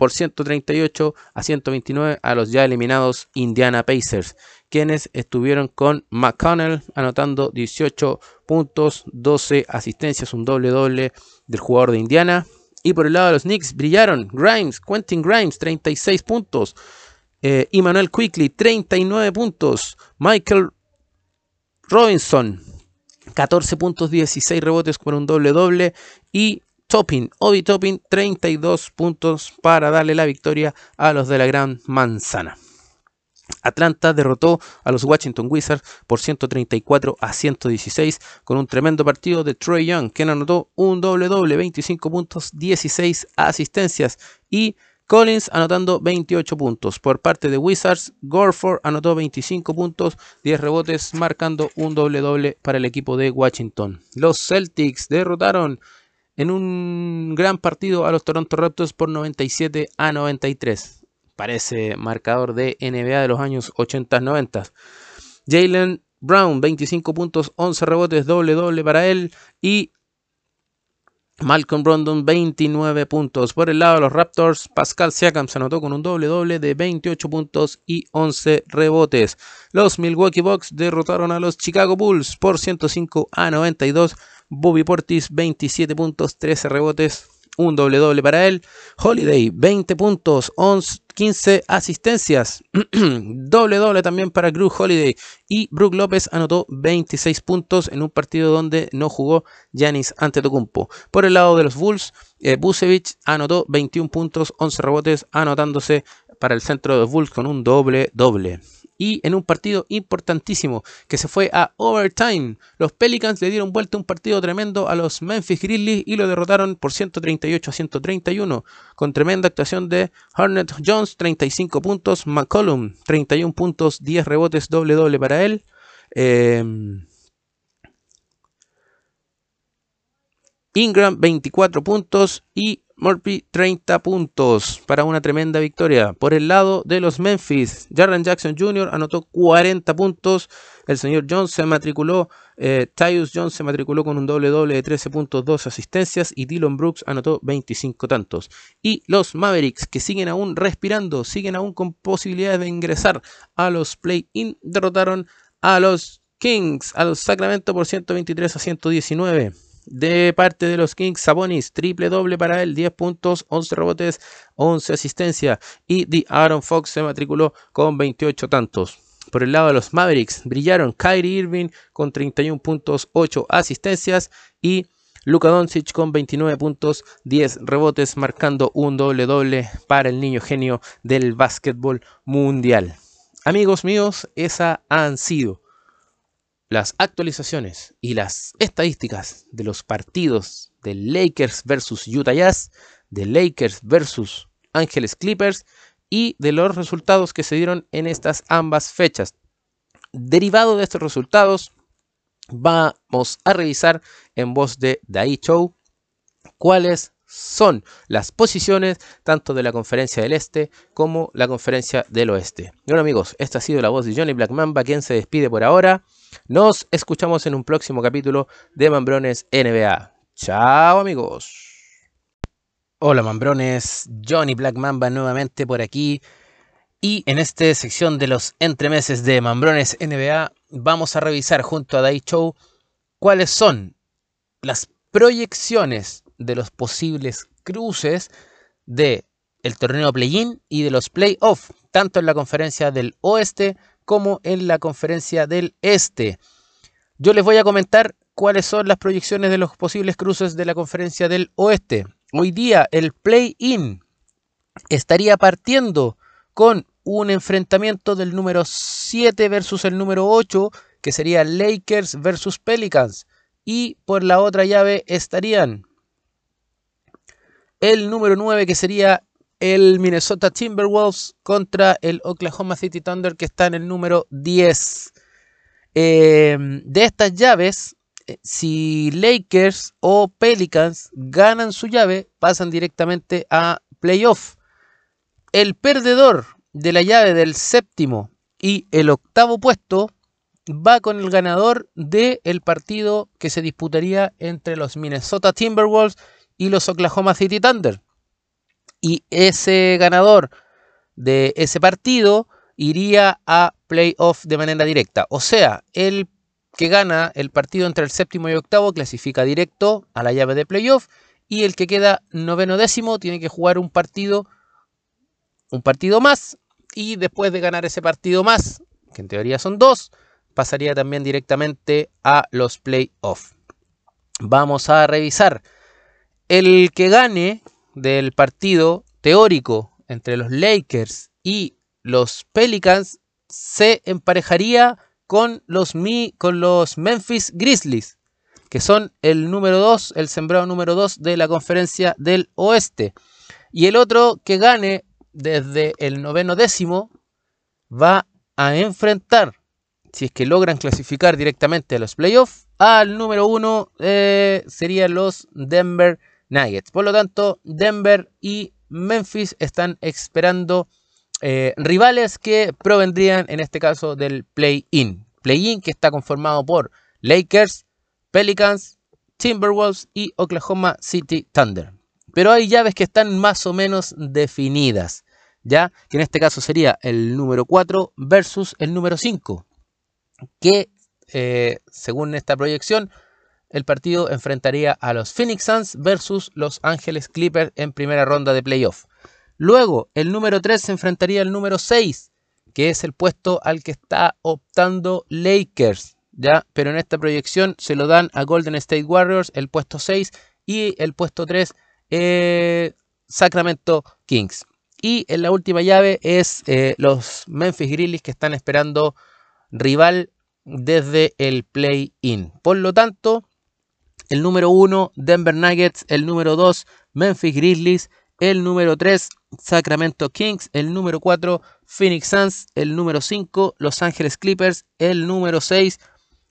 por 138 a 129 a los ya eliminados Indiana Pacers, quienes estuvieron con McConnell anotando 18 puntos, 12 asistencias, un doble doble del jugador de Indiana. Y por el lado de los Knicks brillaron Grimes, Quentin Grimes, 36 puntos. Eh, Quickly, 39 puntos. Michael Robinson, 14 puntos, 16 rebotes con un doble doble. Y Topping, Obi Topping, 32 puntos para darle la victoria a los de la Gran Manzana. Atlanta derrotó a los Washington Wizards por 134 a 116 con un tremendo partido de Troy Young, quien anotó un doble doble, 25 puntos, 16 asistencias y Collins anotando 28 puntos. Por parte de Wizards, Gorford anotó 25 puntos, 10 rebotes, marcando un doble doble para el equipo de Washington. Los Celtics derrotaron en un gran partido a los Toronto Raptors por 97 a 93. Parece marcador de NBA de los años 80-90. Jalen Brown, 25 puntos, 11 rebotes, doble doble para él. Y Malcolm Brondon 29 puntos. Por el lado de los Raptors, Pascal Siakam se anotó con un doble doble de 28 puntos y 11 rebotes. Los Milwaukee Bucks derrotaron a los Chicago Bulls por 105 a 92. Bobby Portis 27 puntos, 13 rebotes, un doble doble para él. Holiday 20 puntos, 11, 15 asistencias. doble doble también para Drew Holiday. Y Brook López anotó 26 puntos en un partido donde no jugó Yanis Antetokounmpo. Por el lado de los Bulls, eh, anotó 21 puntos, 11 rebotes, anotándose para el centro de los Bulls con un doble doble y en un partido importantísimo que se fue a overtime. Los Pelicans le dieron vuelta un partido tremendo a los Memphis Grizzlies y lo derrotaron por 138 a 131 con tremenda actuación de Harnett Jones, 35 puntos, McCollum, 31 puntos, 10 rebotes, doble doble para él. Em, Ingram 24 puntos y Murphy 30 puntos para una tremenda victoria. Por el lado de los Memphis, Jarran Jackson Jr. anotó 40 puntos. El señor Jones se matriculó, eh, Tyus Jones se matriculó con un doble doble de 13 puntos, 2 asistencias y Dylan Brooks anotó 25 tantos. Y los Mavericks, que siguen aún respirando, siguen aún con posibilidades de ingresar a los play-in, derrotaron a los Kings, a Sacramento por 123 a 119 de parte de los Kings, Sabonis, triple doble para él, 10 puntos, 11 rebotes, 11 asistencia. Y The Aaron Fox se matriculó con 28 tantos. Por el lado de los Mavericks, brillaron Kyrie Irving con 31 puntos, 8 asistencias. Y Luka Doncic con 29 puntos, 10 rebotes, marcando un doble doble para el niño genio del básquetbol mundial. Amigos míos, esas han sido las actualizaciones y las estadísticas de los partidos de Lakers versus Utah Jazz, de Lakers versus Ángeles Clippers y de los resultados que se dieron en estas ambas fechas. Derivado de estos resultados, vamos a revisar en voz de Dai Show cuáles son las posiciones tanto de la conferencia del este como la conferencia del oeste. Bueno amigos, esta ha sido la voz de Johnny Black Mamba, quien se despide por ahora. Nos escuchamos en un próximo capítulo de Mambrones NBA. Chao amigos. Hola Mambrones, Johnny Black Mamba nuevamente por aquí. Y en esta sección de los entremeses de Mambrones NBA vamos a revisar junto a Dai Show cuáles son las proyecciones de los posibles cruces de el torneo play-in y de los play-off, tanto en la conferencia del oeste como en la conferencia del este. Yo les voy a comentar cuáles son las proyecciones de los posibles cruces de la conferencia del oeste. Hoy día el play-in estaría partiendo con un enfrentamiento del número 7 versus el número 8, que sería Lakers versus Pelicans. Y por la otra llave estarían el número 9, que sería el Minnesota Timberwolves contra el Oklahoma City Thunder que está en el número 10. Em, de estas llaves, eh, si Lakers o Pelicans ganan su llave, pasan directamente a playoff. El perdedor de la llave del séptimo y el octavo puesto va con el ganador del el partido que se disputaría entre los Minnesota Timberwolves y los Oklahoma City Thunder y ese ganador de ese partido iría a playoff de manera directa. O sea, el que gana el partido entre el séptimo y octavo clasifica directo a la llave de playoff y el que queda noveno décimo tiene que jugar un partido un partido más y después de ganar ese partido más, que en teoría son dos, pasaría también directamente a los playoffs. Vamos a revisar el que gane del partido teórico entre los Lakers y los Pelicans se emparejaría con los, con los Memphis Grizzlies, que son el número 2, el sembrado número 2 de la conferencia del oeste. Y el otro que gane desde el noveno décimo va a enfrentar, si es que logran clasificar directamente a los playoffs, al número 1 eh, serían los Denver Nuggets. Por lo tanto, Denver y Memphis están esperando eh, rivales que provendrían en este caso del play-in. Play-in que está conformado por Lakers, Pelicans, Timberwolves y Oklahoma City Thunder. Pero hay llaves que están más o menos definidas, ya que en este caso sería el número 4 versus el número 5, que eh, según esta proyección el partido enfrentaría a los Phoenix Suns versus los Ángeles Clippers en primera ronda de playoff. Luego, el número 3 se enfrentaría al número 6, que es el puesto al que está optando Lakers, ¿ya? Pero en esta proyección se lo dan a Golden State Warriors, el puesto 6, y el puesto 3, eh, Sacramento Kings. Y en la última llave es eh, los Memphis Grizzlies que están esperando rival desde el play-in. Por lo tanto, el número 1, Denver Nuggets, el número 2, Memphis Grizzlies, el número 3, Sacramento Kings, el número 4, Phoenix Suns, el número 5, Los Angeles Clippers, el número 6,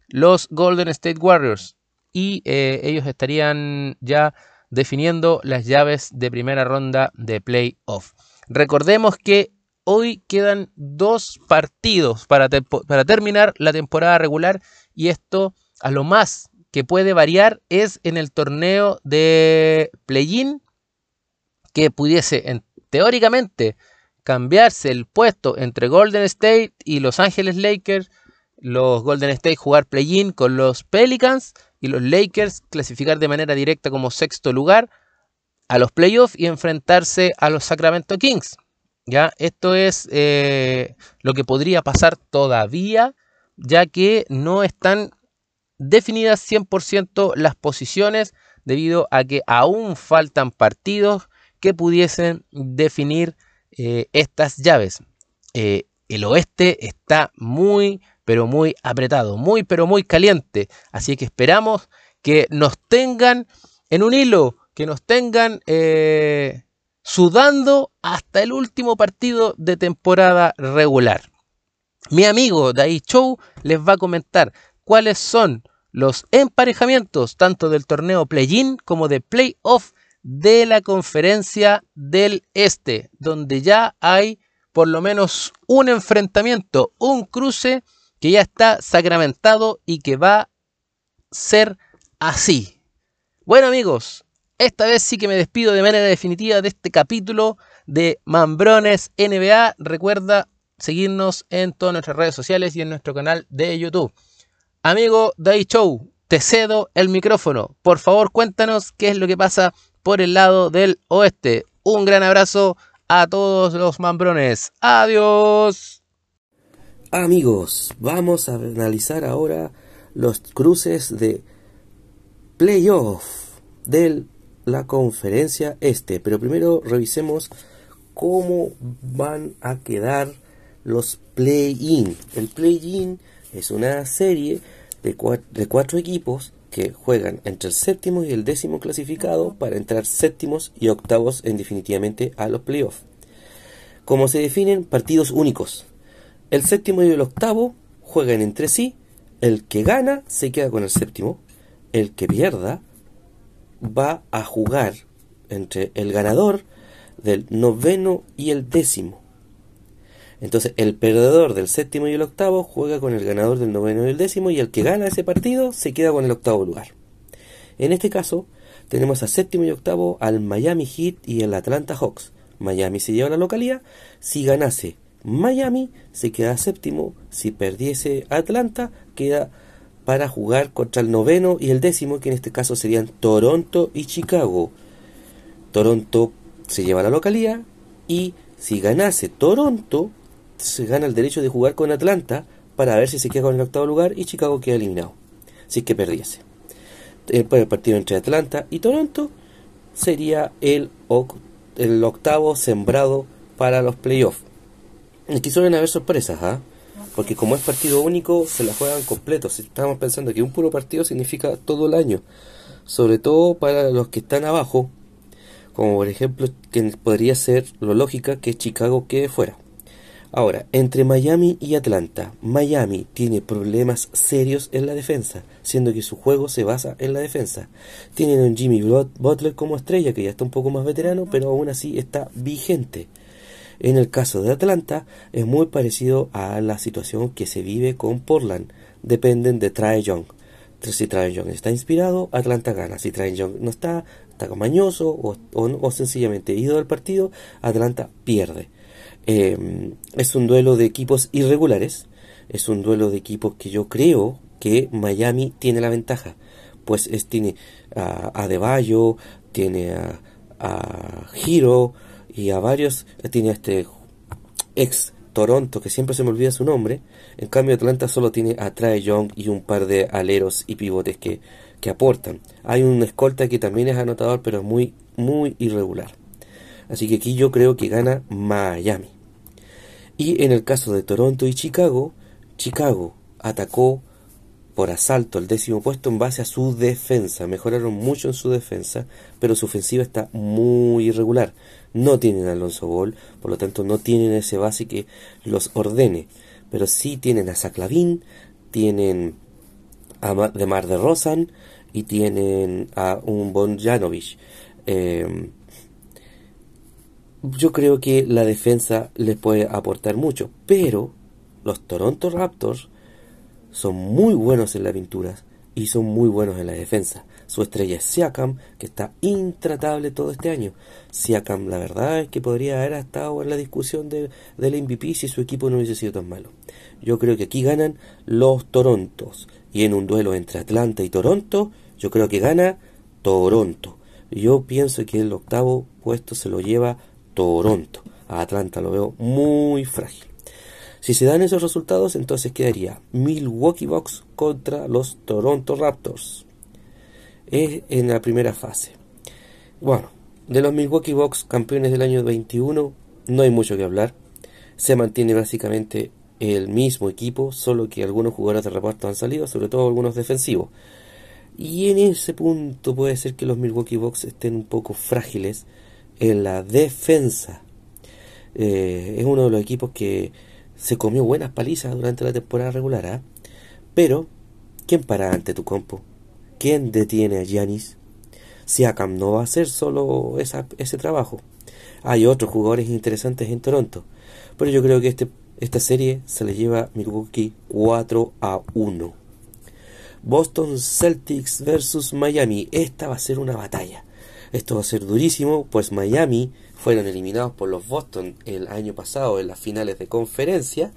los Golden State Warriors. Y eh, ellos estarían ya definiendo las llaves de primera ronda de playoff. Recordemos que hoy quedan dos partidos para, para terminar la temporada regular y esto a lo más que puede variar es en el torneo de play-in que pudiese teóricamente cambiarse el puesto entre Golden State y Los Ángeles Lakers, los Golden State jugar play-in con los Pelicans y los Lakers clasificar de manera directa como sexto lugar a los playoffs y enfrentarse a los Sacramento Kings. ¿ya? Esto es eh, lo que podría pasar todavía, ya que no están definidas 100% las posiciones debido a que aún faltan partidos que pudiesen definir eh, estas llaves. Eh, el oeste está muy, pero muy apretado, muy, pero muy caliente. Así que esperamos que nos tengan en un hilo, que nos tengan eh, sudando hasta el último partido de temporada regular. Mi amigo Dai Show les va a comentar cuáles son los emparejamientos tanto del torneo play-in como de play-off de la conferencia del Este, donde ya hay por lo menos un enfrentamiento, un cruce que ya está sacramentado y que va a ser así. Bueno amigos, esta vez sí que me despido de manera definitiva de este capítulo de Mambrones NBA. Recuerda seguirnos en todas nuestras redes sociales y en nuestro canal de YouTube. Amigo Day Show, te cedo el micrófono. Por favor, cuéntanos qué es lo que pasa por el lado del oeste. Un gran abrazo a todos los mambrones. Adiós. Amigos, vamos a analizar ahora los cruces de playoff de la conferencia este. Pero primero revisemos cómo van a quedar los play-in. El play-in es una serie de cuatro, equipos que juegan entre el séptimo y el décimo clasificado para entrar séptimos y octavos en definitivamente a los playoffs. Como se definen partidos únicos. El séptimo y el octavo juegan entre sí. El que gana se queda con el séptimo. El que pierda va a jugar entre el ganador del noveno y el décimo. Entonces el perdedor del séptimo y el octavo juega con el ganador del noveno y el décimo y el que gana ese partido se queda con el octavo lugar. En este caso tenemos a séptimo y octavo al Miami Heat y el Atlanta Hawks. Miami se lleva la localidad. Si ganase Miami se queda séptimo. Si perdiese Atlanta queda para jugar contra el noveno y el décimo que en este caso serían Toronto y Chicago. Toronto se lleva la localidad y si ganase Toronto se gana el derecho de jugar con Atlanta para ver si se queda con el octavo lugar y Chicago queda eliminado, si es que perdiese. El partido entre Atlanta y Toronto sería el, octavo sembrado para los playoffs. Aquí suelen haber sorpresas, ¿ah? porque como es partido único, se la juegan completo. Si estamos pensando que un puro partido significa todo el año, sobre todo para los que están abajo, como por ejemplo, que podría ser lo lógica que Chicago quede fuera. Ahora, entre Miami y Atlanta, Miami tiene problemas serios en la defensa, siendo que su juego se basa en la defensa. Tienen un Jimmy Butler como estrella, que ya está un poco más veterano, pero aún así está vigente. En el caso de Atlanta, es muy parecido a la situación que se vive con Portland. Dependen de Trae Young. Si Trae Young está inspirado, Atlanta gana. Si Trae Young no está, está mañoso o, o sencillamente ido del partido, Atlanta pierde. Em, es un duelo de equipos irregulares, es un duelo de equipos que yo creo que Miami tiene la ventaja, pues es, tiene a, a tiene a, a Hiro y a varios, tiene a este ex Toronto, que siempre se me olvida su nombre, en cambio Atlanta solo tiene a Trae Young y un par de aleros y pivotes que, que aportan. Hay un escolta que también es anotador, pero es muy, muy irregular. Así que aquí yo creo que gana Miami. Y en el caso de Toronto y Chicago, Chicago atacó por asalto el décimo puesto en base a su defensa. Mejoraron mucho en su defensa, pero su ofensiva está muy irregular. No tienen a Alonso Ball, por lo tanto no tienen ese base que los ordene. Pero sí tienen a Saclavín, tienen a Demar de Rosan y tienen a un Bon Janovich. Eh, yo creo que la defensa les puede aportar mucho, pero los Toronto Raptors son muy buenos en la pintura y son muy buenos en la defensa. Su estrella es Siakam, que está intratable todo este año. Siakam, la verdad es que podría haber estado en la discusión de, del MVP si su equipo no hubiese sido tan malo. Yo creo que aquí ganan los Torontos. Y en un duelo entre Atlanta y Toronto, yo creo que gana Toronto. Yo pienso que el octavo puesto se lo lleva Toronto. A Atlanta lo veo muy frágil. Si se dan esos resultados, entonces quedaría Milwaukee Bucks contra los Toronto Raptors. Es en la primera fase. Bueno, de los Milwaukee Bucks campeones del año 21 no hay mucho que hablar. Se mantiene básicamente el mismo equipo, solo que algunos jugadores de reparto han salido, sobre todo algunos defensivos. Y en ese punto puede ser que los Milwaukee Bucks estén un poco frágiles en la defensa. Eh, es uno de los equipos que se comió buenas palizas durante la temporada regular. ¿ah? Pero, ¿quién para ante tu compo? ¿Quién detiene a Giannis? Siakam no va a hacer solo ese trabajo. Hay otros jugadores interesantes en Toronto. Pero yo creo que este, esta serie se le lleva Milwaukee 4 a 1. Boston Celtics versus Miami. Esta va a ser una batalla. Esto va a ser durísimo, pues Miami fueron eliminados por los Boston el año pasado en las finales de conferencia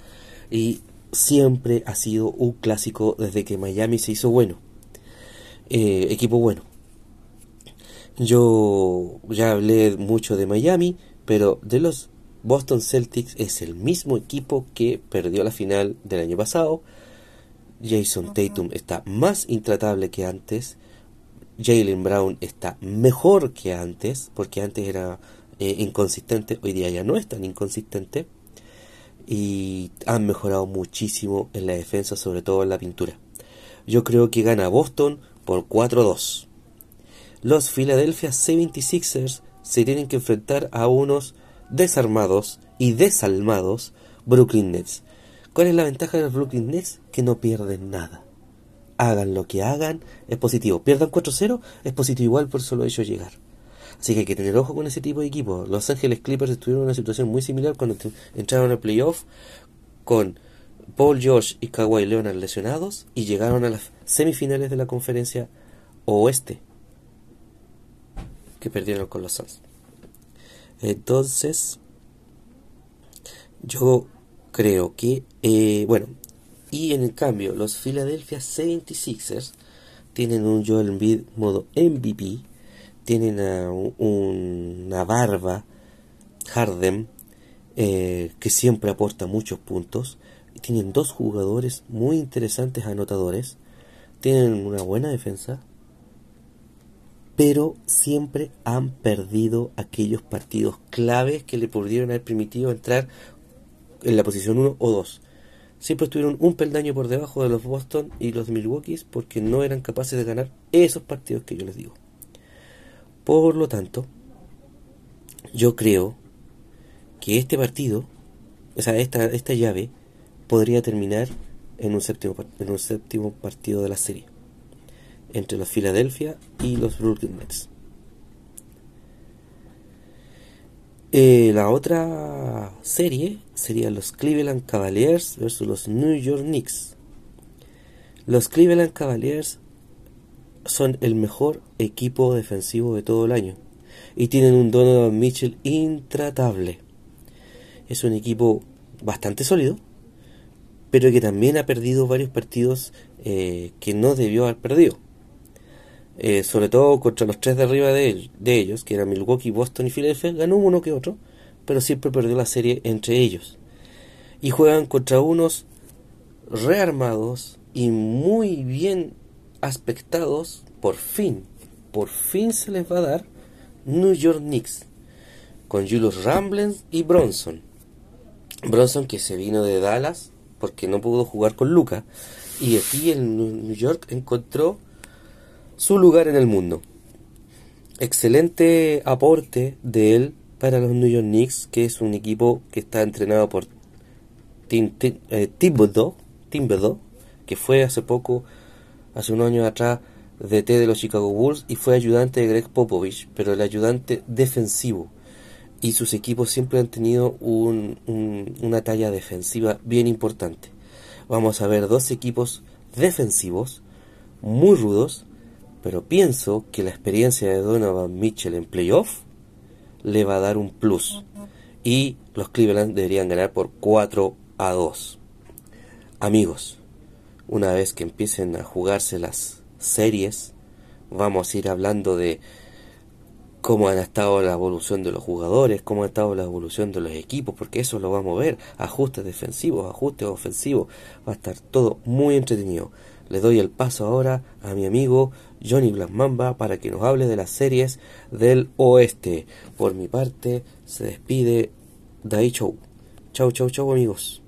y siempre ha sido un clásico desde que Miami se hizo bueno. Eh, equipo bueno. Yo ya hablé mucho de Miami, pero de los Boston Celtics es el mismo equipo que perdió la final del año pasado. Jason Tatum está más intratable que antes. Jalen Brown está mejor que antes, porque antes era eh, inconsistente, hoy día ya no es tan inconsistente. Y han mejorado muchísimo en la defensa, sobre todo en la pintura. Yo creo que gana Boston por 4-2. Los Philadelphia 76ers se tienen que enfrentar a unos desarmados y desalmados Brooklyn Nets. ¿Cuál es la ventaja de los Brooklyn Nets? Que no pierden nada hagan lo que hagan, es positivo. Pierdan 4-0, es positivo igual por solo hecho llegar. Así que hay que tener ojo con ese tipo de equipos. Los Ángeles Clippers estuvieron en una situación muy similar cuando entraron al playoff con Paul George y Kawhi Leonard lesionados y llegaron a las semifinales de la conferencia oeste que perdieron con los Suns. Entonces, yo creo que, eh, bueno, y en el cambio, los Philadelphia 76ers tienen un Joel Embiid modo MVP, tienen a una barba Harden eh, que siempre aporta muchos puntos, tienen dos jugadores muy interesantes anotadores, tienen una buena defensa, pero siempre han perdido aquellos partidos claves que le pudieron haber permitido entrar en la posición 1 o 2 siempre estuvieron un peldaño por debajo de los Boston y los Milwaukee porque no eran capaces de ganar esos partidos que yo les digo. Por lo tanto, yo creo que este partido o sea, esta, esta llave podría terminar en un séptimo, en un séptimo partido de la serie entre los Philadelphia y los Brooklyn Nets. Eh, la otra serie sería los Cleveland Cavaliers versus los New York Knicks. Los Cleveland Cavaliers son el mejor equipo defensivo de todo el año y tienen un Donovan Mitchell intratable. Es un equipo bastante sólido, pero que también ha perdido varios partidos eh, que no debió haber perdido. Eh, sobre todo contra los tres de arriba de, ellos, que eran Milwaukee, Boston y Philadelphia, ganó uno que otro, pero siempre perdió la serie entre ellos. Y juegan contra unos rearmados y muy bien aspectados, por fin, por fin se les va a dar New York Knicks, con Julius Ramblens y Bronson. Bronson que se vino de Dallas porque no pudo jugar con Luca, y aquí en New York encontró su lugar en el mundo. Excelente aporte de él para los New York Knicks, que es un equipo que está entrenado por Tim, Tim, eh, que fue hace poco, hace unos años atrás, DT de los Chicago Bulls y fue ayudante de Greg Popovich, pero el ayudante defensivo. Y sus equipos siempre han tenido una talla defensiva bien importante. Vamos a ver dos equipos defensivos muy rudos pero pienso que la experiencia de Donovan Mitchell en playoff le va a dar un plus. Y los Cleveland deberían ganar por 4 a 2. Amigos, una vez que empiecen a jugarse las series, vamos a ir hablando de cómo ha estado la evolución de los jugadores, cómo ha estado la evolución de los equipos, porque eso lo vamos a ver, ajustes defensivos, ajustes ofensivos, va a estar todo muy entretenido. Le doy el paso ahora a mi amigo Johnny Mamba para que nos hable de las series del oeste. Por mi parte, se despide Dai Chau. Chau, chau, chau amigos.